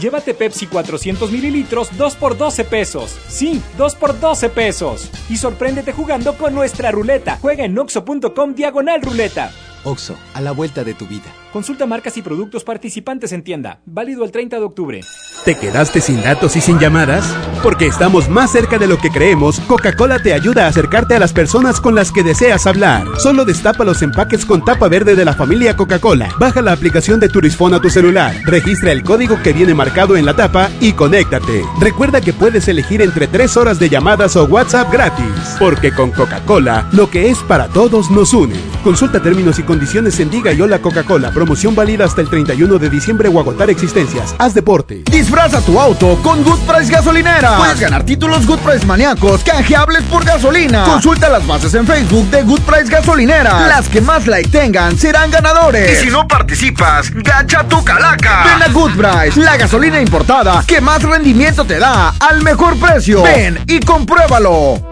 Llévate Pepsi 400 mililitros 2 por 12 pesos. Sí, 2 por 12 pesos. Y sorpréndete jugando con nuestra ruleta. Juega en oxo.com diagonal ruleta. Oxo, a la vuelta de tu vida. Consulta marcas y productos participantes en tienda. Válido el 30 de octubre. ¿Te quedaste sin datos y sin llamadas? Porque estamos más cerca de lo que creemos, Coca-Cola te ayuda a acercarte a las personas con las que deseas hablar. Solo destapa los empaques con tapa verde de la familia Coca-Cola. Baja la aplicación de Turisfone a tu celular. Registra el código que viene marcado en la tapa y conéctate. Recuerda que puedes elegir entre 3 horas de llamadas o WhatsApp gratis. Porque con Coca-Cola, lo que es para todos nos une. Consulta términos y condiciones en Diga y Hola Coca-Cola. Promoción válida hasta el 31 de diciembre o agotar existencias. Haz deporte. Disfraza tu auto con Good Price Gasolinera. Puedes ganar títulos Good Price maníacos canjeables por gasolina. Consulta las bases en Facebook de Good Price Gasolinera. Las que más like tengan serán ganadores. Y si no participas, gacha tu calaca. Ven a Good Price, la gasolina importada que más rendimiento te da al mejor precio. Ven y compruébalo.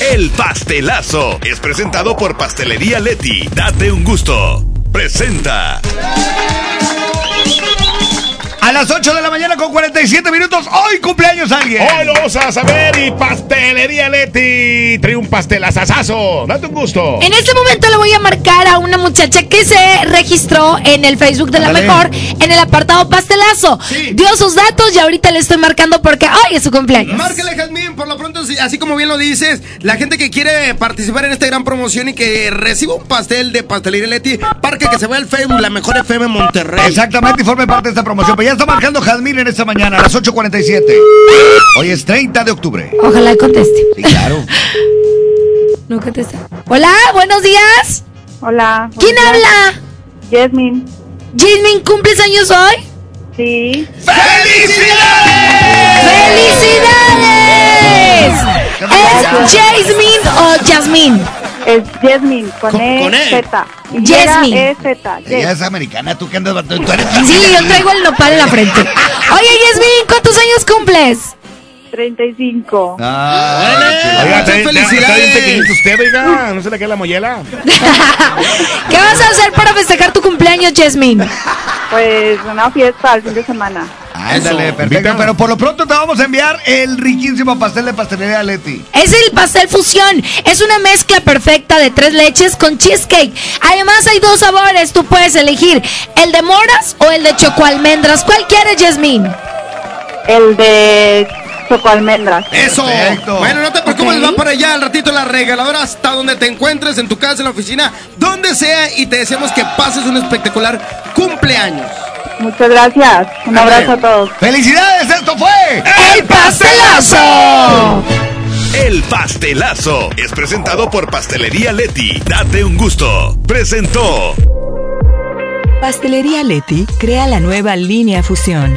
El pastelazo es presentado por Pastelería Leti. Date un gusto. Presenta. A las 8 de la mañana con 47 minutos, hoy cumpleaños alguien. Hoy lo vamos a saber y Pastelería Leti trae un pastelazazazo. Date un gusto. En este momento le voy a marcar a una muchacha que se registró en el Facebook de la mejor en el apartado pastelazo. Dio sus datos y ahorita le estoy marcando porque hoy es su cumpleaños. Márcale, Jazmín, por lo pronto, así como bien lo dices, la gente que quiere participar en esta gran promoción y que reciba un pastel de Pastelería Leti, parque que se vea el Facebook, la mejor FM Monterrey. Exactamente, y forme parte de esta promoción. Pues ya está marcando Jazmín en esta mañana a las 8.47. Hoy es 30 de octubre. Ojalá conteste. Sí, claro. No contesta. Hola, buenos días. Hola. ¿Quién habla? Jasmine. Jasmine, ¿cumples años hoy? Sí. ¡Felicidades! ¿Es Jasmine o Jasmine? Es Jasmine, con, Con- E, con E. Z. Y Jasmine. E, Z. Ella es americana, tú que andas. Tú eres Sí, yo traigo el nopal en la frente. Oye, Jasmine, ¿cuántos años cumples? 35. Ah, Oiga, está, bien- felicidades. está bien pequeñito usted, oiga. No se le queda la mollera. ¿Qué vas a hacer para festejar tu cumpleaños, Jasmine? Pues una fiesta al fin de semana. Ándale, perfecto. Pero por lo pronto te vamos a enviar el riquísimo pastel de pastelería Leti. Es el pastel fusión. Es una mezcla perfecta de tres leches con cheesecake. Además hay dos sabores. Tú puedes elegir el de moras o el de chocoalmendras. ¿Cuál quieres, Jasmine? El de chocoalmendras. Eso. Bueno, no te preocupes, va para allá al ratito la regaladora hasta donde te encuentres, en tu casa, en la oficina, donde sea, y te deseamos que pases un espectacular cumpleaños. Muchas gracias. Un abrazo a todos. ¡Felicidades! ¡Esto fue ¡El pastelazo! El pastelazo es presentado por Pastelería Leti. Date un gusto. Presentó. Pastelería Leti crea la nueva línea Fusión,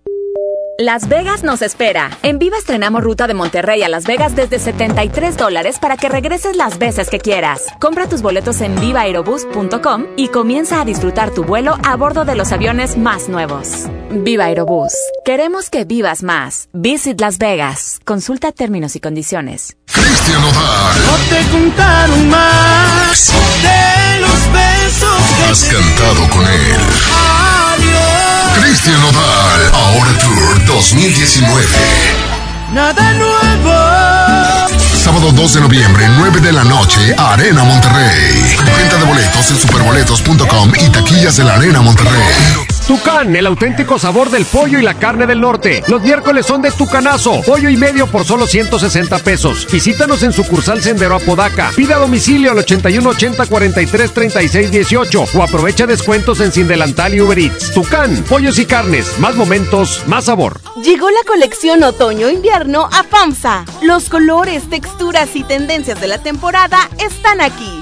Las Vegas nos espera. En Viva estrenamos ruta de Monterrey a Las Vegas desde 73 dólares para que regreses las veces que quieras. Compra tus boletos en vivaerobus.com y comienza a disfrutar tu vuelo a bordo de los aviones más nuevos. Viva Aerobús. Queremos que vivas más. Visit Las Vegas. Consulta términos y condiciones. Cristian Odal. No te contaron más de los besos que Has cantado con él. Cristian Odal. Ahora Tour 2019. Nada nuevo. Sábado 2 de noviembre, 9 de la noche, Arena Monterrey. Venta de boletos en superboletos.com y taquillas de la Arena Monterrey. Tucán, el auténtico sabor del pollo y la carne del norte. Los miércoles son de Tucanazo. Pollo y medio por solo 160 pesos. Visítanos en sucursal Sendero Apodaca. Pida a domicilio al 8180 43 36 18 o aprovecha descuentos en Sin Delantal y Uber Eats. Tucán, pollos y carnes. Más momentos, más sabor. Llegó la colección otoño-invierno a FAMSA. Los colores, texturas y tendencias de la temporada están aquí.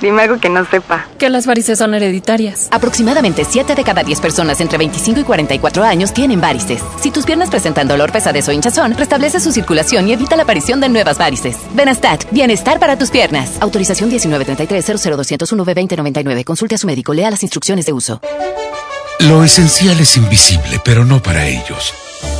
Dime algo que no sepa. Que las varices son hereditarias. Aproximadamente 7 de cada 10 personas entre 25 y 44 años tienen varices. Si tus piernas presentan dolor, pesadez o hinchazón, restablece su circulación y evita la aparición de nuevas varices. Benastat, bienestar para tus piernas. Autorización 1933-00201-2099. Consulte a su médico, lea las instrucciones de uso. Lo esencial es invisible, pero no para ellos.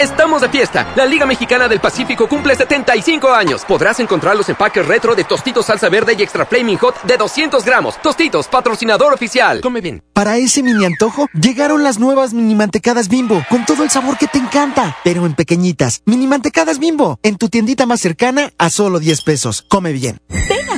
Estamos de fiesta. La Liga Mexicana del Pacífico cumple 75 años. Podrás encontrar los empaques retro de Tostitos Salsa Verde y Extra Flaming Hot de 200 gramos. Tostitos, patrocinador oficial. Come bien. Para ese mini antojo, llegaron las nuevas mini mantecadas bimbo, con todo el sabor que te encanta, pero en pequeñitas. Mini mantecadas bimbo, en tu tiendita más cercana a solo 10 pesos. Come bien.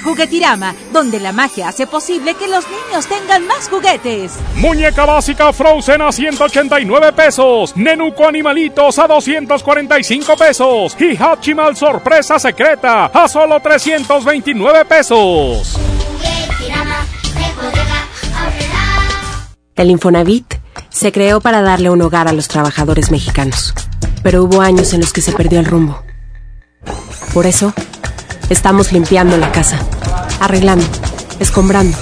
Juguetirama, donde la magia hace posible que los niños tengan más juguetes. Muñeca básica Frozen a 189 pesos. Nenuco Animalitos a 245 pesos. Y Hachimal Sorpresa Secreta a solo 329 pesos. El Infonavit se creó para darle un hogar a los trabajadores mexicanos, pero hubo años en los que se perdió el rumbo. Por eso, estamos limpiando la casa, arreglando, escombrando,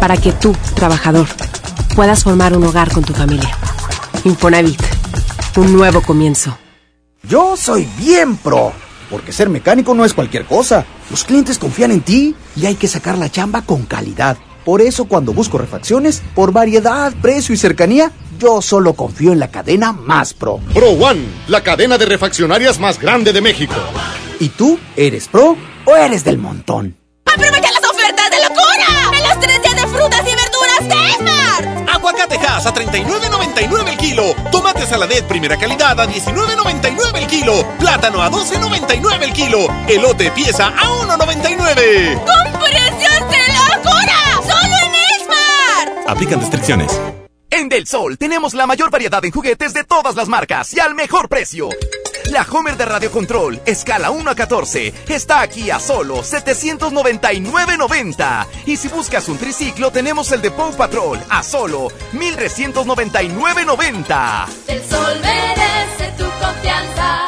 para que tú, trabajador, puedas formar un hogar con tu familia. Infonavit, un nuevo comienzo. Yo soy bien pro, porque ser mecánico no es cualquier cosa. Los clientes confían en ti y hay que sacar la chamba con calidad. Por eso cuando busco refacciones, por variedad, precio y cercanía, yo solo confío en la cadena más pro. Pro One, la cadena de refaccionarias más grande de México. ¿Y tú eres pro o eres del montón? ¡Aprovecha las ofertas de locura! ¡En los tres días de frutas y verduras de Esmar! Aguacatejas a 39.99 el kilo. Tomate saladet primera calidad a 19.99 el kilo. Plátano a 12.99 el kilo. Elote pieza a 1.99. ¡Con precios de locura! ¡Solo en Esmar! Aplican restricciones. En Del Sol tenemos la mayor variedad en juguetes de todas las marcas y al mejor precio. La Homer de Radio Control, escala 1 a 14, está aquí a solo 799.90. Y si buscas un triciclo, tenemos el de Paw Patrol a solo 1399.90. El sol merece tu confianza.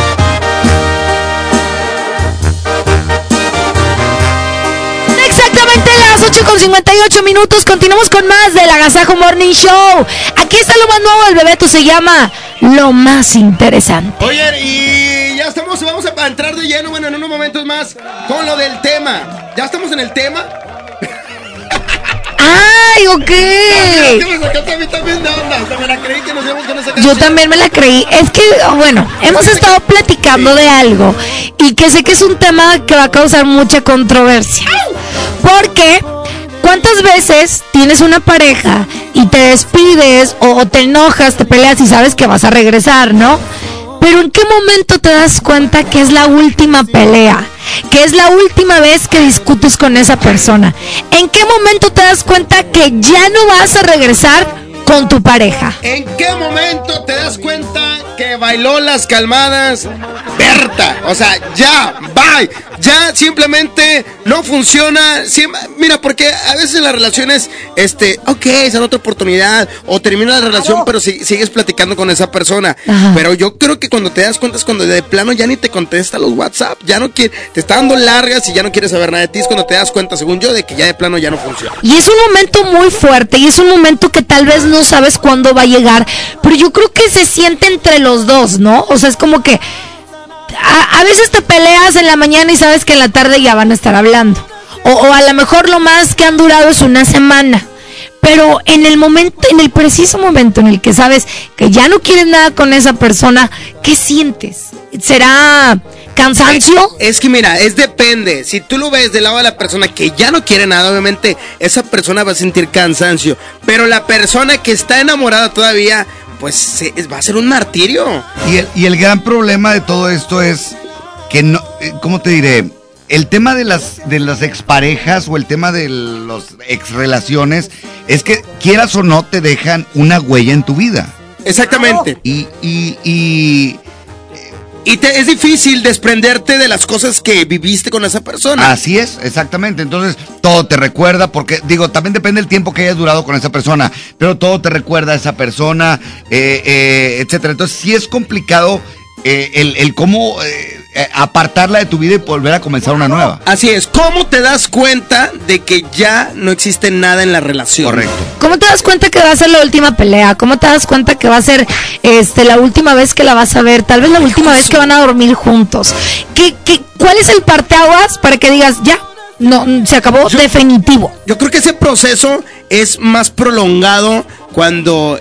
Las 8 con 58 minutos. Continuamos con más del Agasajo Morning Show. Aquí está lo más nuevo del Bebeto. Se llama Lo Más Interesante. Oye, y ya estamos, vamos a entrar de lleno, bueno, en unos momentos más, con lo del tema. ¿Ya estamos en el tema? ¡Ay, ok! Yo también me la creí. Es que, bueno, hemos estado platicando de algo y que sé que es un tema que va a causar mucha controversia. Porque, ¿cuántas veces tienes una pareja y te despides o te enojas, te peleas y sabes que vas a regresar, ¿no? Pero ¿en qué momento te das cuenta que es la última pelea? Que es la última vez que discutes con esa persona. ¿En qué momento te das cuenta que ya no vas a regresar con tu pareja? ¿En qué momento te das cuenta que bailó las calmadas Berta? O sea, ya, bye. Ya simplemente no funciona. mira, porque a veces las relaciones, este, ok, es otra oportunidad. O termina la relación, pero si, sigues platicando con esa persona. Pero yo creo que cuando te das cuenta es cuando de plano ya ni te contesta los WhatsApp. Ya no quiere, te está dando largas y ya no quiere saber nada de ti. Es cuando te das cuenta, según yo, de que ya de plano ya no funciona. Y es un momento muy fuerte y es un momento que tal vez no sabes cuándo va a llegar. Pero yo creo que se siente entre los dos, ¿no? O sea, es como que a, veces te peleas en la mañana y sabes que en la tarde ya van a estar hablando. O, a lo mejor lo más que han durado es una semana. Pero en el momento, en el preciso momento en el que sabes que ya no quieres nada con esa persona, ¿qué sientes? ¿Será cansancio? Es que mira, es depende. Si tú lo ves del lado de la persona que ya no quiere nada, obviamente esa persona va a sentir cansancio. Pero la persona que está enamorada todavía, pues va a ser un martirio. Y el, y el gran problema de todo esto es que no, eh, ¿cómo te diré? El tema de las, de las exparejas o el tema de las exrelaciones es que quieras o no te dejan una huella en tu vida. Exactamente. Y, y, y y te, es difícil desprenderte de las cosas que viviste con esa persona. Así es, exactamente. Entonces, todo te recuerda, porque digo, también depende del tiempo que hayas durado con esa persona, pero todo te recuerda a esa persona, eh, eh, etcétera. Entonces, sí es complicado eh, el, el, cómo apartarla de tu vida y volver a comenzar una nueva. Así es. ¿Cómo te das cuenta de que ya no existe nada en la relación? Correcto. ¿Cómo te das cuenta que va a ser la última pelea? ¿Cómo te das cuenta que va a ser este la última vez que la vas a ver? Tal vez la última vez que van a dormir juntos. ¿Qué, qué, ¿Cuál es el parteaguas para que digas ya? No, se acabó definitivo. Yo creo que ese proceso es más prolongado cuando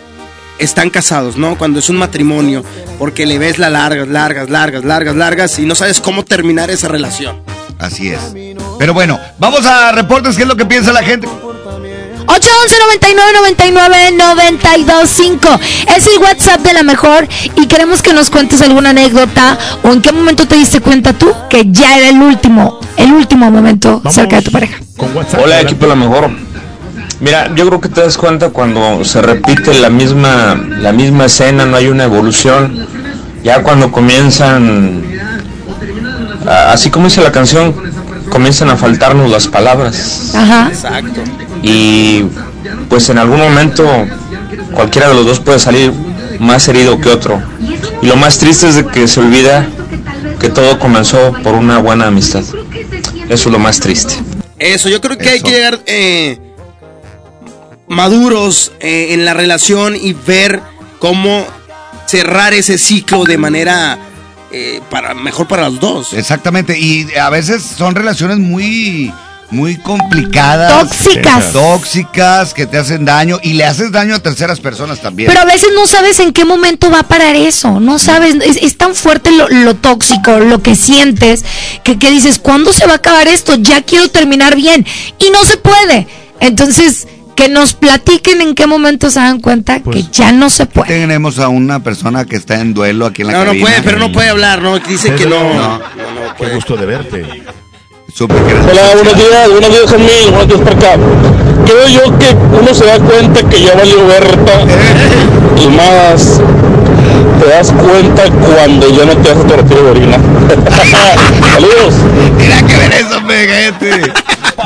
están casados, ¿no? Cuando es un matrimonio, porque le ves las largas, largas, largas, largas, largas y no sabes cómo terminar esa relación. Así es. Pero bueno, vamos a reportes, ¿qué es lo que piensa la gente? 811 99 99 Es el WhatsApp de la mejor y queremos que nos cuentes alguna anécdota o en qué momento te diste cuenta tú que ya era el último, el último momento cerca de tu pareja. Hola, equipo de la mejor. Mira, yo creo que te das cuenta cuando se repite la misma, la misma escena, no hay una evolución. Ya cuando comienzan, así como dice la canción, comienzan a faltarnos las palabras. Ajá. Exacto. Y pues en algún momento cualquiera de los dos puede salir más herido que otro. Y lo más triste es de que se olvida que todo comenzó por una buena amistad. Eso es lo más triste. Eso, yo creo que hay que llegar eh, maduros eh, en la relación y ver cómo cerrar ese ciclo de manera eh, para mejor para los dos. Exactamente, y a veces son relaciones muy muy complicadas. Tóxicas. Tóxicas, que te hacen daño y le haces daño a terceras personas también. Pero a veces no sabes en qué momento va a parar eso, no sabes, es, tan fuerte lo, tóxico, lo que sientes, que, que dices, ¿cuándo se va a acabar esto? Ya quiero terminar bien y no se puede. Entonces, que nos platiquen en qué momento se dan cuenta que pues, ya no se puede. Tenemos a una persona que está en duelo aquí en la No, no puede, pero no puede hablar, ¿no? Dice que no. No, no, Qué gusto de verte. Hola, buenos días, buenos días, Jamil, buenos días para acá. Creo yo que uno se da cuenta que ya valió Berta y más te das cuenta cuando ya no te haces tu retiro de orina. Saludos. Mira que ver eso, gente.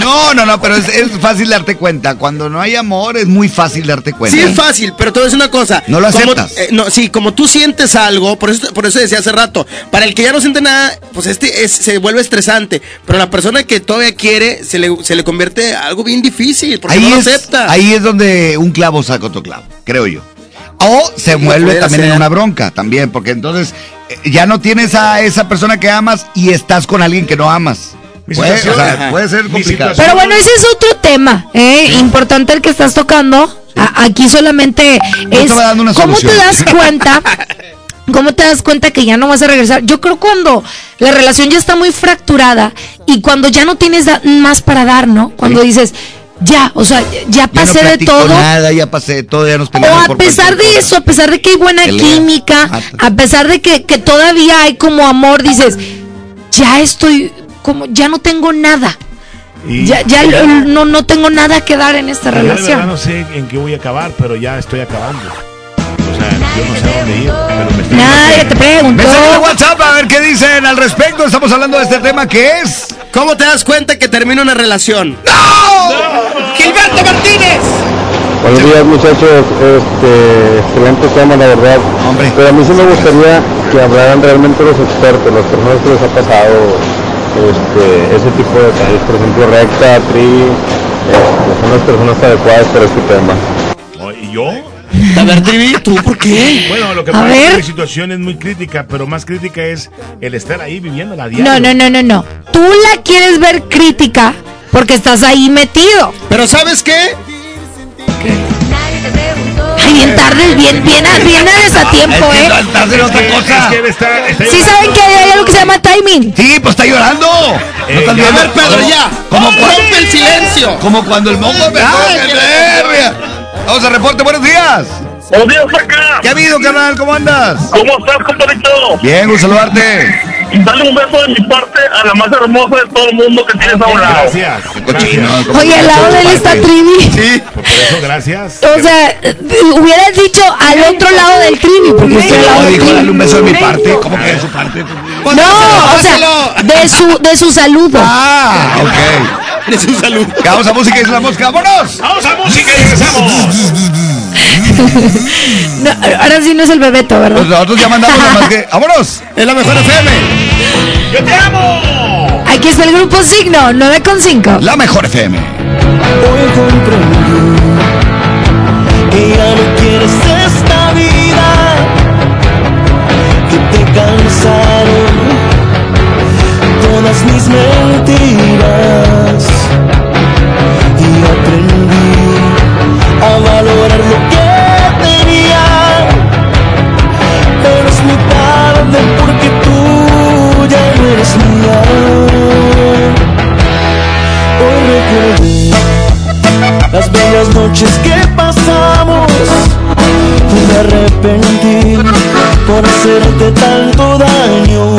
No, no, no, pero es, fácil darte cuenta. Cuando no hay amor es muy fácil darte cuenta. Sí, es fácil, pero te voy a decir una cosa. No lo aceptas. Eh, no, sí, como tú sientes algo, por eso, por eso decía hace rato, para el que ya no siente nada, pues este se vuelve estresante. Pero la persona que todavía quiere, se le, se le convierte algo bien difícil, porque ahí no lo es, acepta. Ahí es donde un clavo saca otro clavo, creo yo. O se vuelve también en una bronca, también, porque entonces eh, ya no tienes a esa persona que amas y estás con alguien que no amas. Puede, ser complicado. Pero bueno, ese es otro tema, ¿eh? importante el que estás tocando. aquí solamente es cómo te das cuenta. ¿Cómo te das cuenta que ya no vas a regresar? Yo creo cuando la relación ya está muy fracturada y cuando ya no tienes más para dar, ¿no? Cuando dices, ya, o sea, ya pasé de todo. Nada, ya pasé de todo, ya nos O a pesar de eso, a pesar de que hay buena química, a pesar de que, que todavía hay como amor, dices, ya estoy como ya no tengo nada. ya, ya, no, no tengo nada que dar en esta relación. no sé en qué voy a acabar, pero ya estoy acabando. O sea, yo no sé dónde ir, pero me estoy Nadie te preguntó. Mensaje WhatsApp a ver qué dicen al respecto. Estamos hablando de este tema que es. ¿Cómo te das cuenta que termina una relación? ¡No! ¡Gilberto Martínez! Buenos días muchachos, este, excelente tema la verdad. Hombre. Pero a mí sí me gustaría que hablaran realmente los expertos, las personas que les ha pasado este, ese tipo de casos, por ejemplo, recta, tri, este, son las personas adecuadas para este tema. ¿Y yo? A ver, Trivi, ¿tú por qué? Bueno, lo que pasa es que la situación es muy crítica, pero más crítica es el estar ahí viviendo la diario. No, no, no, no, no. Tú la quieres ver crítica porque estás ahí metido. Pero ¿sabes qué? Ay, bien tarde, bien, bien, bien a tiempo, ¿eh? Tarde otra cosa. sí saben que hay algo que se llama timing. Sí, pues está llorando. A ver, Pedro, ya. Como rompe el silencio. Como cuando el mongo me Vamos a reporte, buenos días. Buenos días, acá. ¿Qué ha habido, carnal? ¿Cómo andas? ¿Cómo estás, compadrito? Bien, un saludarte. Dale un beso de mi parte a la más hermosa de todo el mundo que tienes a un lado. Gracias. Oye, al lado de él está Trivi. Sí. Por eso, gracias. O sea, hubieras dicho al otro lado del Trivi. Porque estoy al lado del dijo, dale un beso de mi parte. ¿Cómo que de su parte? No, o sea, de su, de su saludo. Ah, ok. De su saludo. Vamos a música y la mosca. ¡Vámonos! ¡Vamos a música y regresamos! no, ahora sí no es el bebeto, ¿verdad? Pues nosotros ya mandamos la más que. ¡Vámonos! Es la mejor FM. ¡Yo te amo! Aquí está el grupo Signo, 9.5. La mejor FM. Hoy comprendí que ya no quieres esta vida, que te cansaron todas mis mentiras noches que pasamos me arrepentí por hacerte tanto daño.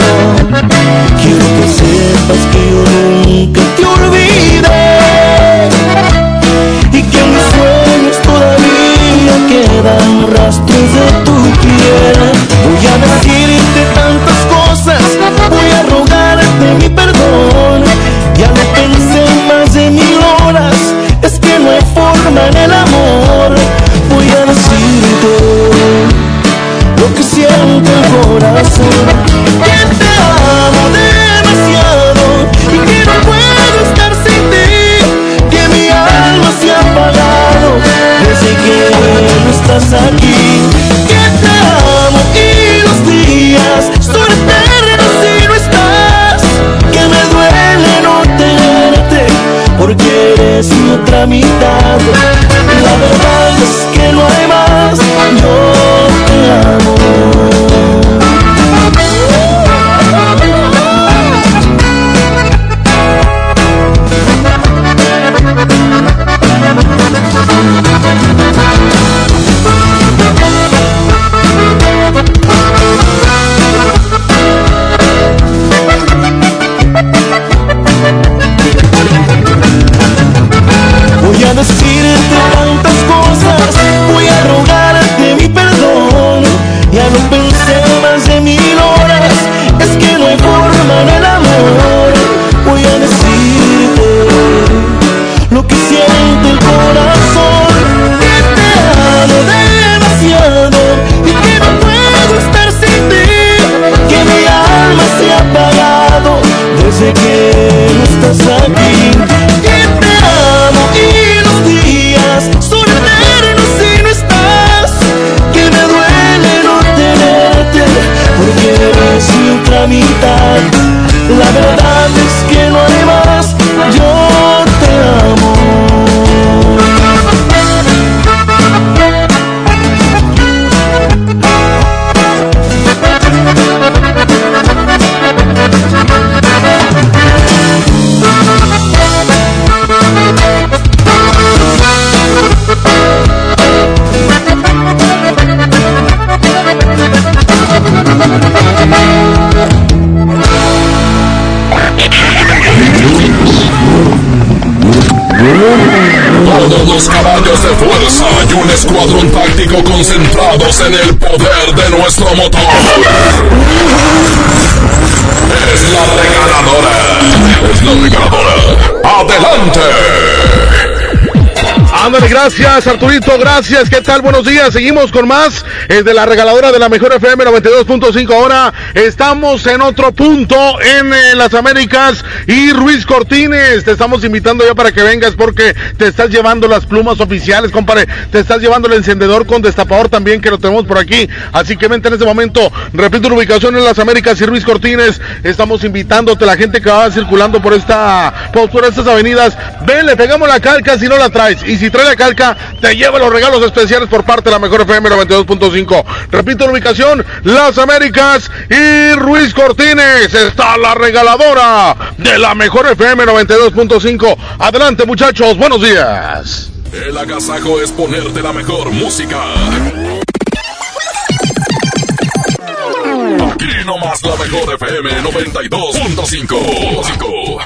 Quiero que sepas que yo nunca te mitad. En el poder de nuestro motor. Es la regaladora. Es la regaladora. ¡Adelante! Ándale, gracias Arturito, gracias, ¿qué tal? Buenos días, seguimos con más eh, de la regaladora de la mejor FM 92.5 ahora, estamos en otro punto en eh, las Américas y Ruiz Cortines, te estamos invitando ya para que vengas porque te estás llevando las plumas oficiales, compadre, te estás llevando el encendedor con destapador también que lo tenemos por aquí, así que vente en este momento, repito la ubicación en las Américas y Ruiz Cortines, estamos invitándote, la gente que va circulando por esta, por estas avenidas, ven, le pegamos la calca si no la traes, y si trae la calca, te lleva los regalos especiales por parte de la mejor FM 92.5. Repito la ubicación, Las Américas y Ruiz Cortines. Está la regaladora de la mejor FM 92.5. Adelante muchachos, buenos días. El agasajo es ponerte la mejor música. Aquí nomás la mejor FM 92.5.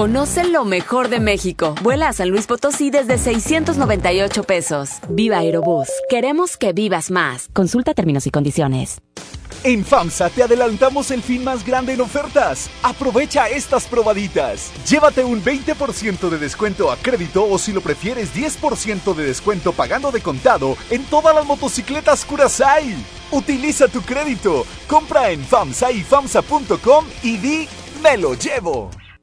Conoce lo mejor de México. Vuela a San Luis Potosí desde 698 pesos. Viva Aerobús. Queremos que vivas más. Consulta términos y condiciones. En FAMSA te adelantamos el fin más grande en ofertas. Aprovecha estas probaditas. Llévate un 20% de descuento a crédito o si lo prefieres 10% de descuento pagando de contado en todas las motocicletas Curasai. Utiliza tu crédito. Compra en FAMSA y FAMSA.com y di me lo llevo.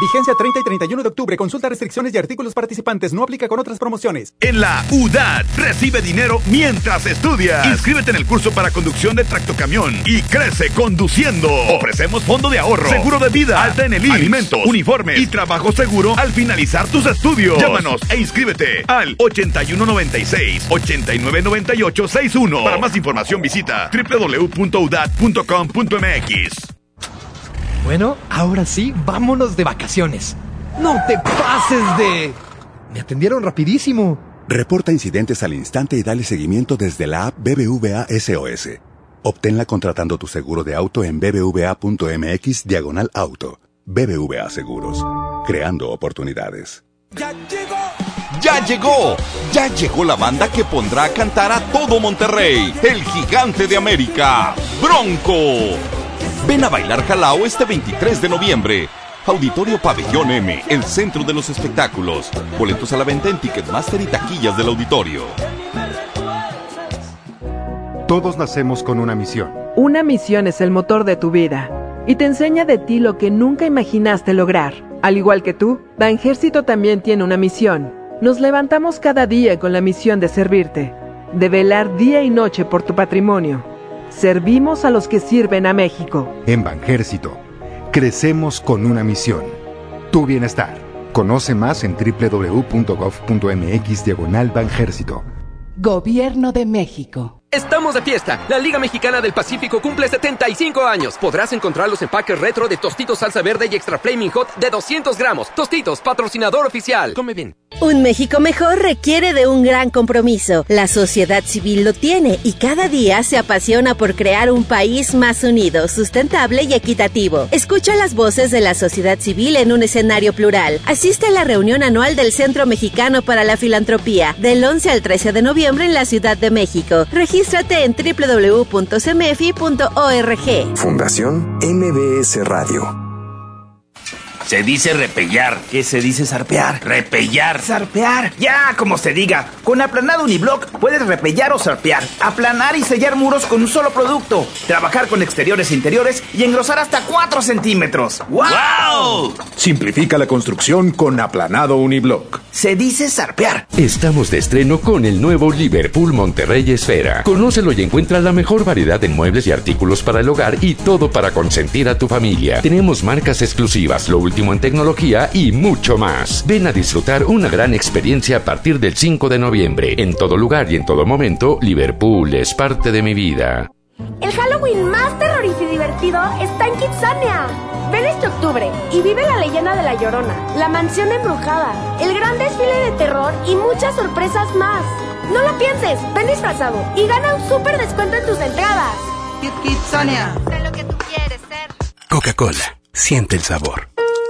Vigencia 30 y 31 de octubre. Consulta restricciones y artículos participantes. No aplica con otras promociones. En la UDAD recibe dinero mientras estudias. Inscríbete en el curso para conducción de tractocamión y crece conduciendo. Ofrecemos fondo de ahorro, seguro de vida, alta en el IMSS, alimentos, uniformes y trabajo seguro al finalizar tus estudios. Llámanos e inscríbete al 8196 8998 61. Para más información visita www.udad.com.mx. Bueno, ahora sí, vámonos de vacaciones. No te pases de... Me atendieron rapidísimo. Reporta incidentes al instante y dale seguimiento desde la app BBVA SOS. Obténla contratando tu seguro de auto en bbva.mx diagonal auto. BBVA Seguros. Creando oportunidades. ¡Ya llegó! ¡Ya llegó! Ya llegó la banda que pondrá a cantar a todo Monterrey. El gigante de América. Bronco. Ven a bailar Jalao este 23 de noviembre. Auditorio Pabellón M, el centro de los espectáculos. Boletos a la venta en Ticketmaster y taquillas del auditorio. Todos nacemos con una misión. Una misión es el motor de tu vida y te enseña de ti lo que nunca imaginaste lograr. Al igual que tú, Banjército también tiene una misión. Nos levantamos cada día con la misión de servirte, de velar día y noche por tu patrimonio Servimos a los que sirven a México. En Banjército, crecemos con una misión. Tu bienestar. Conoce más en www.gov.mx diagonal Banjército. Gobierno de México. Estamos de fiesta. La Liga Mexicana del Pacífico cumple 75 años. Podrás encontrar los empaques retro de Tostitos Salsa Verde y Extra Flaming Hot de 200 gramos. Tostitos, patrocinador oficial. Come bien. Un México mejor requiere de un gran compromiso. La sociedad civil lo tiene y cada día se apasiona por crear un país más unido, sustentable y equitativo. Escucha las voces de la sociedad civil en un escenario plural. Asiste a la reunión anual del Centro Mexicano para la Filantropía del 11 al 13 de noviembre en la Ciudad de México. Regístrate en www.cmefi.org. Fundación MBS Radio. Se dice repellar. ¿Qué se dice zarpear? Repellar. Zarpear. Ya, como se diga. Con aplanado uniblock puedes repellar o zarpear. Aplanar y sellar muros con un solo producto. Trabajar con exteriores e interiores y engrosar hasta 4 centímetros. ¡Wow! Simplifica la construcción con aplanado uniblock. Se dice zarpear. Estamos de estreno con el nuevo Liverpool Monterrey Esfera. Conócelo y encuentra la mejor variedad de muebles y artículos para el hogar y todo para consentir a tu familia. Tenemos marcas exclusivas, lo último en tecnología y mucho más. Ven a disfrutar una gran experiencia a partir del 5 de noviembre. En todo lugar y en todo momento, Liverpool es parte de mi vida. El Halloween más terrorífico y divertido está en Kitsania. Ven este octubre y vive la leyenda de la Llorona, la mansión embrujada, el gran desfile de terror y muchas sorpresas más. No lo pienses, ven disfrazado y gana un súper descuento en tus entradas. Kitsania. Sé lo que tú quieres ser. Coca-Cola. Siente el sabor.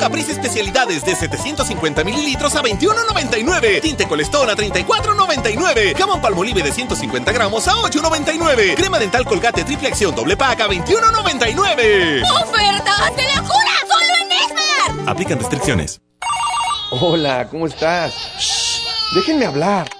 Caprice especialidades de 750 mililitros a 21.99. Tinte Colestón a 34.99. Jamón Palmolive de 150 gramos a 8.99. Crema dental Colgate triple acción doble pack a 21.99. ¡Ofertas de locura! ¡Solo en Esmar! Aplican restricciones. Hola, ¿cómo estás? Shh, déjenme hablar.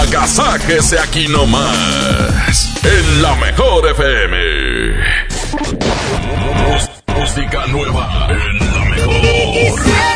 agasáquese aquí nomás, en la mejor FM. Música nueva en la mejor.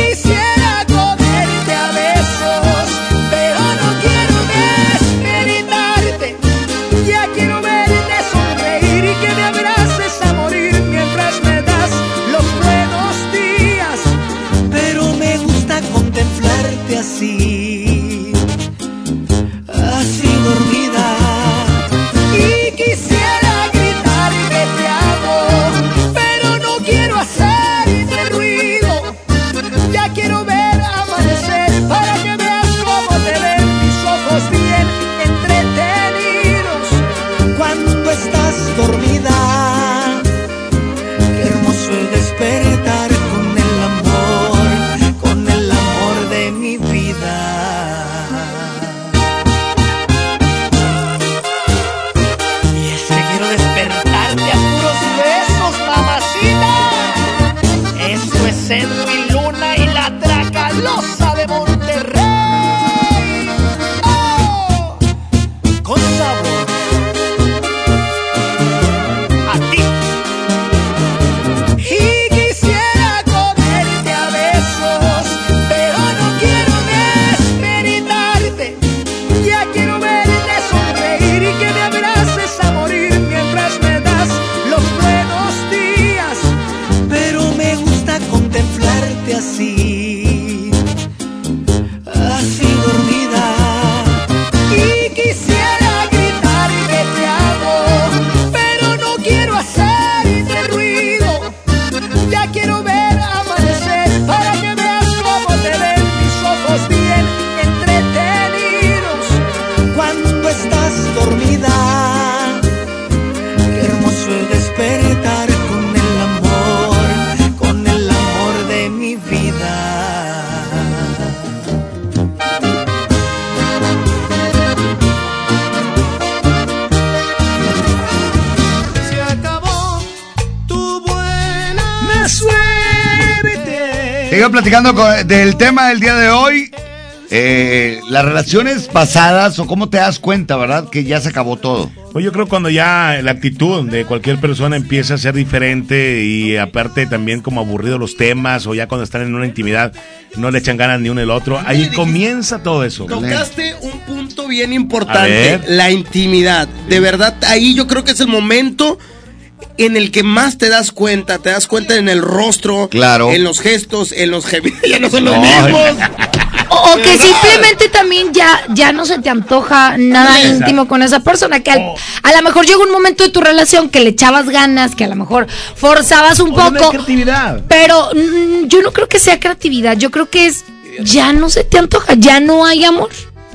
platicando con- del tema del día de hoy. eh, las relaciones pasadas o cómo te das cuenta, ¿verdad? Que ya se acabó todo. Pues yo creo cuando ya la actitud de cualquier persona empieza a ser diferente y aparte también como aburrido los temas o ya cuando están en una intimidad no le echan ganas ni uno el otro, ahí comienza todo eso. Tocaste un punto bien importante, la intimidad. De verdad, ahí yo creo que es el momento en el que más te das cuenta, te das cuenta en el rostro, Claro. en los gestos, en los gemidos, ya no son los No. mismos. O, o que simplemente también ya, ya no se te antoja nada Exacto. íntimo con esa persona. Que al- a lo mejor llegó un momento de tu relación que le echabas ganas, que a lo mejor forzabas un O no hay poco. creatividad. Pero mm, yo no creo que sea creatividad. Yo creo que es ya no se te antoja, ya no hay amor.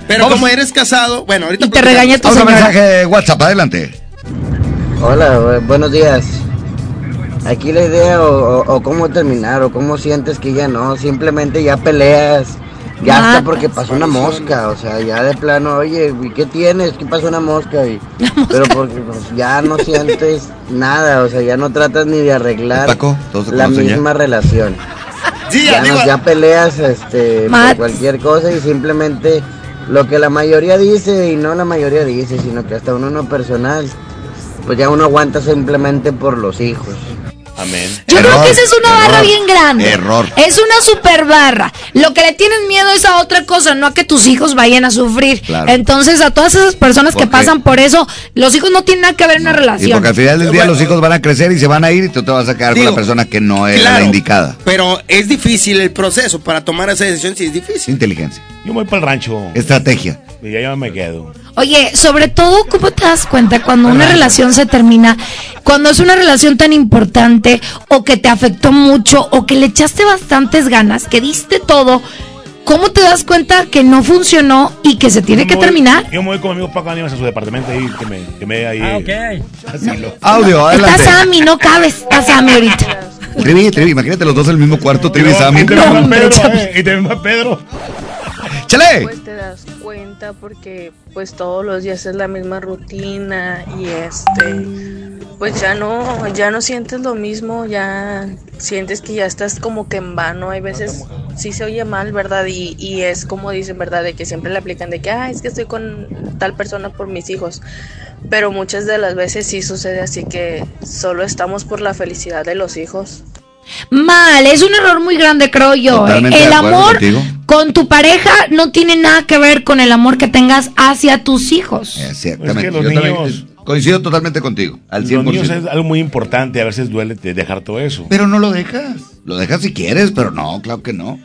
Pero como eres casado, bueno, ahorita Y te regaña tu Otro mensaje de WhatsApp, adelante. Hola, bu- buenos días. Aquí la idea o, o- o cómo terminar o cómo sientes que ya no, simplemente ya peleas, ya hasta Matas. porque pasó una mosca, o sea, ya de plano, oye, ¿y qué tienes? ¿Qué pasó una mosca? Y, pero porque pues, ya no sientes nada, o sea, ya no tratas ni de arreglar Paco, la misma relación. Sí, ya, no- ya peleas este, por cualquier cosa y simplemente lo que la mayoría dice y no la mayoría dice, sino que hasta uno no personal, pues ya uno aguanta simplemente por los hijos. Amén. Yo creo que esa es una barra bien grande. error. Es una super barra. Lo que le tienes miedo es a otra cosa, no a que tus hijos vayan a sufrir. Claro. Entonces, a todas esas personas que pasan por eso, los hijos no tienen nada que ver en una Y relación. porque al final del día los hijos van a crecer y se van a ir y tú te vas a quedar con la persona que no era claro. la indicada. Pero es difícil el proceso para tomar esa decisión, sí es difícil. Inteligencia. Yo voy para el rancho. Estrategia. Y ya yo me quedo. Oye, sobre todo, ¿cómo te das cuenta cuando una relación se termina? Cuando es una relación tan importante o que te afectó mucho o que le echaste bastantes ganas, que diste todo, ¿cómo te das cuenta que no funcionó y que se tiene Yo que voy- terminar? Yo me voy con mi amigo Paco Ánimas a su departamento ahí, que me, que me ahí. asilo. Audio, adelante. Está Sammy, no cabes, está Sammy ahorita. Trivi, Trivi, imagínate los dos en el mismo cuarto, Trivi y Sammy. Y también va Pedro, eh, y va Pedro. ¡Chale! Pues te das cuenta porque pues todos los días es la misma rutina y este pues ya no ya no sientes lo mismo, ya sientes que ya estás como que en vano, hay veces sí se oye mal, ¿verdad? Y, y es como dicen, ¿verdad? De que siempre le aplican de que, ah, es que estoy con tal persona por mis hijos. Pero muchas de las veces sí sucede así que solo estamos por la felicidad de los hijos. Mal, es un error muy grande, creo yo. ¿eh? Totalmente El amor contigo. con tu pareja no tiene nada que ver con el amor que tengas hacia tus hijos. Exactamente. Es que los Yo también, niños- eh, coincido totalmente contigo, al 100%. Los niños es algo muy importante, a veces duele de dejar todo eso. Pero no lo dejas. Lo dejas si quieres, pero no, claro que no.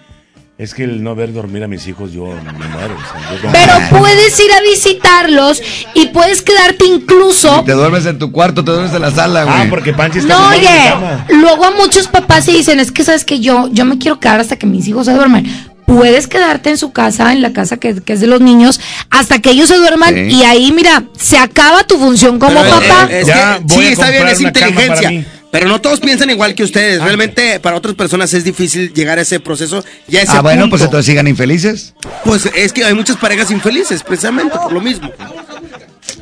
Es que el no ver dormir a mis hijos, yo me muero. o sea, yo como- Pero puedes ir a visitarlos y puedes quedarte incluso. Te duermes en tu cuarto, te duermes en la sala, güey. Ah, porque Panchi está No, en oye, cama. luego a muchos papás se dicen, es que sabes que yo, yo me quiero quedar hasta que mis hijos se duermen. Puedes quedarte en su casa, en la casa que, que es de los niños, hasta que ellos se duerman Sí. y ahí, mira, se acaba tu función como Pero, papá. eh, es que, sí, está bien, es inteligencia. Pero no todos piensan igual que ustedes. Realmente, para otras personas es difícil llegar a ese proceso. Ya a ese Ah, bueno, punto. pues entonces sigan infelices. Pues es que hay muchas parejas infelices, precisamente por lo mismo.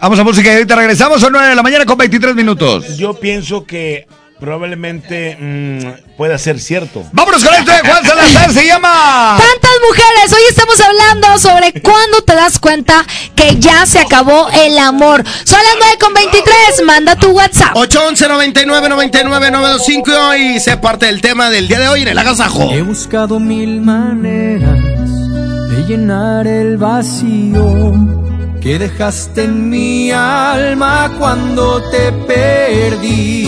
Vamos a música y ahorita regresamos. Son 9 de la mañana con 23 minutos. Yo pienso que probablemente mm, pueda ser cierto. Vámonos con esto de Juan Salazar, se llama. Tantas mujeres, hoy estamos hablando sobre cuándo te das cuenta que ya se acabó el amor. Son las 9 con 23, manda tu WhatsApp. 811 99 99 925 y sé parte del tema del día de hoy en el agasajo. He buscado mil maneras de llenar el vacío que dejaste en mi alma cuando te perdí.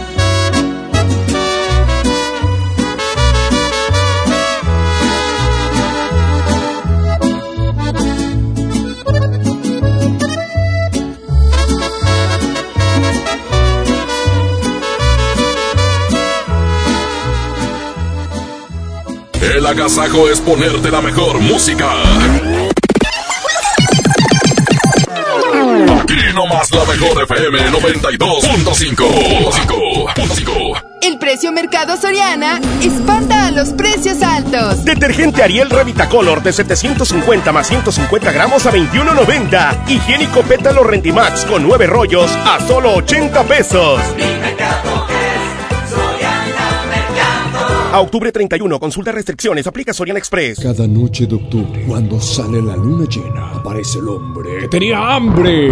Agasajo es ponerte la mejor música. Aquí nomás la mejor FM 92.5. El precio Mercado Soriana espanta a los precios altos. Detergente Ariel Revitacolor de 750 más 150 gramos a 21.90. Higiénico Pétalo Rendimax con 9 rollos a solo 80 pesos. A octubre 31, consulta restricciones, aplica Soriana Express. Cada noche de octubre, cuando sale la luna llena, aparece el hombre que tenía hambre.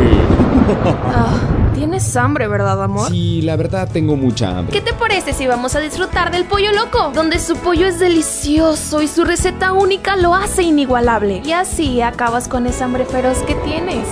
Ah, Tienes hambre, ¿verdad, amor? Sí, la verdad tengo mucha hambre. ¿Qué te parece si vamos a disfrutar del pollo loco? Donde su pollo es delicioso y su receta única lo hace inigualable. Y así acabas con esa hambre feroz que tienes.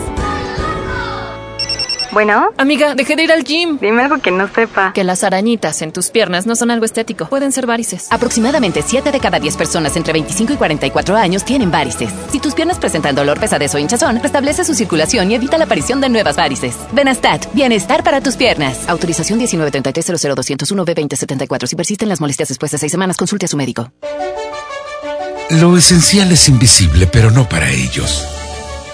Bueno. Amiga, dejé de ir al gym. Dime algo que no sepa. Que las arañitas en tus piernas no son algo estético. Pueden ser varices. Aproximadamente 7 de cada 10 personas entre 25 y 44 años tienen varices. Si tus piernas presentan dolor, pesadez o hinchazón, restablece su circulación y evita la aparición de nuevas varices. Benastat, bienestar para tus piernas. Autorización 1933 b 2074 Si persisten las molestias después de 6 semanas, consulte a su médico. Lo esencial es invisible, pero no para ellos.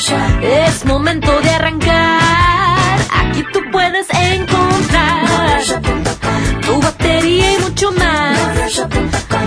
Es momento de arrancar. Aquí tú puedes encontrar tu batería y mucho más.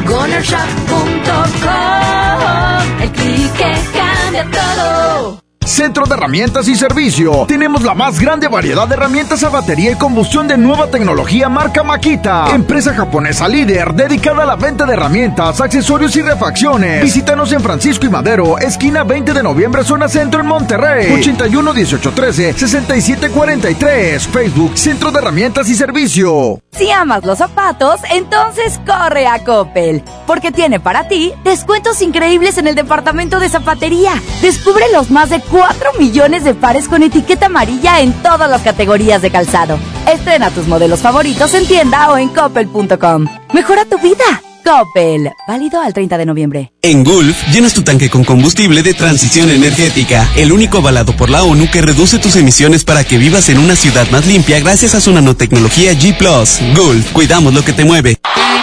GonerShop.com. El clic que cambia todo. Centro de Herramientas y Servicio. Tenemos la más grande variedad de herramientas a batería y combustión de nueva tecnología marca Makita. Empresa japonesa líder dedicada a la venta de herramientas, accesorios y refacciones. Visítanos en Francisco y Madero, esquina 20 de noviembre, zona centro en Monterrey. 81 18 13 67 43. Facebook Centro de Herramientas y Servicio. Si amas los zapatos, entonces corre a Coppel, porque tiene para ti descuentos increíbles en el departamento de zapatería. Descubre los más de 4 millones de pares con etiqueta amarilla en todas las categorías de calzado. Estrena tus modelos favoritos en tienda o en coppel.com. Mejora tu vida. Coppel. Válido al 30 de noviembre. En Gulf, llenas tu tanque con combustible de transición energética, el único avalado por la ONU que reduce tus emisiones para que vivas en una ciudad más limpia gracias a su nanotecnología G ⁇ Gulf, cuidamos lo que te mueve.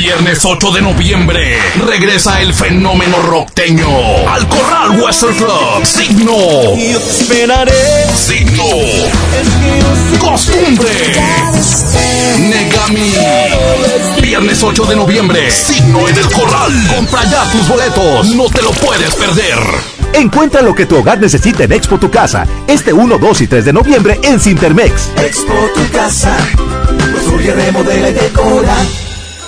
Viernes 8 de noviembre regresa el fenómeno rockteño al Corral Western Club. Signo. Y esperaré. Signo. Costumbre. Negami. Viernes 8 de noviembre. Signo en el Corral. Compra ya tus boletos. No te lo puedes perder. Encuentra lo que tu hogar necesita en Expo Tu Casa. Este 1, 2 y 3 de noviembre en Cintermex. Expo tu casa. Construye, remodela y decora.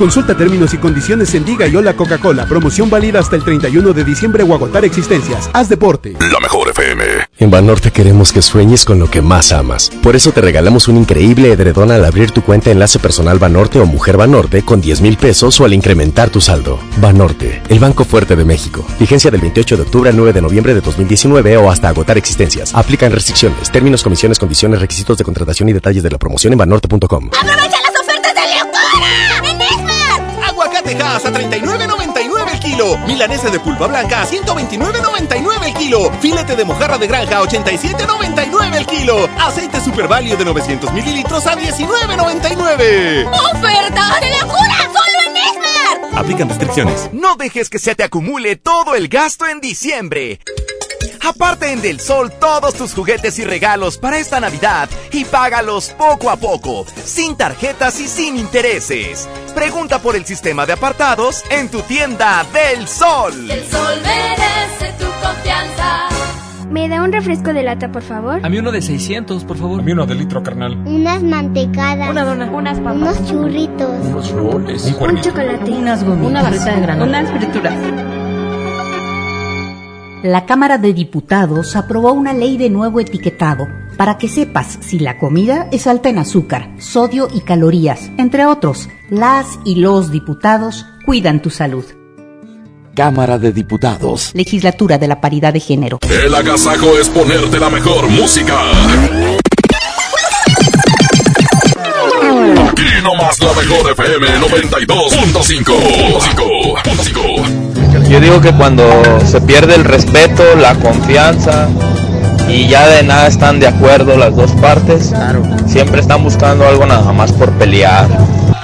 Consulta términos y condiciones en Diga y Hola Coca-Cola. Promoción válida hasta el 31 de diciembre o agotar existencias. Haz deporte. La mejor FM. En Banorte queremos que sueñes con lo que más amas. Por eso te regalamos un increíble edredón al abrir tu cuenta Enlace Personal Banorte o Mujer Banorte con 10 mil pesos o al incrementar tu saldo. Banorte, el Banco Fuerte de México. Vigencia del 28 de octubre al 9 de noviembre de 2019 o hasta agotar existencias. Aplican restricciones, términos, comisiones, condiciones, requisitos de contratación y detalles de la promoción en banorte.com. ¡Aprovecha las ofertas de locura! Aguacatejas a 39.99 el kilo. Milanesa de pulpa blanca a 129.99 el kilo. Filete de mojarra de granja a 87.99 el kilo. Aceite Super Value de 900 mililitros a 19.99. ¡Oferta de locura! ¡Solo en Esmar! Aplican restricciones. No dejes que se te acumule todo el gasto en diciembre. Aparte en Del Sol todos tus juguetes y regalos para esta Navidad y págalos poco a poco, sin tarjetas y sin intereses. Pregunta por el sistema de apartados en tu tienda Del Sol. El sol merece tu confianza. ¿Me da un refresco de lata, por favor? A mí uno de 600, por favor. A mí uno de litro, carnal. Unas mantecadas. Una dona. Unas papas. Unos churritos. Unos roles. Un, chocolate. Unas gomitas. Una barrita de granola. Unas frituras. La Cámara de Diputados aprobó una ley de nuevo etiquetado para que sepas si la comida es alta en azúcar, sodio y calorías, entre otros. Las y los diputados cuidan tu salud. Cámara de Diputados. Legislatura de la Paridad de Género. El agasajo es ponerte la mejor música. Aquí nomás la mejor FM 92.5. Yo digo que cuando se pierde el respeto, la confianza y ya de nada están de acuerdo las dos partes, siempre están buscando algo nada más por pelear.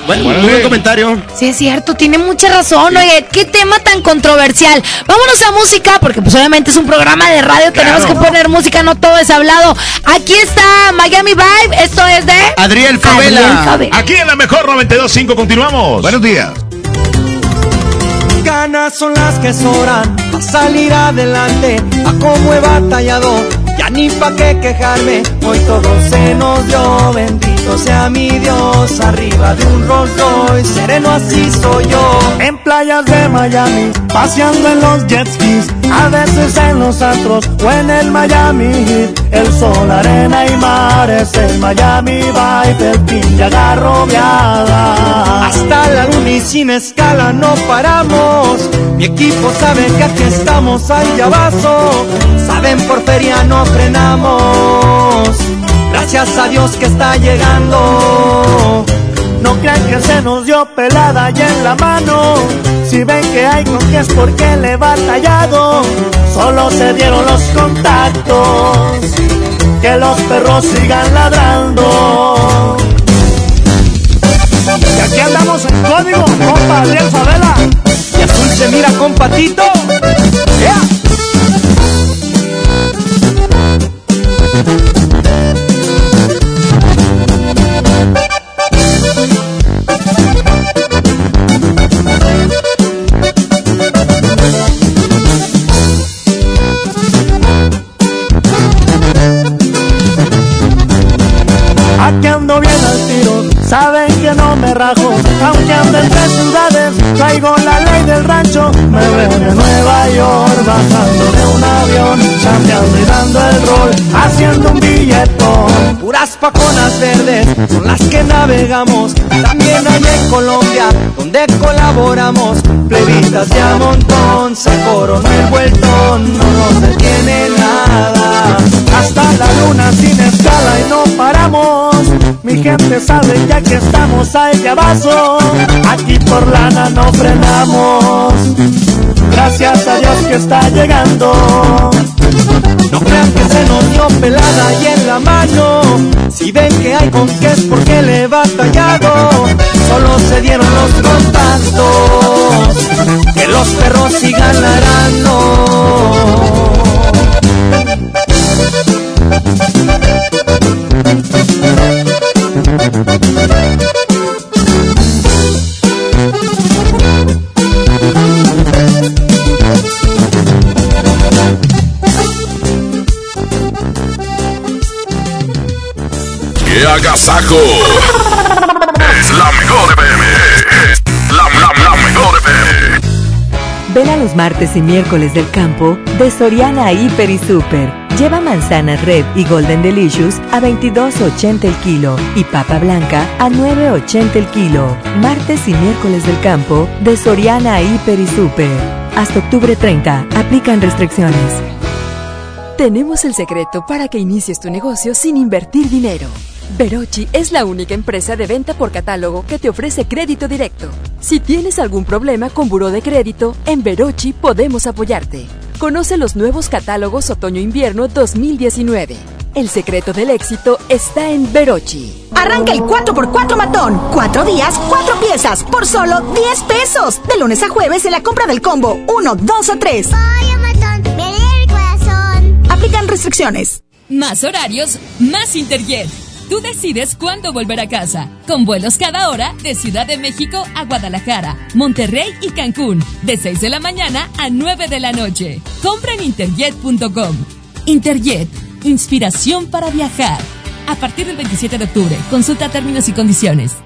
Bueno, muy buen comentario. Sí, es cierto, tiene mucha razón. Oye, qué tema tan controversial. Vámonos a música, porque pues obviamente es un programa de radio, tenemos que poner música, no todo es hablado. Aquí está Miami Vibe, esto es de Adriel Favela. Adriel Favela. Aquí en la mejor 92.5 continuamos. Buenos días. Ganas son las que sobran para salir adelante. A cómo he batallado, ya ni pa' qué quejarme. Hoy todo se nos bendito sea mi Dios. Arriba de un Rolls Royce, sereno así soy yo. En playas de Miami, paseando en los jet skis. A veces en los antros o en el Miami Heat. El sol, arena y mar es el Miami Vibe. El pin ya agarrobeada. Hasta la luna y sin escala no paramos. Mi equipo sabe que aquí estamos al abajo. Saben por feria no frenamos. Gracias a Dios que está llegando. No crean que se nos dio pelada ya en la mano. Si ven que hay con que es porque le he batallado. Solo se dieron los contactos. Que los perros sigan ladrando. Y aquí andamos en código, compa Adrián Favela. Y azul se mira con patito. ¡Ea! Me rajo. Aunque ando entre traigo la ley del rancho. Me veo de Nueva York, bajando de un avión, chambeando y dando el rol, haciendo un billetón. Puras paconas verdes son las que navegamos. También hay en Colombia, donde colaboramos. Plebitas de a montón, se coronó el vueltón, no nos detiene nada. Hasta la luna sin escala y no paramos. Mi gente sabe ya que estamos al vaso. Aquí por lana no frenamos. Gracias a Dios que está llegando. No crean que se nos dio pelada y en la mano. Si ven que hay con qué es porque le batallado. Solo se dieron los contactos. Que los perros sigan arando. ¡Qué agasajo! Es la mejor FM. Es la, la, la mejor FM. Ven a los martes y miércoles del campo de Soriana Hiper y Super. Lleva manzanas Red y Golden Delicious a 22.80 el kilo y papa blanca a 9.80 el kilo. Martes y miércoles del campo de Soriana Hiper y Super. Hasta octubre 30. Aplican restricciones. Tenemos el secreto para que inicies tu negocio sin invertir dinero. Verochi es la única empresa de venta por catálogo que te ofrece crédito directo. Si tienes algún problema con buró de crédito, en Verochi podemos apoyarte. Conoce los nuevos catálogos Otoño-Invierno 2019. El secreto del éxito está en Verochi. Arranca el 4x4 matón. Cuatro días, cuatro piezas, por solo 10 pesos. De lunes a jueves en la compra del combo 1, 2 o 3. matón, me el corazón. Aplican restricciones. Más horarios, más Interjet. Tú decides cuándo volver a casa, con vuelos cada hora de Ciudad de México a Guadalajara, Monterrey y Cancún, de 6 de la mañana a 9 de la noche. Compra en interjet.com. Interjet, inspiración para viajar. A partir del 27 de octubre, consulta términos y condiciones.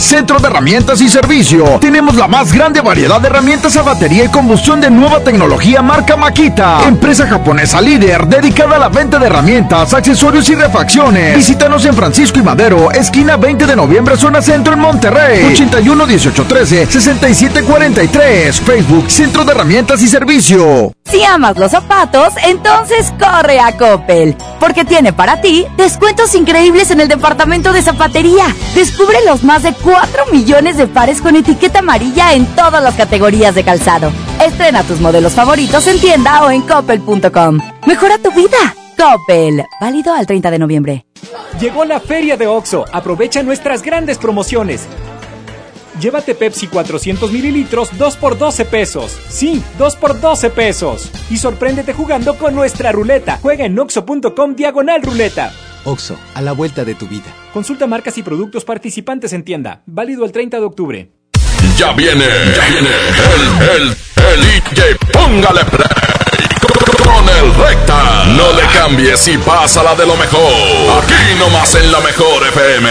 Centro de Herramientas y Servicio. Tenemos la más grande variedad de herramientas a batería y combustión de nueva tecnología marca Makita. Empresa japonesa líder dedicada a la venta de herramientas, accesorios y refacciones. Visítanos en Francisco y Madero, esquina 20 de noviembre, zona centro en Monterrey. 81 18 13 67 43. Facebook Centro de Herramientas y Servicio. Si amas los zapatos, entonces corre a Coppel, porque tiene para ti descuentos increíbles en el departamento de zapatería. Descubre los más de 4 millones de pares con etiqueta amarilla en todas las categorías de calzado. Estrena tus modelos favoritos en tienda o en coppel.com. Mejora tu vida. Coppel, válido al 30 de noviembre. Llegó la feria de OXO. Aprovecha nuestras grandes promociones. Llévate Pepsi 400 mililitros 2 por 12 pesos. Sí, 2 por 12 pesos. Y sorpréndete jugando con nuestra ruleta. Juega en oxo.com diagonal ruleta. Oxo, a la vuelta de tu vida. Consulta marcas y productos participantes en tienda. Válido el 30 de octubre. Ya viene, ya viene el, el, el DJ, póngale play con el recta. No le cambies y pásala de lo mejor. Aquí nomás en la mejor FM.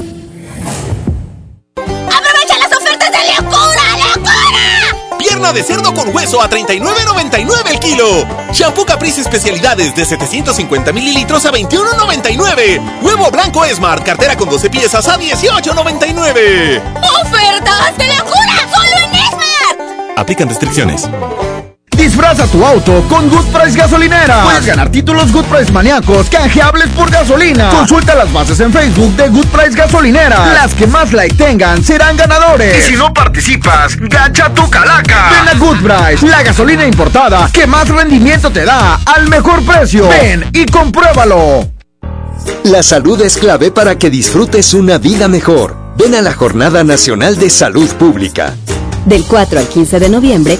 Pierna de cerdo con hueso a 39.99 el kilo. Shampoo Caprice especialidades de 750 mililitros a 21.99. Huevo blanco Smart, cartera con 12 piezas a 18.99. ¡Ofertas de locura! ¡Solo en Esmar! Aplican restricciones. Disfraza tu auto con Good Price Gasolinera. Puedes ganar títulos Good Price maníacos canjeables por gasolina. Consulta las bases en Facebook de Good Price Gasolinera. Las que más like tengan serán ganadores. Y si no participas, gacha tu calaca. Ven a Good Price, la gasolina importada que más rendimiento te da al mejor precio. Ven y compruébalo. La salud es clave para que disfrutes una vida mejor. Ven a la Jornada Nacional de Salud Pública. Del 4 al 15 de noviembre,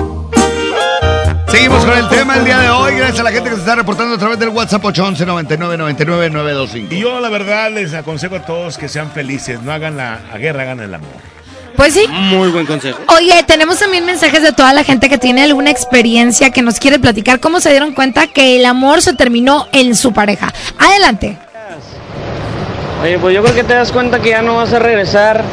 Seguimos con el tema el día de hoy. Gracias a la gente que se está reportando a través del WhatsApp 811 99 99 925. Y yo, la verdad, les aconsejo a todos que sean felices. No hagan la, la guerra, hagan el amor. Pues sí. Muy buen consejo. Oye, tenemos también mensajes de toda la gente que tiene alguna experiencia que nos quiere platicar cómo se dieron cuenta que el amor se terminó en su pareja. Adelante. Oye, pues yo creo que te das cuenta que ya no vas a regresar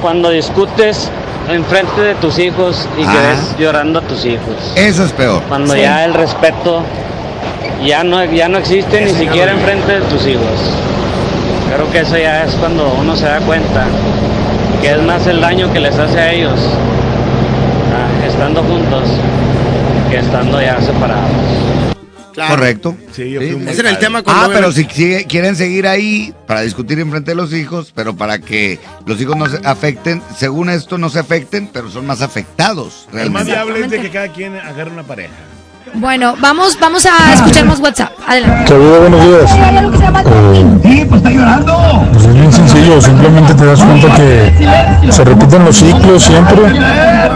cuando discutes enfrente de tus hijos y que ves llorando a tus hijos. Eso es peor. Cuando Sí. ya el respeto ya no, ya no existe ni siquiera enfrente de tus hijos. Creo que eso ya es cuando uno se da cuenta que es más el daño que les hace a ellos ah, estando juntos que estando ya separados. Correcto. Sí, yo Sí. fui Ese era el tema Ah, pero si quieren seguir ahí para discutir enfrente de los hijos, pero para que los hijos no se afecten, según esto no se afecten, pero son más afectados. El más Realmente. viable es de que cada quien agarre una pareja. Bueno, vamos, vamos a escuchar más WhatsApp. Adelante. Saludos, buenos días. Eh, pues es bien sencillo, simplemente te das cuenta que se repiten los ciclos siempre.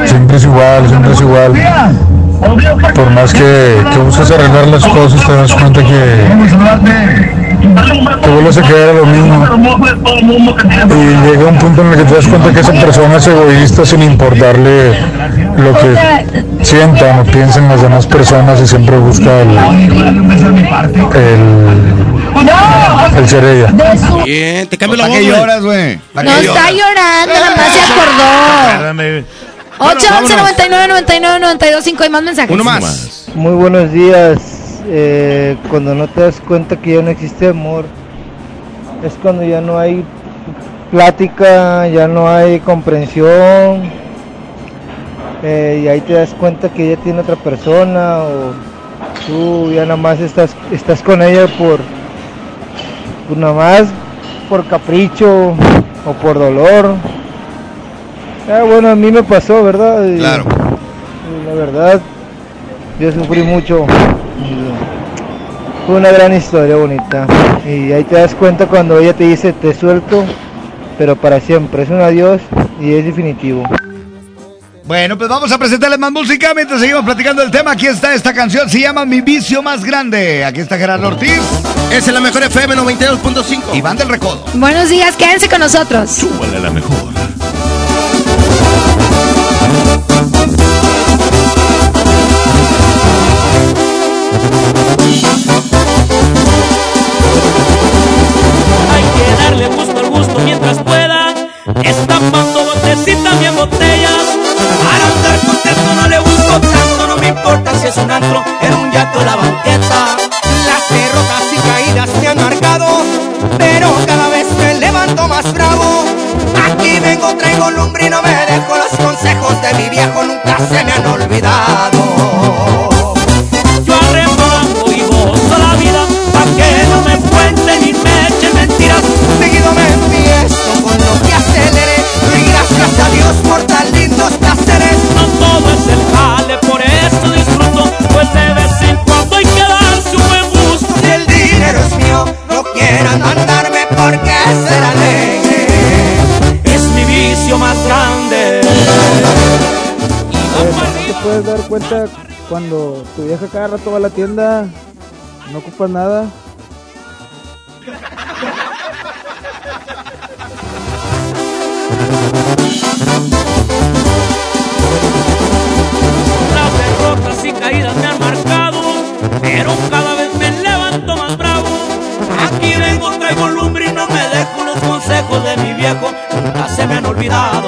Siempre es igual, siempre es igual. Por más que, que busques arreglar las cosas, te das cuenta que, que vuelves a quedar a lo mismo. Y llega un punto en el que te das cuenta que esa persona es egoísta sin importarle lo que sientan o piensen las demás personas y siempre busca el, el, el ser ella. Bien, te cambio la ¿Para voz. lloras, güey? ¿Para No está llorando, nada más se acordó. Espérame. 8 11 vámonos. 99 99 92 5 hay más mensajes. Uno más. Muy buenos días. Eh, cuando no te das cuenta que ya no existe amor, es cuando ya no hay plática, ya no hay comprensión, eh, y ahí te das cuenta que ella tiene otra persona o tú ya nada más estás, estás con ella por, pues nada más por capricho o por dolor. Ah, bueno, a mí me pasó, ¿verdad? Y- Claro. y la verdad, yo sufrí mucho. Fue una gran historia bonita. Y ahí te das cuenta cuando ella te dice te suelto, pero para siempre. Es un adiós y es definitivo. Bueno, pues vamos a presentarles más música mientras seguimos platicando el tema. Aquí está esta canción, se llama Mi vicio más grande. Aquí está Gerardo Ortiz. Es en la mejor FM 92.5. Iván del Recodo. Buenos días, quédense con nosotros. Súbale la mejor. Hay que darle gusto al gusto mientras pueda, estampando botesitas bien botellas, al andar con tanto no le gusto tanto, no me importa si es un antro, era un yato la banqueta, las derrotas y caídas te han marcado, pero cada vez me levanto más bravo y vengo traigo lumbre y no me dejo los consejos de mi viejo nunca se me han olvidado. Puedes dar cuenta cuando tu vieja cada rato va a la tienda, no ocupas nada? Las derrotas y caídas me han marcado, pero cada vez me levanto más bravo. Aquí vengo, traigo lumbre y no me dejo los consejos de mi viejo, nunca se me han olvidado.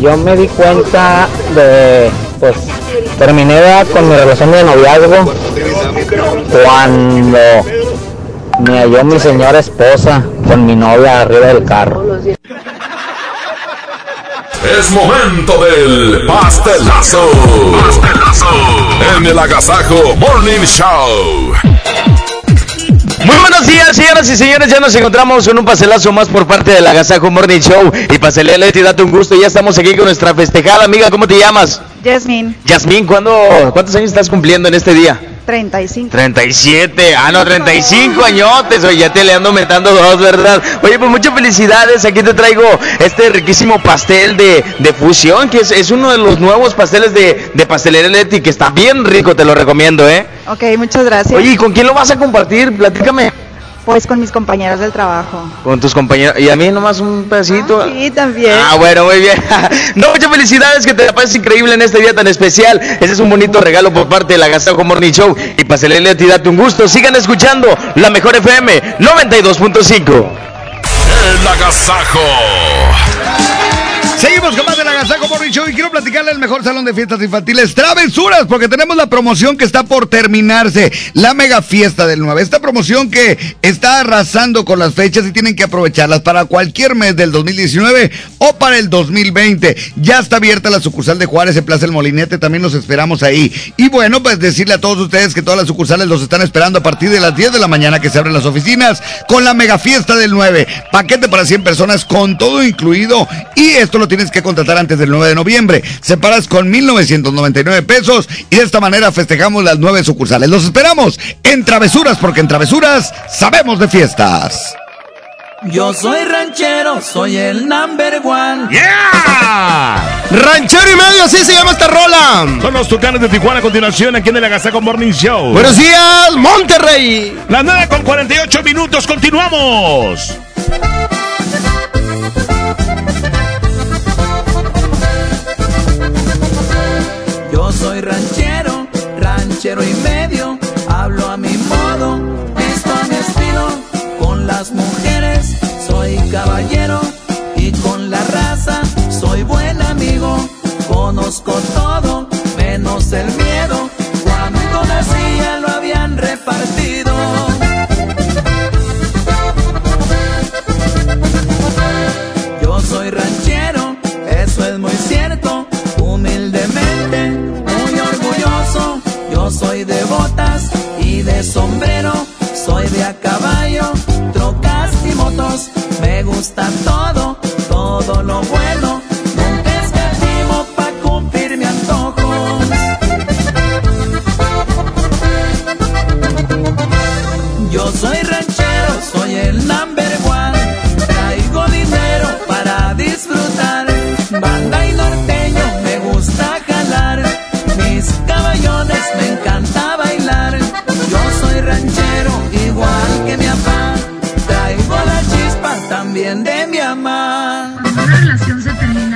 Yo me di cuenta de, pues, terminé con mi relación de noviazgo cuando me halló mi señora esposa con mi novia arriba del carro. Es momento del pastelazo. Pastelazo. En el Agasajo Morning Show. Muy buenos días, señoras y señores. Ya nos encontramos en un pastelazo más por parte del Agasajo Morning Show. Y Pastelería Leti, date un gusto. Ya estamos aquí con nuestra festejada amiga. ¿Cómo te llamas? Yasmin, Yasmín, ¿cuándo, ¿cuántos años estás cumpliendo en este día? 35. 37, ah no, 35 añotes, oye, ya te le ando aumentando dos, ¿verdad? Oye, pues muchas felicidades, aquí te traigo este riquísimo pastel de, de fusión, que es, es uno de los nuevos pasteles de, de pastelería Leti, que está bien rico, te lo recomiendo, ¿eh? Ok, muchas gracias. Oye, ¿y con quién lo vas a compartir? Platícame. Pues con mis compañeras del trabajo. Con tus compañeros. Y a mí nomás un pedacito. Sí, también. Ah, bueno, muy bien. no, muchas felicidades, que te la pases increíble en este día tan especial. Ese es un bonito regalo por parte de la Gastajo Morning Show. Y Pastelería Leti, date un gusto. Sigan escuchando la mejor FM 92.5. El Agasajo. Agasajo Morning Show y quiero platicarle al mejor salón de fiestas infantiles Travesuras porque tenemos la promoción que está por terminarse, la mega fiesta del 9. Esta promoción que está arrasando con las fechas y tienen que aprovecharlas para cualquier mes del 2019 o para el 2020. Ya está abierta la sucursal de Juárez en Plaza El Molinete, también los esperamos ahí. Y bueno, pues decirle a todos ustedes que todas las sucursales los están esperando a partir de las 10 de la mañana que se abren las oficinas con la mega fiesta del 9. Paquete para 100 personas con todo incluido y esto lo tienes que contratar antes del 9 de noviembre. Separas con 1.999 pesos y de esta manera festejamos las nueve sucursales. Los esperamos en Travesuras porque en Travesuras sabemos de fiestas. Yo soy ranchero, soy el number one. ¡Yeah! Ranchero y medio, así se llama esta rola. Son los tucanes de Tijuana a continuación aquí en el Agasaco Morning Show. Buenos días, Monterrey. Las 9 con 48 minutos, continuamos. Ranchero y medio. Hablo a mi modo, visto a mi estilo. Con las mujeres soy caballero y con la raza soy buen amigo. Conozco todo, menos el miedo. Me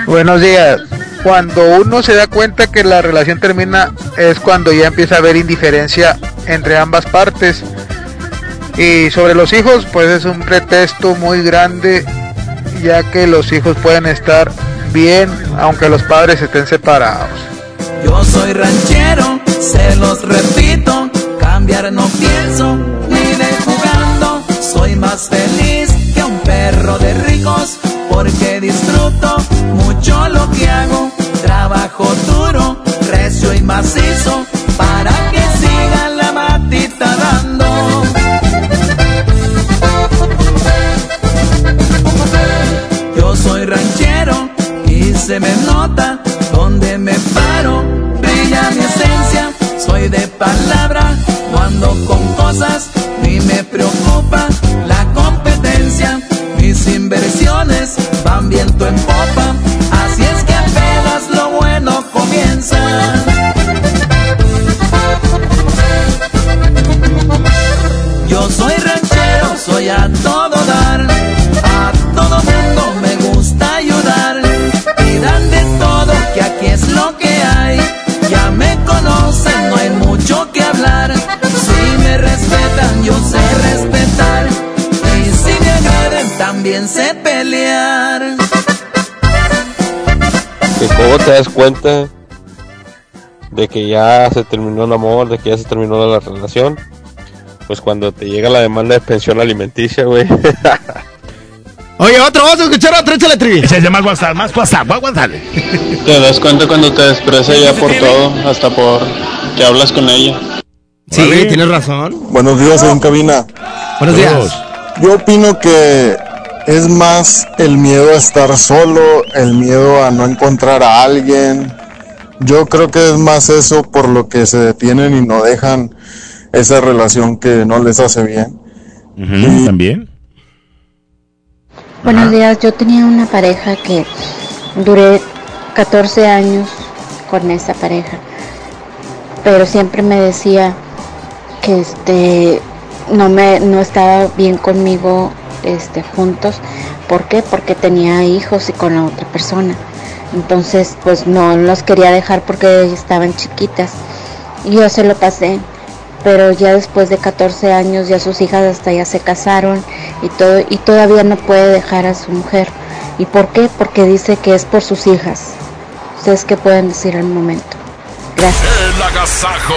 Buenos días. Cuando uno se da cuenta que la relación termina es cuando ya empieza a haber indiferencia entre ambas partes. Y sobre los hijos, pues es un pretexto muy grande, ya que los hijos pueden estar bien aunque los padres estén separados. Yo soy ranchero, se los repito, cambiar no pienso, ni de jugando, soy más feliz que un perro de ricos, porque disfruto mucho lo que hago, trabajo duro, recio y macizo, para que siga la matita dando. Yo soy ranchero y se me nota donde me paro, brilla mi esencia, soy de palabra, no ando con cosas, ni me preocupa la competencia, mis inversiones van viento en agreden, también sé pelear. que cómo te das cuenta de que ya se terminó el amor, de que ya se terminó la relación, pues cuando te llega la demanda de pensión alimenticia, güey. Oye, otro, vamos a escuchar otro, échale tri. Ese es de más WhatsApp, más WhatsApp, WhatsApp. Te das cuenta cuando te desprecia ya por todo, hasta por que hablas con ella. Sí, tienes razón. Buenos días en cabina. Buenos días. Yo opino que es más el miedo a estar solo, el miedo a no encontrar a alguien. Yo creo que es más eso por lo que se detienen y no dejan esa relación que no les hace bien. También. Buenos días, yo tenía una pareja que duré 14 años con esa pareja, pero siempre me decía que este no me no estaba bien conmigo este juntos, ¿por qué? Porque tenía hijos y con la otra persona. Entonces, pues no los quería dejar porque estaban chiquitas. Y yo se lo pasé, pero ya después de 14 años ya sus hijas hasta ya se casaron y todo y todavía no puede dejar a su mujer. ¿Y por qué? Porque dice que es por sus hijas. ¿Ustedes qué pueden decir al momento? Gracias. El agasajo.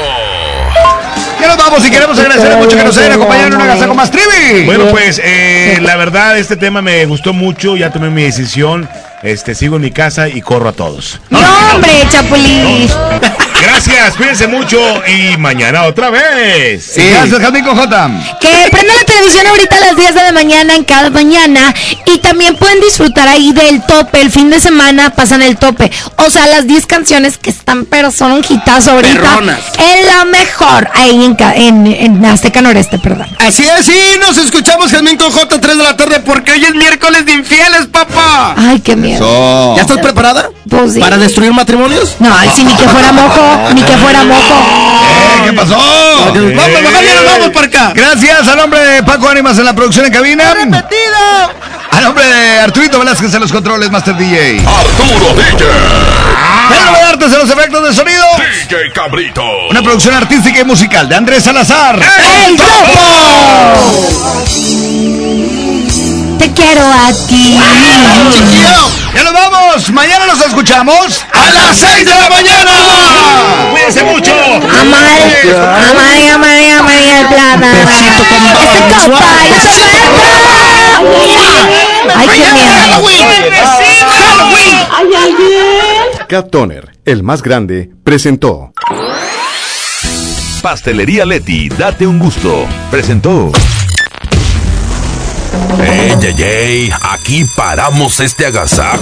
Ya nos vamos y queremos agradecer mucho que nos hayan acompañado en un agasajo más trivi. Bueno, pues eh, la verdad, este tema me gustó mucho. Ya tomé mi decisión. Este, sigo en mi casa y corro a todos. No, hombre, Chapulín. Gracias, cuídense mucho y mañana otra vez. Gracias, Jamín con J. Que prendan la televisión ahorita a las 10 de la mañana en cada mañana y también pueden disfrutar ahí del tope. El fin de semana pasan el tope. O sea, las 10 canciones que están, pero son un hitazo ahorita. Perronas. En la mejor, ahí en, en, en Azteca Noreste, perdón. Así es, sí, nos escuchamos Jasmine con J 3 de la tarde porque hoy es miércoles de infieles, papá. Ay, qué miedo. ¿Ya estás preparada? Pues sí. ¿Para destruir matrimonios? No, ay, sí, ni que fuera mojo, ni que fuera mojo. Eh, ¿Qué pasó? Vamos, mejor ya nos vamos para acá. Gracias a nombre de Paco Ánimas en la producción en cabina. ¡Repetido! A nombre de Arturito Velázquez en los controles, Master DJ. Arturo DJ. Pedro Artes en los efectos de sonido. DJ Cabrito. Una producción artística y musical de Andrés Salazar. ¡El Te quiero a ti. Ya nos vamos. Mañana nos escuchamos a las 6 de la mañana. Cuídense mucho. Amar, amar, amar, amar el plata. Esta copa, Ay, qué miedo. Cat Toner, el más grande, presentó. Pastelería Leti, date un gusto. Presentó. ¡Ey, ey, ey! Aquí paramos este agasajo.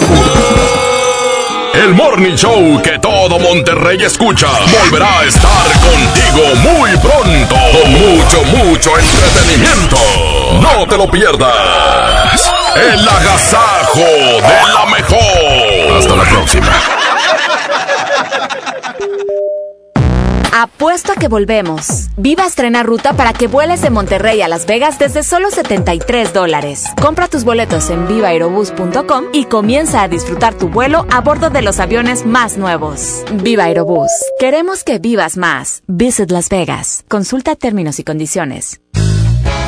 El Morning Show que todo Monterrey escucha volverá a estar contigo muy pronto con mucho, mucho entretenimiento. No te lo pierdas. El agasajo de la mejor. Hasta la próxima. Apuesto a que volvemos. Viva estrena ruta para que vueles de Monterrey a Las Vegas desde solo 73 dólares. Compra tus boletos en vivaerobus.com y comienza a disfrutar tu vuelo a bordo de los aviones más nuevos. Viva Aerobús. Queremos que vivas más. Visit Las Vegas. Consulta términos y condiciones.